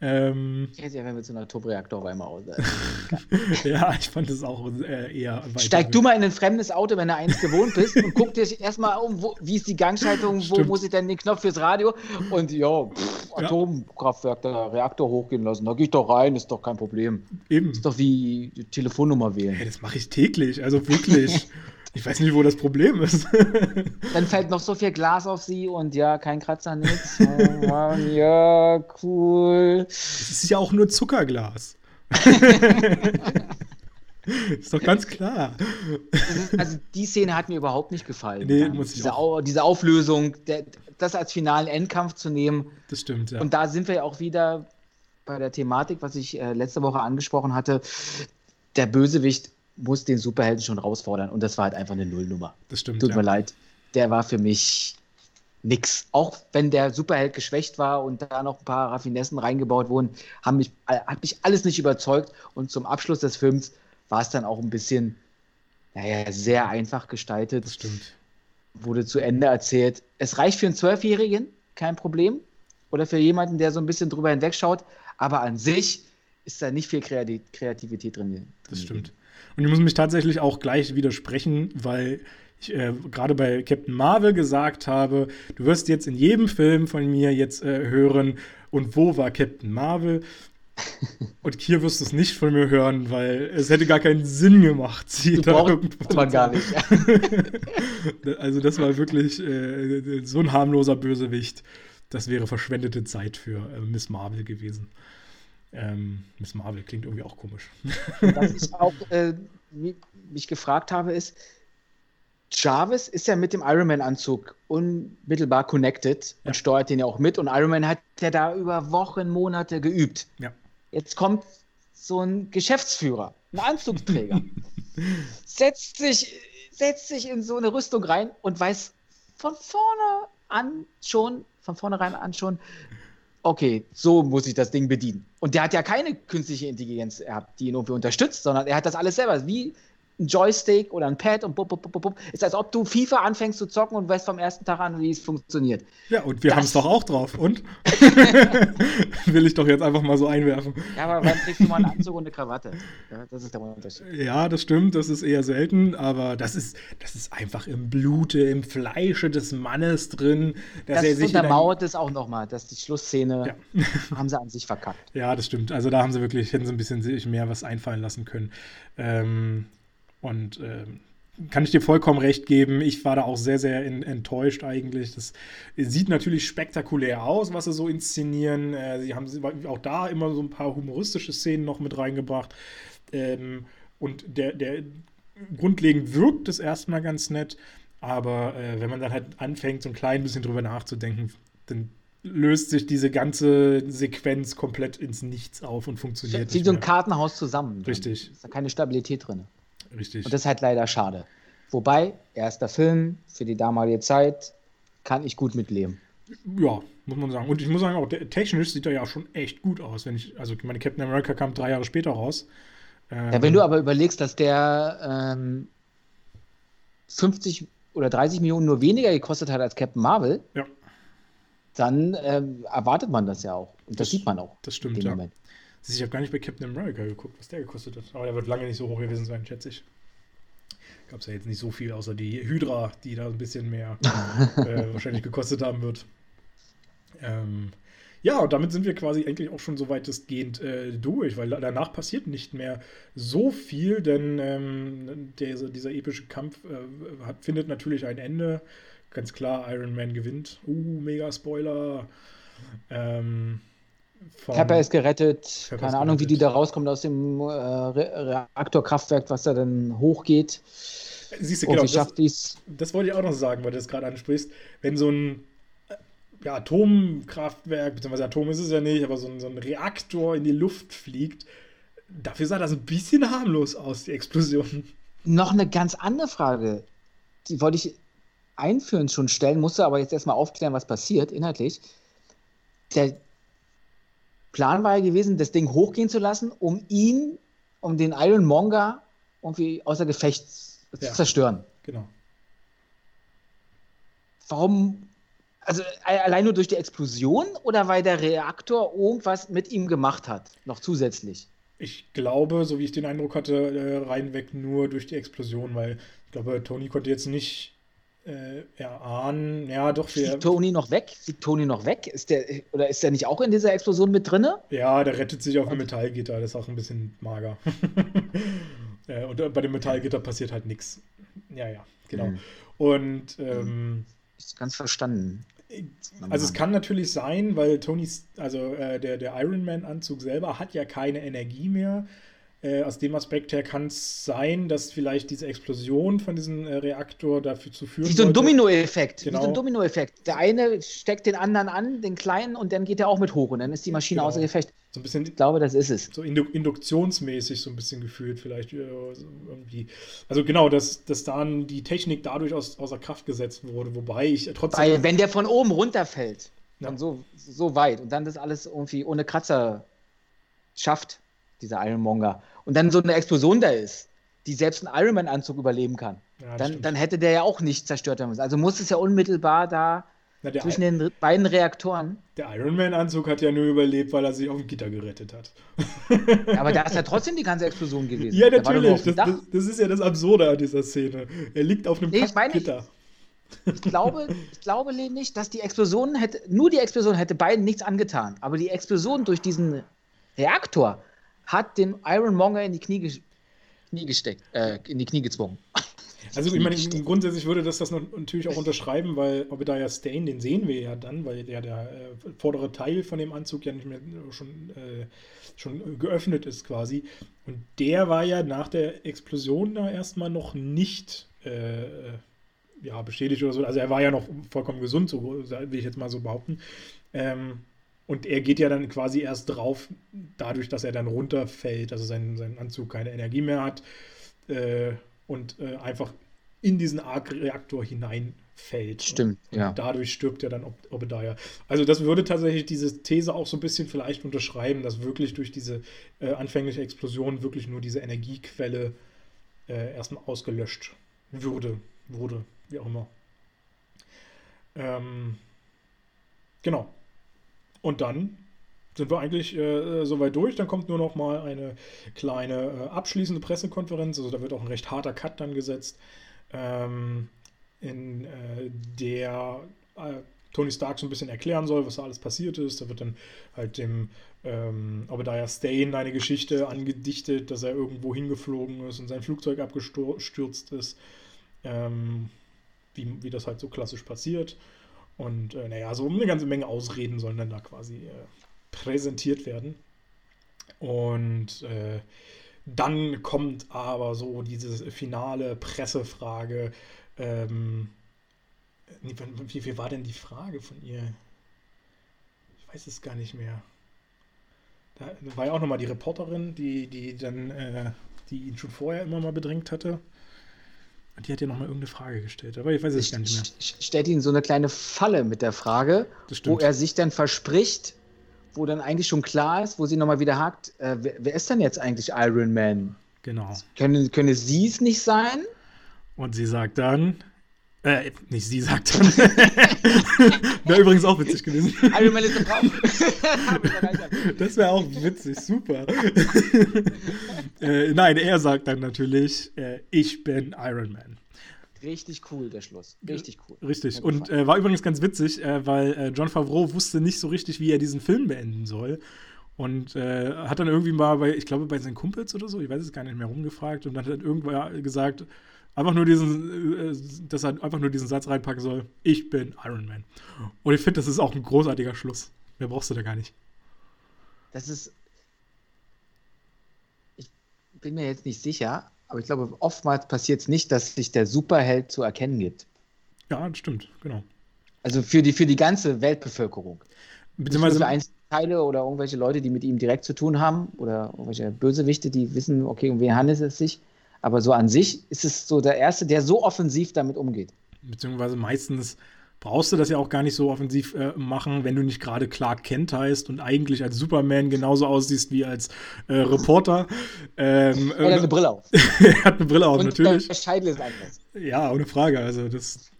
Ähm, Ich hätte ja mit so einer Turboreaktor auf einmal aus. ja, ich fand es auch äh, eher Steig du mal in ein fremdes Auto, wenn du eins gewohnt bist, und guck dir erstmal um, wo, wie ist die Gangschaltung, wo Stimmt. muss ich denn den Knopf fürs Radio? Und ja, pff, Ja. Atomkraftwerk, der Reaktor hochgehen lassen. Da geh ich doch rein, ist doch kein Problem. Eben. Ist doch wie die Telefonnummer wählen. Hey, das mache ich täglich, also wirklich. ich weiß nicht, wo das Problem ist. Dann fällt noch so viel Glas auf sie und ja, kein Kratzer, nix. Oh Mann, ja, cool. Es ist ja auch nur Zuckerglas. ist doch ganz klar. Ist, also die Szene hat mir überhaupt nicht gefallen. Nee, muss ich diese, auch. Au diese Auflösung, der, das als finalen Endkampf zu nehmen. Das stimmt, ja. Und da sind wir ja auch wieder bei der Thematik, was ich äh, letzte Woche angesprochen hatte. Der Bösewicht muss den Superhelden schon herausfordern und das war halt einfach eine Nullnummer. das stimmt. Tut ja. mir leid. Der war für mich nix. Auch wenn der Superheld geschwächt war und da noch ein paar Raffinessen reingebaut wurden, haben mich, äh, hat mich alles nicht überzeugt. Und zum Abschluss des Films war es dann auch ein bisschen, naja, sehr einfach gestaltet Das stimmt. wurde zu Ende erzählt. Es reicht für einen Zwölfjährigen, kein Problem. Oder für jemanden, der so ein bisschen drüber hinwegschaut. Aber an sich ist da nicht viel Kreati- Kreativität drin. Das stimmt. Und ich muss mich tatsächlich auch gleich widersprechen, weil ich äh, gerade bei Captain Marvel gesagt habe, du wirst jetzt in jedem Film von mir jetzt äh, hören, und wo war Captain Marvel? Und hier wirst du es nicht von mir hören, weil es hätte gar keinen Sinn gemacht, sie Du da irgendwo man gar nicht. Also das war wirklich äh, so ein harmloser Bösewicht. Das wäre verschwendete Zeit für äh, Miss Marvel gewesen. Ähm, Miss Marvel klingt irgendwie auch komisch. Was ich auch äh, mi- mich gefragt habe, ist, Jarvis ist ja mit dem Iron Man-Anzug unmittelbar connected Ja. und steuert den ja auch mit. Und Iron Man hat ja da über Wochen, Monate geübt. Ja. Jetzt kommt so ein Geschäftsführer, ein Anzugsträger, setzt sich, setzt sich in so eine Rüstung rein und weiß von vorne an schon, von vornherein an schon, okay, so muss ich das Ding bedienen. Und der hat ja keine künstliche Intelligenz gehabt, die ihn irgendwie unterstützt, sondern er hat das alles selber. Wie ein Joystick oder ein Pad und bup, bup, bup, bup. Ist als ob du FIFA anfängst zu zocken und weißt vom ersten Tag an, wie es funktioniert. Ja, und wir haben es doch auch drauf. Und? Will ich doch jetzt einfach mal so einwerfen. Ja, aber wann kriegst du mal einen Anzug und eine Krawatte? Ja, das ist der Unterschied. Ja, das stimmt, das ist eher selten, aber das ist, das ist einfach im Blute, im Fleische des Mannes drin. Dass Das er sich untermauert es auch nochmal, dass die Schlussszene Ja. haben sie an sich verkackt. Ja, das stimmt. Also da haben sie wirklich, hätten sie ein bisschen sich mehr was einfallen lassen können. Ähm, und ähm, kann ich dir vollkommen recht geben. Ich war da auch sehr, sehr in, enttäuscht eigentlich. Das sieht natürlich spektakulär aus, was sie so inszenieren. Äh, sie haben auch da immer so ein paar humoristische Szenen noch mit reingebracht. Ähm, und der, der grundlegend wirkt es erstmal ganz nett. Aber äh, wenn man dann halt anfängt, so ein klein bisschen drüber nachzudenken, dann löst sich diese ganze Sequenz komplett ins Nichts auf und funktioniert Wie nicht so ein. Kartenhaus zusammen. Richtig. Ist da keine Stabilität drin. Richtig. Und das ist halt leider schade. Wobei, erster Film für die damalige Zeit, kann ich gut mitleben. ja, muss man sagen. Und ich muss sagen, auch der, technisch sieht er ja auch schon echt gut aus. Wenn ich, also meine Captain America kam drei Jahre später raus. Ähm, Ja, wenn du aber überlegst, dass der ähm, 50 oder 30 Millionen nur weniger gekostet hat als Captain Marvel, Ja. dann ähm, erwartet man das ja auch. Und das, Das- sieht man auch. das stimmt, ja. Moment. Ich habe gar nicht bei Captain America geguckt, was der gekostet hat. Aber der wird lange nicht so hoch gewesen sein, schätze ich. Gab es ja jetzt nicht so viel, außer die Hydra, die da ein bisschen mehr äh, wahrscheinlich gekostet haben wird. Ähm, ja, und damit sind wir quasi eigentlich auch schon so weitestgehend äh, durch, weil da- danach passiert nicht mehr so viel, denn ähm, der, dieser epische Kampf äh, hat, findet natürlich ein Ende. Ganz klar, Iron Man gewinnt. Uh, mega Spoiler. Ähm, Pepper ist gerettet. Pepper Keine ist Ahnung, wie die gerettet. da rauskommt aus dem äh, Re Reaktorkraftwerk, was da dann hochgeht. Siehst du, Und genau, wie das, dies? das wollte ich auch noch sagen, weil du das gerade ansprichst. Wenn so ein äh, ja, Atomkraftwerk, beziehungsweise Atom ist es ja nicht, aber so ein, so ein Reaktor in die Luft fliegt, dafür sah das ein bisschen harmlos aus, die Explosion. Noch eine ganz andere Frage. Die wollte ich einführend schon stellen, musste aber jetzt erstmal aufklären, was passiert inhaltlich. Der Plan war ja gewesen, das Ding hochgehen zu lassen, um ihn, um den Iron Monger irgendwie außer Gefecht Ja. zu zerstören. Genau. Warum Also allein nur durch die Explosion oder weil der Reaktor irgendwas mit ihm gemacht hat, noch zusätzlich? Ich glaube, so wie ich den Eindruck hatte, äh, reinweg nur durch die Explosion, weil ich glaube, Tony konnte jetzt nicht äh, erahnen, ja doch. Fliegt Tony noch weg? Fliegt Tony noch weg? Ist der, oder ist der nicht auch in dieser Explosion mit drin? Ja, der rettet sich auf einem Metallgitter, das ist auch ein bisschen mager. äh, und bei dem Metallgitter passiert halt nichts. Ja, ja, genau. Mhm. Und ähm, ist ganz verstanden. Also es kann natürlich sein, weil Tonys, also äh, der, der Iron Man-Anzug selber hat ja keine Energie mehr. Äh, aus dem Aspekt her kann es sein, dass vielleicht diese Explosion von diesem äh, Reaktor dafür zu führen Wie so ein Dominoeffekt. Genau. Wie so ein Dominoeffekt. Der eine steckt den anderen an, den kleinen, und dann geht er auch mit hoch und dann ist die Maschine genau. außer Gefecht. So ein bisschen, ich glaube, das ist es. So induktionsmäßig so ein bisschen gefühlt, vielleicht äh, irgendwie. Also genau, dass, dass dann die Technik dadurch aus, außer Kraft gesetzt wurde, wobei ich trotzdem. Weil, wenn der von oben runterfällt, ja. dann so, so weit und dann das alles irgendwie ohne Kratzer schafft, dieser Ironmonger, und dann so eine Explosion da ist, die selbst ein Ironman-Anzug überleben kann, ja, dann, dann hätte der ja auch nicht zerstört werden müssen. Also muss es ja unmittelbar da Na, zwischen I den beiden Reaktoren. Der Ironman-Anzug hat ja nur überlebt, weil er sich auf dem Gitter gerettet hat. Ja, aber da ist ja trotzdem die ganze Explosion gewesen. Ja, natürlich. Das, das, das, ist ja das Absurde an dieser Szene. Er liegt auf einem nee, Gitter. Ich glaube, ich glaube nicht, dass die Explosion hätte, nur die Explosion hätte beiden nichts angetan. Aber die Explosion durch diesen Reaktor hat den Iron Monger in die Knie, Knie gesteckt, äh, in die Knie gezwungen. Also ich meine, grundsätzlich würde das das natürlich auch unterschreiben, weil Obadiah Stain, den sehen wir ja dann, weil der, der äh, vordere Teil von dem Anzug ja nicht mehr schon, äh, schon geöffnet ist quasi. Und der war ja nach der Explosion da erstmal noch nicht äh, ja, beschädigt oder so. Also er war ja noch vollkommen gesund, so will ich jetzt mal so behaupten. Ähm, und er geht ja dann quasi erst drauf, dadurch, dass er dann runterfällt, also sein, sein Anzug keine Energie mehr hat äh, und äh, einfach in diesen Arc-Reaktor hineinfällt. Stimmt, und, ja. Und dadurch stirbt er dann Ob Obadiah. Also das würde tatsächlich diese These auch so ein bisschen vielleicht unterschreiben, dass wirklich durch diese äh, anfängliche Explosion wirklich nur diese Energiequelle äh, erstmal ausgelöscht würde, wurde, wie auch immer. Ähm, genau. Und dann sind wir eigentlich äh, soweit durch. Dann kommt nur noch mal eine kleine äh, abschließende Pressekonferenz. Also da wird auch ein recht harter Cut dann gesetzt, ähm, in äh, der äh, Tony Stark so ein bisschen erklären soll, was da alles passiert ist. Da wird dann halt dem ähm, Obadiah Stane eine Geschichte angedichtet, dass er irgendwo hingeflogen ist und sein Flugzeug abgestürzt ist. Ähm, wie, wie das halt so klassisch passiert. Und äh, naja, so eine ganze Menge Ausreden sollen dann da quasi äh, präsentiert werden. Und äh, dann kommt aber so diese finale Pressefrage. Ähm, wie viel war denn die Frage von ihr? Ich weiß es gar nicht mehr. Da war ja auch nochmal die Reporterin, die, die dann, äh, die ihn schon vorher immer mal bedrängt hatte. Und die hat ja nochmal irgendeine Frage gestellt, aber ich weiß es gar nicht mehr. Stellt ihn so eine kleine Falle mit der Frage, wo er sich dann verspricht, wo dann eigentlich schon klar ist, wo sie nochmal wieder hakt, äh, wer, wer, ist denn jetzt eigentlich Iron Man? Genau. Können, könne sie es nicht sein? Und sie sagt dann, äh, nicht sie sagt dann. wäre übrigens auch witzig gewesen. Iron Man ist im Raum. das wäre auch witzig, super. äh, nein, er sagt dann natürlich, äh, ich bin Iron Man. Richtig cool, der Schluss. Richtig cool. Richtig. Und äh, war übrigens ganz witzig, äh, weil äh, John Favreau wusste nicht so richtig, wie er diesen Film beenden soll. Und äh, hat dann irgendwie mal bei, ich glaube, bei seinen Kumpels oder so, ich weiß es gar nicht mehr, rumgefragt und dann hat irgendwann gesagt, einfach nur diesen, äh, dass er einfach nur diesen Satz reinpacken soll, ich bin Iron Man. Und ich finde, das ist auch ein großartiger Schluss. Mehr brauchst du da gar nicht. Das ist. Ich bin mir jetzt nicht sicher, aber ich glaube, oftmals passiert es nicht, dass sich der Superheld zu erkennen gibt. Ja, das stimmt, genau. Also für die, für die ganze Weltbevölkerung. Beziehungsweise. Einzelteile oder irgendwelche Leute, die mit ihm direkt zu tun haben oder irgendwelche Bösewichte, die wissen, okay, um wen handelt es sich aber so an sich ist es so der Erste, der so offensiv damit umgeht. Beziehungsweise meistens brauchst du das ja auch gar nicht so offensiv äh, machen, wenn du nicht gerade Clark Kent heißt und eigentlich als Superman genauso aussiehst wie als äh, Reporter. Ähm, er hat eine Brille auf. er hat eine Brille auf, und natürlich. Der Scheitel ist anders. Ja, ohne Frage. Also das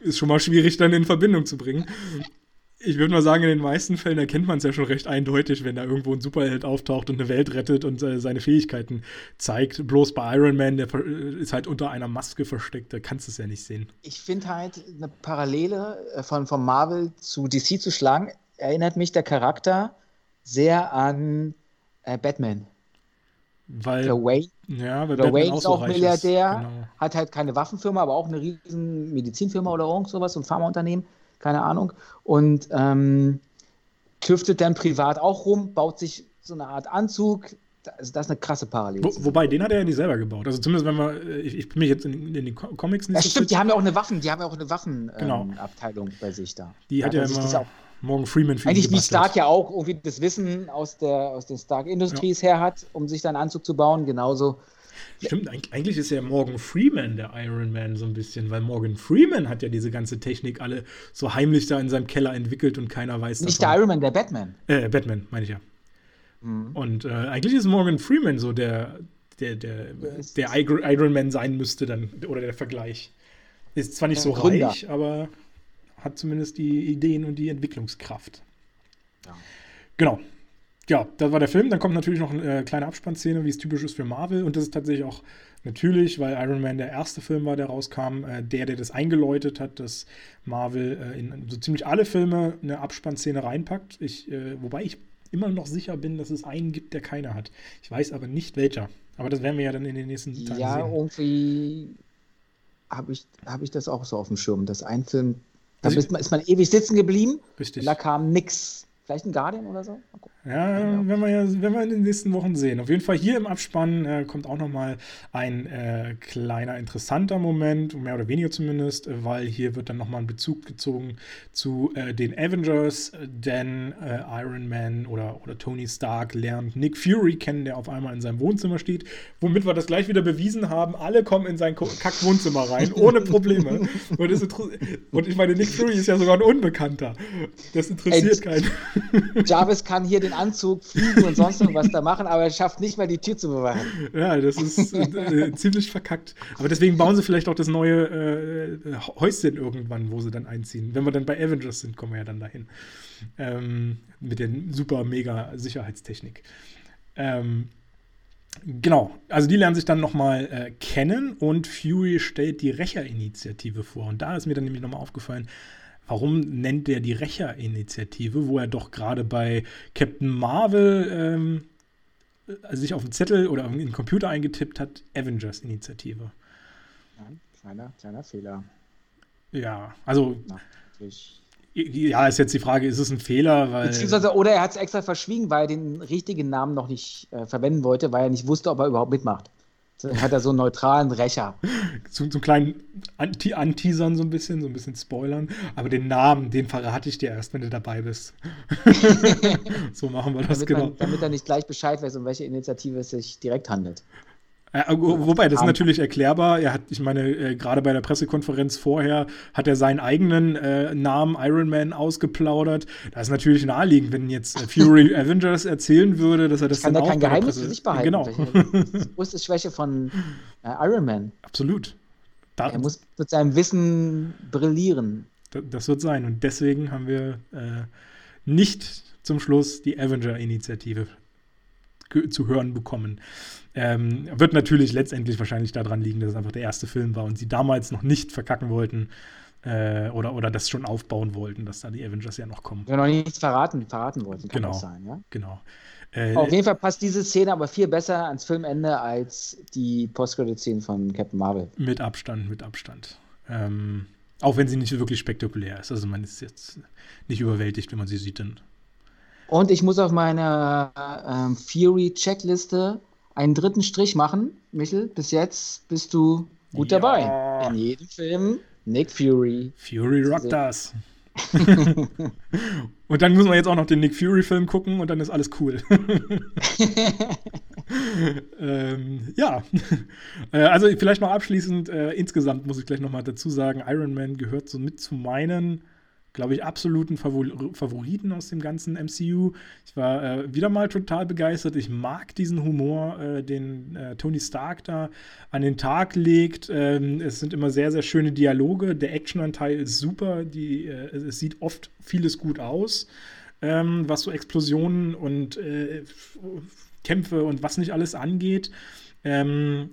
ist schon mal schwierig dann in Verbindung zu bringen. Ich würde mal sagen, in den meisten Fällen erkennt man es ja schon recht eindeutig, wenn da irgendwo ein Superheld auftaucht und eine Welt rettet und äh, seine Fähigkeiten zeigt. Bloß bei Iron Man, der ist halt unter einer Maske versteckt, da kannst du es ja nicht sehen. Ich finde halt eine Parallele äh, von, von Marvel zu DC zu schlagen, erinnert mich der Charakter sehr an äh, Batman. Weil, der Wayne, ja, weil der Wayne ist auch Milliardär, genau. hat halt keine Waffenfirma, aber auch eine riesen Medizinfirma oder irgend sowas, so ein Pharmaunternehmen, keine Ahnung. Und ähm, tüftet dann privat auch rum, baut sich so eine Art Anzug. Also das ist eine krasse Parallele. Wo, wobei, den hat er ja nicht selber gebaut. Also zumindest wenn man, äh, ich, ich bin mich jetzt in, in den Comics nicht ja, so stimmt, fit. die haben ja auch eine Waffen, die haben ja auch eine Waffenabteilung genau. ähm, bei sich da. Die hat ja immer Morgan Freeman für Eigentlich wie Stark ja auch irgendwie das Wissen aus, der, aus den Stark Industries ja. her hat, um sich dann Anzug zu bauen, genauso. Stimmt, eigentlich ist ja Morgan Freeman der Iron Man so ein bisschen, weil Morgan Freeman hat ja diese ganze Technik alle so heimlich da in seinem Keller entwickelt und keiner weiß Nicht davon. der Iron Man, der Batman. Äh, Batman, meine ich ja. Mhm. Und äh, eigentlich ist Morgan Freeman so der, der, der, der Iron Man sein müsste dann, oder der Vergleich. Ist zwar nicht so Gründer. reich, aber hat zumindest die Ideen und die Entwicklungskraft. Ja. Genau. Ja, das war der Film. Dann kommt natürlich noch eine äh, kleine Abspannszene, wie es typisch ist für Marvel. Und das ist tatsächlich auch natürlich, weil Iron Man der erste Film war, der rauskam, äh, der, der das eingeläutet hat, dass Marvel äh, in so ziemlich alle Filme eine Abspannszene reinpackt. Ich, wobei ich immer noch sicher bin, dass es einen gibt, der keine hat. Ich weiß aber nicht welcher. Aber das werden wir ja dann in den nächsten Tagen ja, sehen. Ja, irgendwie habe ich, hab ich das auch so auf dem Schirm, dass ein Film da also ist man, ist man ewig sitzen geblieben. Richtig. Und da kam nichts. Vielleicht ein Guardian oder so? Ja, ja, werden wir ja wir in den nächsten Wochen sehen. Auf jeden Fall hier im Abspann äh, kommt auch nochmal ein äh, kleiner interessanter Moment, mehr oder weniger zumindest, weil hier wird dann nochmal ein Bezug gezogen zu äh, den Avengers, denn äh, Iron Man oder, oder Tony Stark lernt Nick Fury kennen, der auf einmal in seinem Wohnzimmer steht, womit wir das gleich wieder bewiesen haben, alle kommen in sein Kack-Wohnzimmer rein, ohne Probleme. und, und, ich meine, Nick Fury ist ja sogar ein Unbekannter. Das interessiert Ey, keinen. Jarvis kann hier den Anzug fliegen und sonst was da machen, aber er schafft nicht mal die Tür zu bewachen. Ja, das ist äh, ziemlich verkackt. Aber deswegen bauen sie vielleicht auch das neue äh, Häuschen irgendwann, wo sie dann einziehen. Wenn wir dann bei Avengers sind, kommen wir ja dann dahin. Ähm, mit der super mega Sicherheitstechnik. Ähm, Genau, also die lernen sich dann nochmal äh, kennen und Fury stellt die Rächerinitiative vor. Und da ist mir dann nämlich nochmal aufgefallen, Warum nennt er die Rächer-Initiative, wo er doch gerade bei Captain Marvel ähm, also sich auf den Zettel oder in den Computer eingetippt hat, Avengers-Initiative? Ja, kleiner, kleiner Fehler. Ja, also. Na, ja, ist jetzt die Frage, ist es ein Fehler? Weil Beziehungsweise, oder er hat es extra verschwiegen, weil er den richtigen Namen noch nicht äh, verwenden wollte, weil er nicht wusste, ob er überhaupt mitmacht hat er so einen neutralen Rächer. So, so einen kleinen Anteasern so ein bisschen, so ein bisschen spoilern. Aber den Namen, den verrate ich dir erst, wenn du dabei bist. so machen wir das damit genau. Man, damit er nicht gleich Bescheid weiß, um welche Initiative es sich direkt handelt. Ja, äh, wobei, das ist natürlich erklärbar. Er hat, ich meine, äh, gerade bei der Pressekonferenz vorher hat er seinen eigenen äh, Namen Iron Man ausgeplaudert. Das ist natürlich naheliegend, wenn jetzt äh, Fury Avengers erzählen würde, dass er das Kann dann er kein Geheimnis für sich behalten. Genau. größte Schwäche von äh, Iron Man. Absolut. Da, er muss mit seinem Wissen brillieren. Das wird sein. Und deswegen haben wir äh, nicht zum Schluss die Avenger-Initiative zu hören bekommen. Ähm, wird natürlich letztendlich wahrscheinlich daran liegen, dass es einfach der erste Film war und sie damals noch nicht verkacken wollten äh, oder, oder das schon aufbauen wollten, dass da die Avengers ja noch kommen. Ja, noch nichts verraten, verraten wollten, kann genau, sein, ja? Genau. Äh, Auf jeden Fall passt diese Szene aber viel besser ans Filmende als die Post-Credit-Szene von Captain Marvel. Mit Abstand, mit Abstand. Ähm, auch wenn sie nicht wirklich spektakulär ist. Also man ist jetzt nicht überwältigt, wenn man sie sieht. Dann. Und ich muss auf meiner ähm, Fury-Checkliste einen dritten Strich machen. Michel, bis jetzt bist du gut ja. dabei. In jedem Film Nick Fury. Fury rockt das. und dann muss man jetzt auch noch den Nick Fury-Film gucken und dann ist alles cool. ähm, ja, äh, also vielleicht noch abschließend, äh, insgesamt muss ich gleich nochmal dazu sagen, Iron Man gehört so mit zu meinen glaube ich, absoluten Favoriten aus dem ganzen MCU. Ich war äh, wieder mal total begeistert. Ich mag diesen Humor, äh, den äh, Tony Stark da an den Tag legt. Ähm, es sind immer sehr, sehr schöne Dialoge. Der Actionanteil ist super. Die, äh, es sieht oft vieles gut aus, ähm, was so Explosionen und äh, Kämpfe und was nicht alles angeht. Ähm,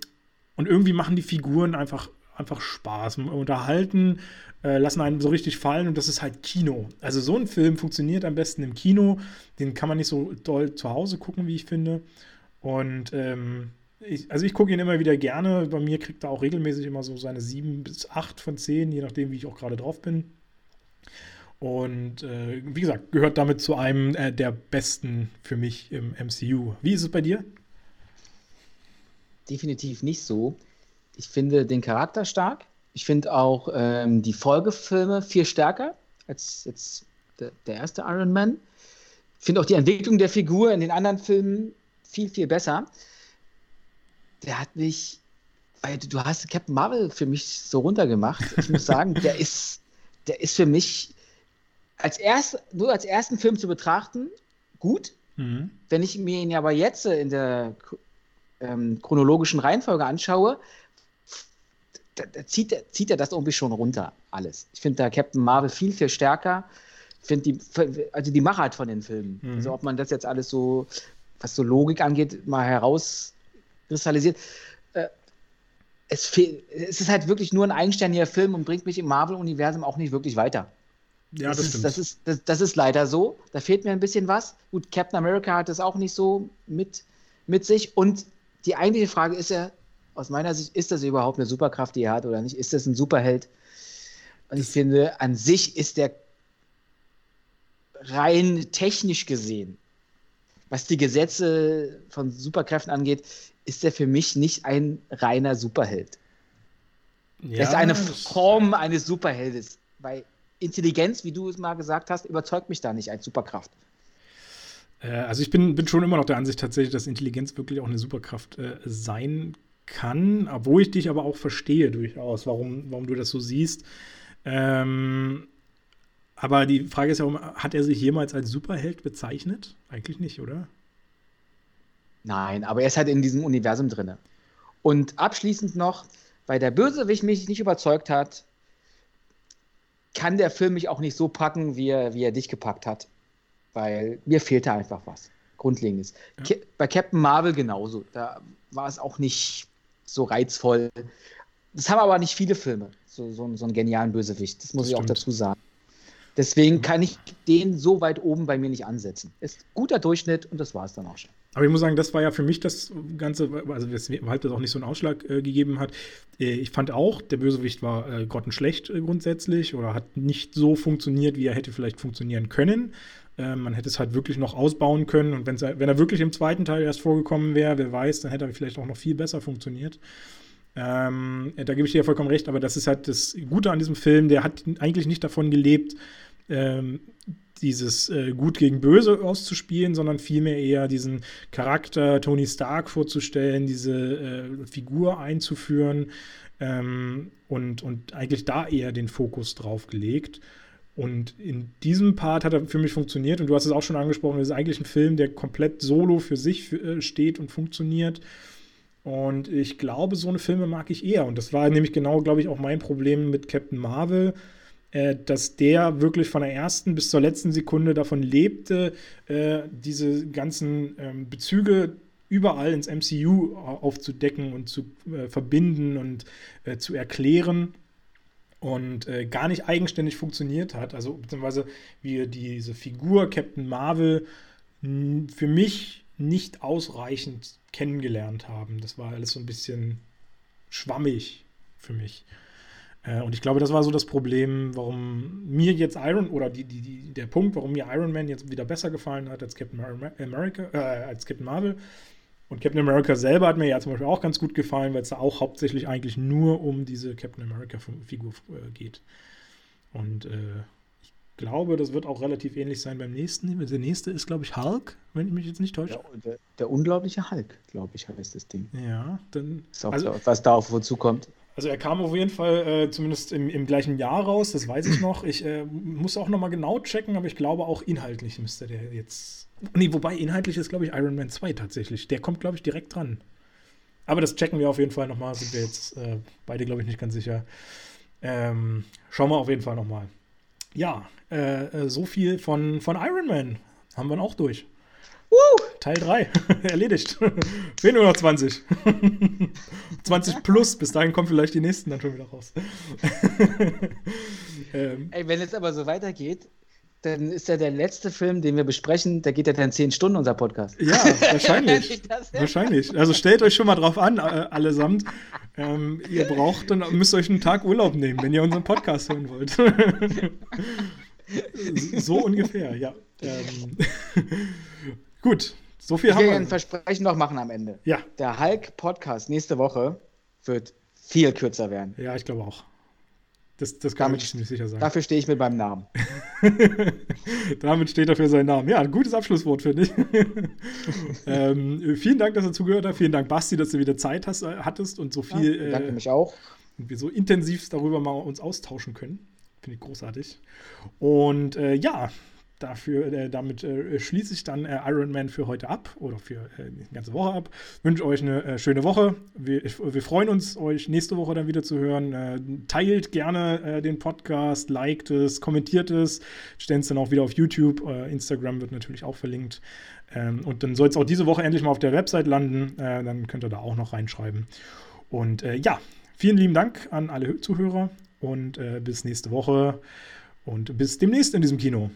und irgendwie machen die Figuren einfach, einfach Spaß, unterhalten äh, lassen einen so richtig fallen und das ist halt Kino. Also so ein Film funktioniert am besten im Kino. Den kann man nicht so doll zu Hause gucken, wie ich finde. Und ähm, ich, also ich gucke ihn immer wieder gerne. Bei mir kriegt er auch regelmäßig immer so seine 7 bis 8 von 10, je nachdem, wie ich auch gerade drauf bin. Und äh, wie gesagt, gehört damit zu einem äh, der besten für mich im MCU. Wie ist es bei dir? Definitiv nicht so. Ich finde den Charakter stark. Ich finde auch ähm, die Folgefilme viel stärker als jetzt der, der erste Iron Man. Ich finde auch die Entwicklung der Figur in den anderen Filmen viel, viel besser. Der hat mich, weil du hast Captain Marvel für mich so runtergemacht. Ich muss sagen, der ist, der ist für mich als erst, nur als ersten Film zu betrachten, gut. Mhm. Wenn ich mir ihn aber jetzt in der ähm, chronologischen Reihenfolge anschaue, da, da zieht, zieht er das irgendwie schon runter, alles. Ich finde da Captain Marvel viel, viel stärker. Ich finde die, also die Machart von den Filmen. Mhm. Also ob man das jetzt alles so, was so Logik angeht, mal herauskristallisiert. Äh, es, fehl, es ist halt wirklich nur ein eigenständiger Film und bringt mich im Marvel-Universum auch nicht wirklich weiter. Ja, das, das, ist, das, ist, das, das, ist leider so. Da fehlt mir ein bisschen was. Gut, Captain America hat das auch nicht so mit, mit sich. Und die eigentliche Frage ist ja, aus meiner Sicht, ist das überhaupt eine Superkraft, die er hat oder nicht? Ist das ein Superheld? Und ich finde, an sich ist der rein technisch gesehen, was die Gesetze von Superkräften angeht, ist er für mich nicht ein reiner Superheld. Ja, das ist eine Form eines Superheldes. Bei Intelligenz, wie du es mal gesagt hast, überzeugt mich da nicht als Superkraft. Äh, also ich bin, bin schon immer noch der Ansicht tatsächlich, dass Intelligenz wirklich auch eine Superkraft äh, sein kann, obwohl ich dich aber auch verstehe durchaus, warum, warum du das so siehst. Ähm, aber die Frage ist ja, hat er sich jemals als Superheld bezeichnet? Eigentlich nicht, oder? Nein, aber er ist halt in diesem Universum drin. Und abschließend noch, weil der Bösewicht mich nicht überzeugt hat, kann der Film mich auch nicht so packen, wie er, wie er dich gepackt hat. Weil mir fehlte einfach was. Grundlegendes. Ja. Bei Captain Marvel genauso. Da war es auch nicht so reizvoll. Das haben aber nicht viele Filme, so, so, so einen genialen Bösewicht. Das muss das ich stimmt. auch dazu sagen. Deswegen kann ich den so weit oben bei mir nicht ansetzen. Ist guter Durchschnitt und das war es dann auch schon. Aber ich muss sagen, das war ja für mich das Ganze, also weshalb das auch nicht so einen Ausschlag äh, gegeben hat. Äh, ich fand auch, der Bösewicht war äh, grottenschlecht äh, grundsätzlich oder hat nicht so funktioniert, wie er hätte vielleicht funktionieren können. Äh, man hätte es halt wirklich noch ausbauen können und wenn er wirklich im zweiten Teil erst vorgekommen wäre, wer weiß, dann hätte er vielleicht auch noch viel besser funktioniert. Ähm, da gebe ich dir ja vollkommen recht, aber das ist halt das Gute an diesem Film, der hat eigentlich nicht davon gelebt, ähm, dieses äh, Gut gegen Böse auszuspielen, sondern vielmehr eher diesen Charakter Tony Stark vorzustellen, diese äh, Figur einzuführen ähm, und, und eigentlich da eher den Fokus drauf gelegt. Und in diesem Part hat er für mich funktioniert. Und du hast es auch schon angesprochen, es ist eigentlich ein Film, der komplett solo für sich äh, steht und funktioniert. Und ich glaube, so eine Filme mag ich eher. Und das war nämlich genau, glaube ich, auch mein Problem mit Captain Marvel, äh, dass der wirklich von der ersten bis zur letzten Sekunde davon lebte, äh, diese ganzen ähm, Bezüge überall ins MCU aufzudecken und zu äh, verbinden und äh, zu erklären und äh, gar nicht eigenständig funktioniert hat. Also beziehungsweise wir diese Figur Captain Marvel für mich nicht ausreichend kennengelernt haben. Das war alles so ein bisschen schwammig für mich. Äh, und ich glaube, das war so das Problem, warum mir jetzt Iron oder die, die, der Punkt, warum mir Iron Man jetzt wieder besser gefallen hat als Captain America, äh, als Captain Marvel, und Captain America selber hat mir ja zum Beispiel auch ganz gut gefallen, weil es da auch hauptsächlich eigentlich nur um diese Captain America-Figur äh, geht. Und äh, ich glaube, das wird auch relativ ähnlich sein beim nächsten. Der nächste ist, glaube ich, Hulk, wenn ich mich jetzt nicht täusche. Ja, der, der, unglaubliche Hulk, glaube ich, heißt das Ding. Ja, dann. Ist auch also, was da auf uns zukommt. Also er kam auf jeden Fall äh, zumindest im, im, gleichen Jahr raus, das weiß ich noch. Ich äh, muss auch noch mal genau checken, aber ich glaube auch inhaltlich müsste der jetzt. Nee, wobei inhaltlich ist, glaube ich, Iron Man 2 tatsächlich. Der kommt, glaube ich, direkt dran. Aber das checken wir auf jeden Fall noch mal. Sind wir jetzt äh, beide, glaube ich, nicht ganz sicher. Ähm, schauen wir auf jeden Fall noch mal. Ja, äh, äh, so viel von, von Iron Man. Haben wir auch durch. Woo! Teil 3. Erledigt. Fehlen nur noch 20. 20 plus. Bis dahin kommen vielleicht die nächsten dann schon wieder raus. ähm. Ey, wenn es aber so weitergeht, dann ist ja der letzte Film, den wir besprechen, da geht ja dann 10 Stunden unser Podcast. Ja, wahrscheinlich. wahrscheinlich. Also stellt euch schon mal drauf an, äh, allesamt. Ähm, ihr braucht dann müsst euch einen Tag Urlaub nehmen, wenn ihr unseren Podcast hören wollt. so ungefähr, ja. Ähm, gut, so viel ich haben wir. Ein Versprechen noch machen am Ende. Ja. Der Hulk-Podcast nächste Woche wird viel kürzer werden. Ja, ich glaube auch. Das, das kann Damit, ich ziemlich sicher sagen. Dafür stehe ich mit meinem Namen. Damit steht er für seinen Namen. Ja, ein gutes Abschlusswort, finde ich. ähm, vielen Dank, dass du zugehört hast. Vielen Dank, Basti, dass du wieder Zeit hast, äh, hattest und so viel. Ja, danke äh, mich auch. Und wir so intensiv darüber mal uns austauschen können. Finde ich großartig. Und äh, ja, dafür, äh, damit äh, schließe ich dann äh, Iron Man für heute ab oder für äh, die ganze Woche ab. Wünsche euch eine äh, schöne Woche. Wir, wir, freuen uns, euch nächste Woche dann wieder zu hören. Äh, teilt gerne den Podcast, liked es, kommentiert es, stellt es dann auch wieder auf YouTube. Instagram wird natürlich auch verlinkt. Ähm, und dann soll es auch diese Woche endlich mal auf der Website landen. dann könnt ihr da auch noch reinschreiben. Und ja, vielen lieben Dank an alle Zuhörer und bis nächste Woche und bis demnächst in diesem Kino.